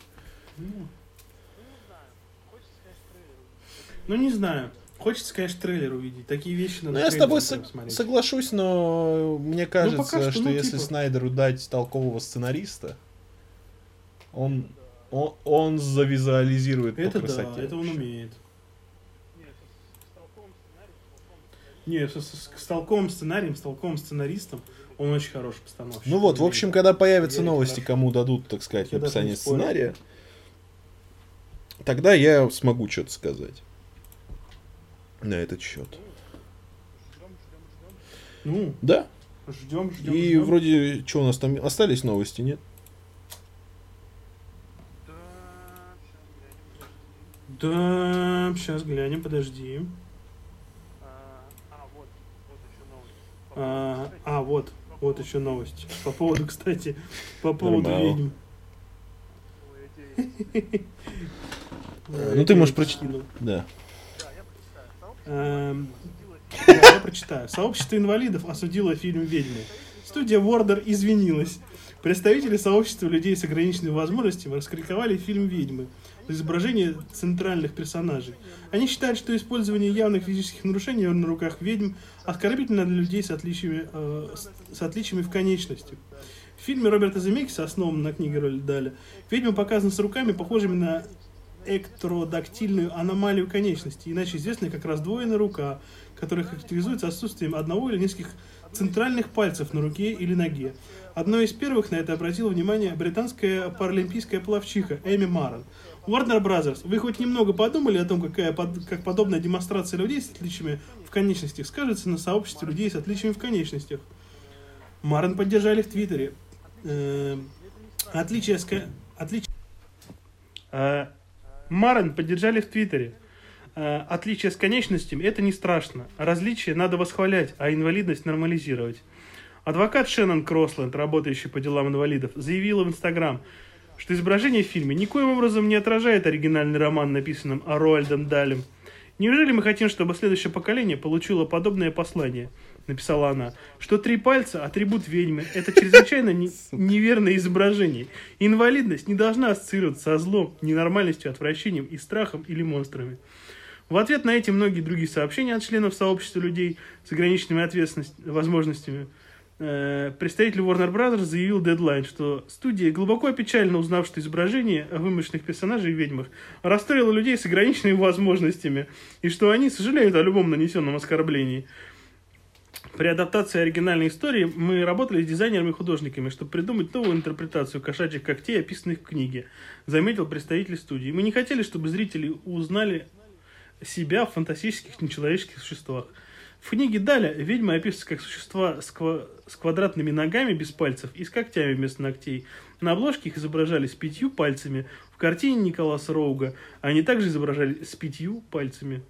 Ну, не знаю. Хочется, конечно, трейлер увидеть. Такие вещи надо Ну, я с тобой со- смотреть. соглашусь, но мне кажется, пока что, что ну, если типа. Снайдеру дать толкового сценариста, он, он, он завизуализирует Это по красоте. да, это он умеет. Не, с, с- с толковым сценарием, с толковым сценаристом он очень хороший постановщик. Ну вот, в общем, когда появятся Я новости, хорошо. кому дадут, так сказать, Я написание сценария, тогда я смогу что-то сказать. На этот счет. Ну, Да. ждем, ждем. И вроде, что у нас там остались новости, нет? Да, сейчас глянем, подожди. А, вот, вот еще новость. А, а, вот, вот еще новость. По поводу, кстати, по поводу Нормально. ведьм. Ну, ты можешь прочитать. Да. Да, я прочитаю. Сообщество Эм, осудило да, я прочитаю. Сообщество инвалидов осудило фильм «Ведьмы». Студия Warner извинилась. Представители сообщества людей с ограниченными возможностями раскритиковали фильм «Ведьмы» за изображение центральных персонажей. Они считают, что использование явных физических нарушений на руках ведьм оскорбительно для людей с отличиями, э, с, отличиями в конечностях. В фильме Роберта Земекиса, основанном на книге Роли Даля, ведьма показана с руками, похожими на эктродактильную аномалию конечности, иначе известная как раздвоенная рука, которая характеризуется отсутствием одного или нескольких центральных пальцев на руке или ноге. Одной из первых на это обратила внимание британская паралимпийская пловчиха Эми Маррон. Warner Brothers, вы хоть немного подумали о том, какая как подобная демонстрация людей с отличиями в конечностях скажется на сообществе людей с отличиями в конечностях? Маррон поддержали в Твиттере. Эм, Отличие с... Маррон поддержали в Твиттере. Э, Отличие с конечностями – это не страшно. Различия надо восхвалять, а инвалидность нормализировать. Адвокат Шеннон Кросленд, работающий по делам инвалидов, заявила в Инстаграм, что изображение в фильме никоим образом не отражает оригинальный роман, написанным Роальдом Далем. Неужели мы хотим, чтобы следующее поколение получило подобное послание? Написала она, что три пальца – атрибут ведьмы. Это чрезвычайно не- неверное изображение. Инвалидность не должна ассоциироваться со злом, ненормальностью, отвращением и страхом или монстрами. В ответ на эти и многие другие сообщения от членов сообщества людей с ограниченными возможностями, э, представитель Warner Bros. заявил Deadline, что студия глубоко опечалена, узнав, что изображение вымышленных персонажей в ведьмах расстроило людей с ограниченными возможностями, и что они сожалеют о любом нанесенном оскорблении. При адаптации оригинальной истории мы работали с дизайнерами и художниками, чтобы придумать новую интерпретацию кошачьих когтей, описанных в книге, заметил представитель студии. Мы не хотели, чтобы зрители узнали себя в фантастических нечеловеческих существах. В книге Даля ведьмы описываются как существа с, ква- с квадратными ногами без пальцев и с когтями вместо ногтей. На обложке их изображали с пятью пальцами. В картине Николаса Роуга они также изображали с пятью пальцами.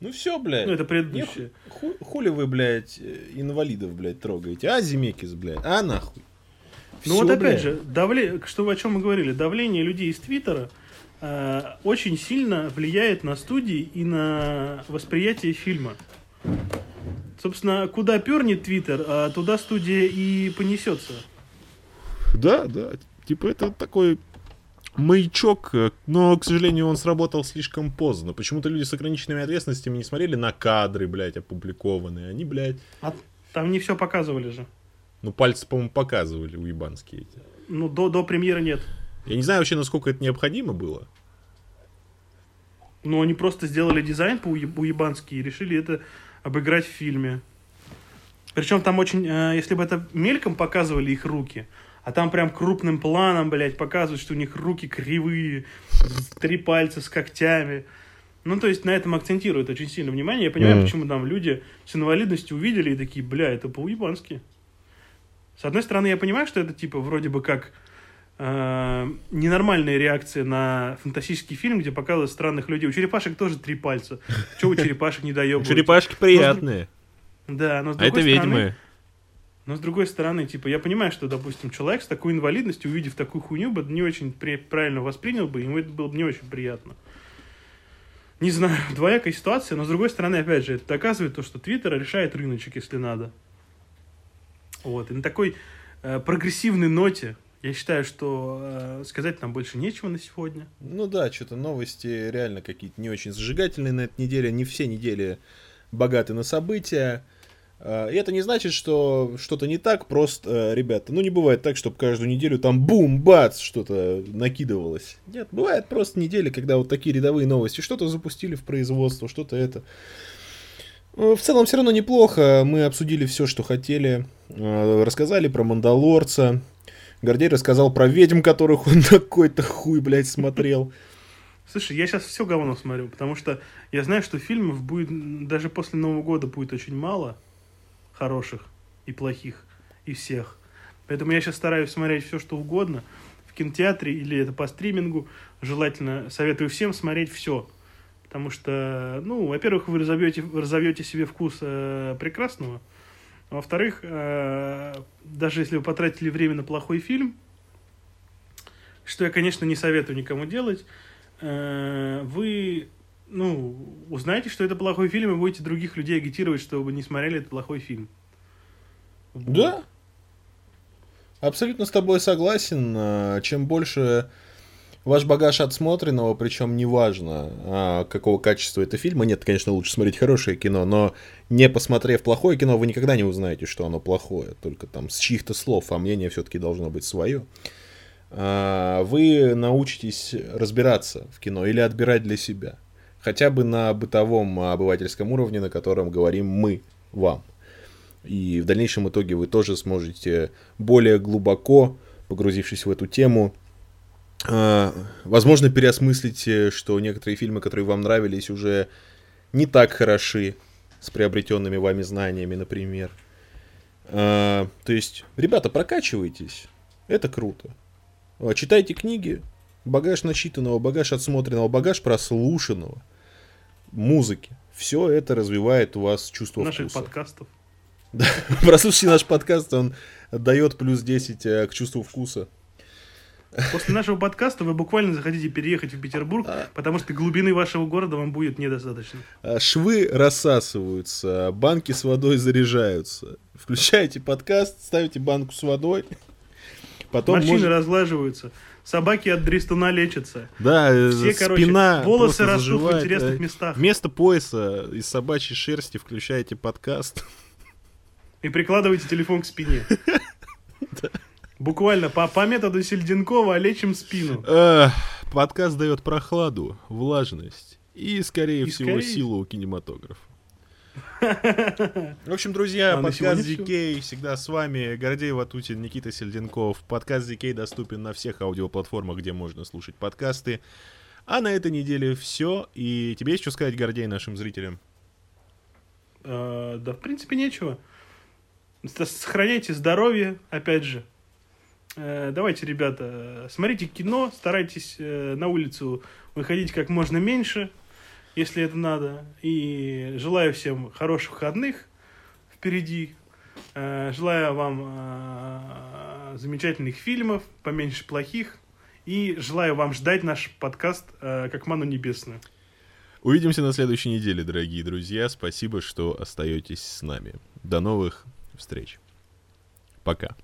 Ну все, блядь. Ну, это Не предыдущее. ху- хули вы, блядь, э, инвалидов, блядь, трогаете? А, Земекис, блядь, а нахуй. Ну вот опять блядь. же, давле... что о чем мы говорили, давление людей из Твиттера э, очень сильно влияет на студии и на восприятие фильма. Собственно, куда пернет Твиттер, а туда студия и понесется. Да, да. Типа это такой маячок, э, но, к сожалению, он сработал слишком поздно. Почему-то люди с ограниченными ответственностями не смотрели на кадры, блядь, опубликованные. Они, блядь, А там не все показывали же. ну пальцы, по-моему, показывали уебанские эти. Ну, до, до премьеры нет. Я не знаю вообще, насколько это необходимо было. Но они просто сделали дизайн по уебански и решили это обыграть в фильме. Причем там очень, э, если бы это мельком показывали их руки, а там прям крупным планом, блядь, показывают, что у них руки кривые, три пальца с когтями. Ну, то есть на этом акцентируют очень сильно внимание. Я понимаю, Мгм. почему там люди с инвалидностью увидели и такие, бля, это по-уебански. С одной стороны, я понимаю, что это типа вроде бы как э, ненормальная реакция на фантастический фильм, где показывают странных людей. У черепашек тоже три пальца. Чего у черепашек не доебывают? Черепашки приятные. Да, но с А другой это стороны, ведьмы. Но с другой стороны, типа, я понимаю, что, допустим, человек с такой инвалидностью, увидев такую хуйню, бы не очень при- правильно воспринял бы, ему это было бы не очень приятно. Не знаю, двоякая ситуация, но с другой стороны, опять же, это доказывает то, что Твиттер решает рыночек, если надо. Вот, и на такой э, прогрессивной ноте я считаю, что э, сказать нам больше нечего на сегодня. Ну да, что-то новости реально какие-то не очень зажигательные на этой неделе. Не все недели богаты на события. А, И это не значит, что что-то не так, просто, э, ребята, ну не бывает так, чтобы каждую неделю там бум-бац что-то накидывалось. Нет, бывает просто недели, когда вот такие рядовые новости, что-то запустили в производство, что-то это. Э, В целом все равно неплохо, мы обсудили все, что хотели, Э, рассказали про Мандалорца, Гордей рассказал про ведьм, которых он какой-то хуй, блядь, смотрел. Слушай, я сейчас все говно смотрю, потому что я знаю, что фильмов будет даже после Нового года будет очень мало хороших и плохих, и всех. Поэтому я сейчас стараюсь смотреть все, что угодно в кинотеатре или это по стримингу. Желательно советую всем смотреть все. Потому что, ну, во-первых, вы разовьете, разовьете себе вкус э, прекрасного. Во-вторых, э, даже если вы потратили время на плохой фильм, что я, конечно, не советую никому делать, э, вы, ну, узнаете, что это плохой фильм, и будете других людей агитировать, чтобы не смотрели этот плохой фильм. Вот. Да. Абсолютно с тобой согласен. А, Чем больше ваш багаж отсмотренного, причем неважно, а, какого качества это фильма. Нет, конечно, лучше смотреть хорошее кино, но не посмотрев плохое кино, вы никогда не узнаете, что оно плохое. Только там с чьих-то слов, а мнение все-таки должно быть свое. А, Вы научитесь разбираться в кино или отбирать для себя. Хотя бы на бытовом а, обывательском уровне, на котором говорим мы вам. И в дальнейшем итоге вы тоже сможете более глубоко, погрузившись в эту тему, а, возможно, переосмыслить, э, что некоторые фильмы, которые вам нравились, уже не так хороши с приобретенными вами знаниями, например. А, То есть, ребята, прокачивайтесь. Это круто. Читайте книги, багаж начитанного, багаж отсмотренного, багаж прослушанного, музыки. Все это развивает у вас чувство Наших вкуса. подкастов. Прослушайте наш подкаст, он дает плюс 10 э, к чувству вкуса. После нашего подкаста вы буквально захотите переехать в Петербург, потому что глубины вашего города вам будет недостаточно. А, Швы рассасываются, банки с водой заряжаются. Включаете подкаст, ставите банку с водой. Потом Морщины может- разглаживаются. Собаки от дристуна лечатся. Да, э, Все, короче, спина волосы просто растут в заживает, интересных э, местах. Вместо пояса из собачьей шерсти включаете подкаст. И прикладывайте телефон к спине. Буквально по, по методу Сельденкова лечим спину. Эх, Подкаст дает прохладу, влажность и, скорее И всего, скорее- силу кинематографа. В общем, друзья, А подкаст. ZK всегда с вами. Гордей Ватутин, Никита Сельденков. Подкаст ZK доступен на всех аудиоплатформах, где можно слушать подкасты. А на этой неделе все. И тебе есть что сказать, Гордей, нашим зрителям? Э, да, в принципе, нечего. Сохраняйте здоровье, опять же. Э, Давайте, ребята, смотрите кино, старайтесь э, на улицу выходить как можно меньше, если это надо. И желаю всем хороших выходных впереди. Э, Желаю вам э, замечательных фильмов, поменьше плохих. И желаю вам ждать наш подкаст э, как ману небесную. Увидимся на следующей неделе, дорогие друзья. Спасибо, что остаетесь с нами. До новых встреч. Пока.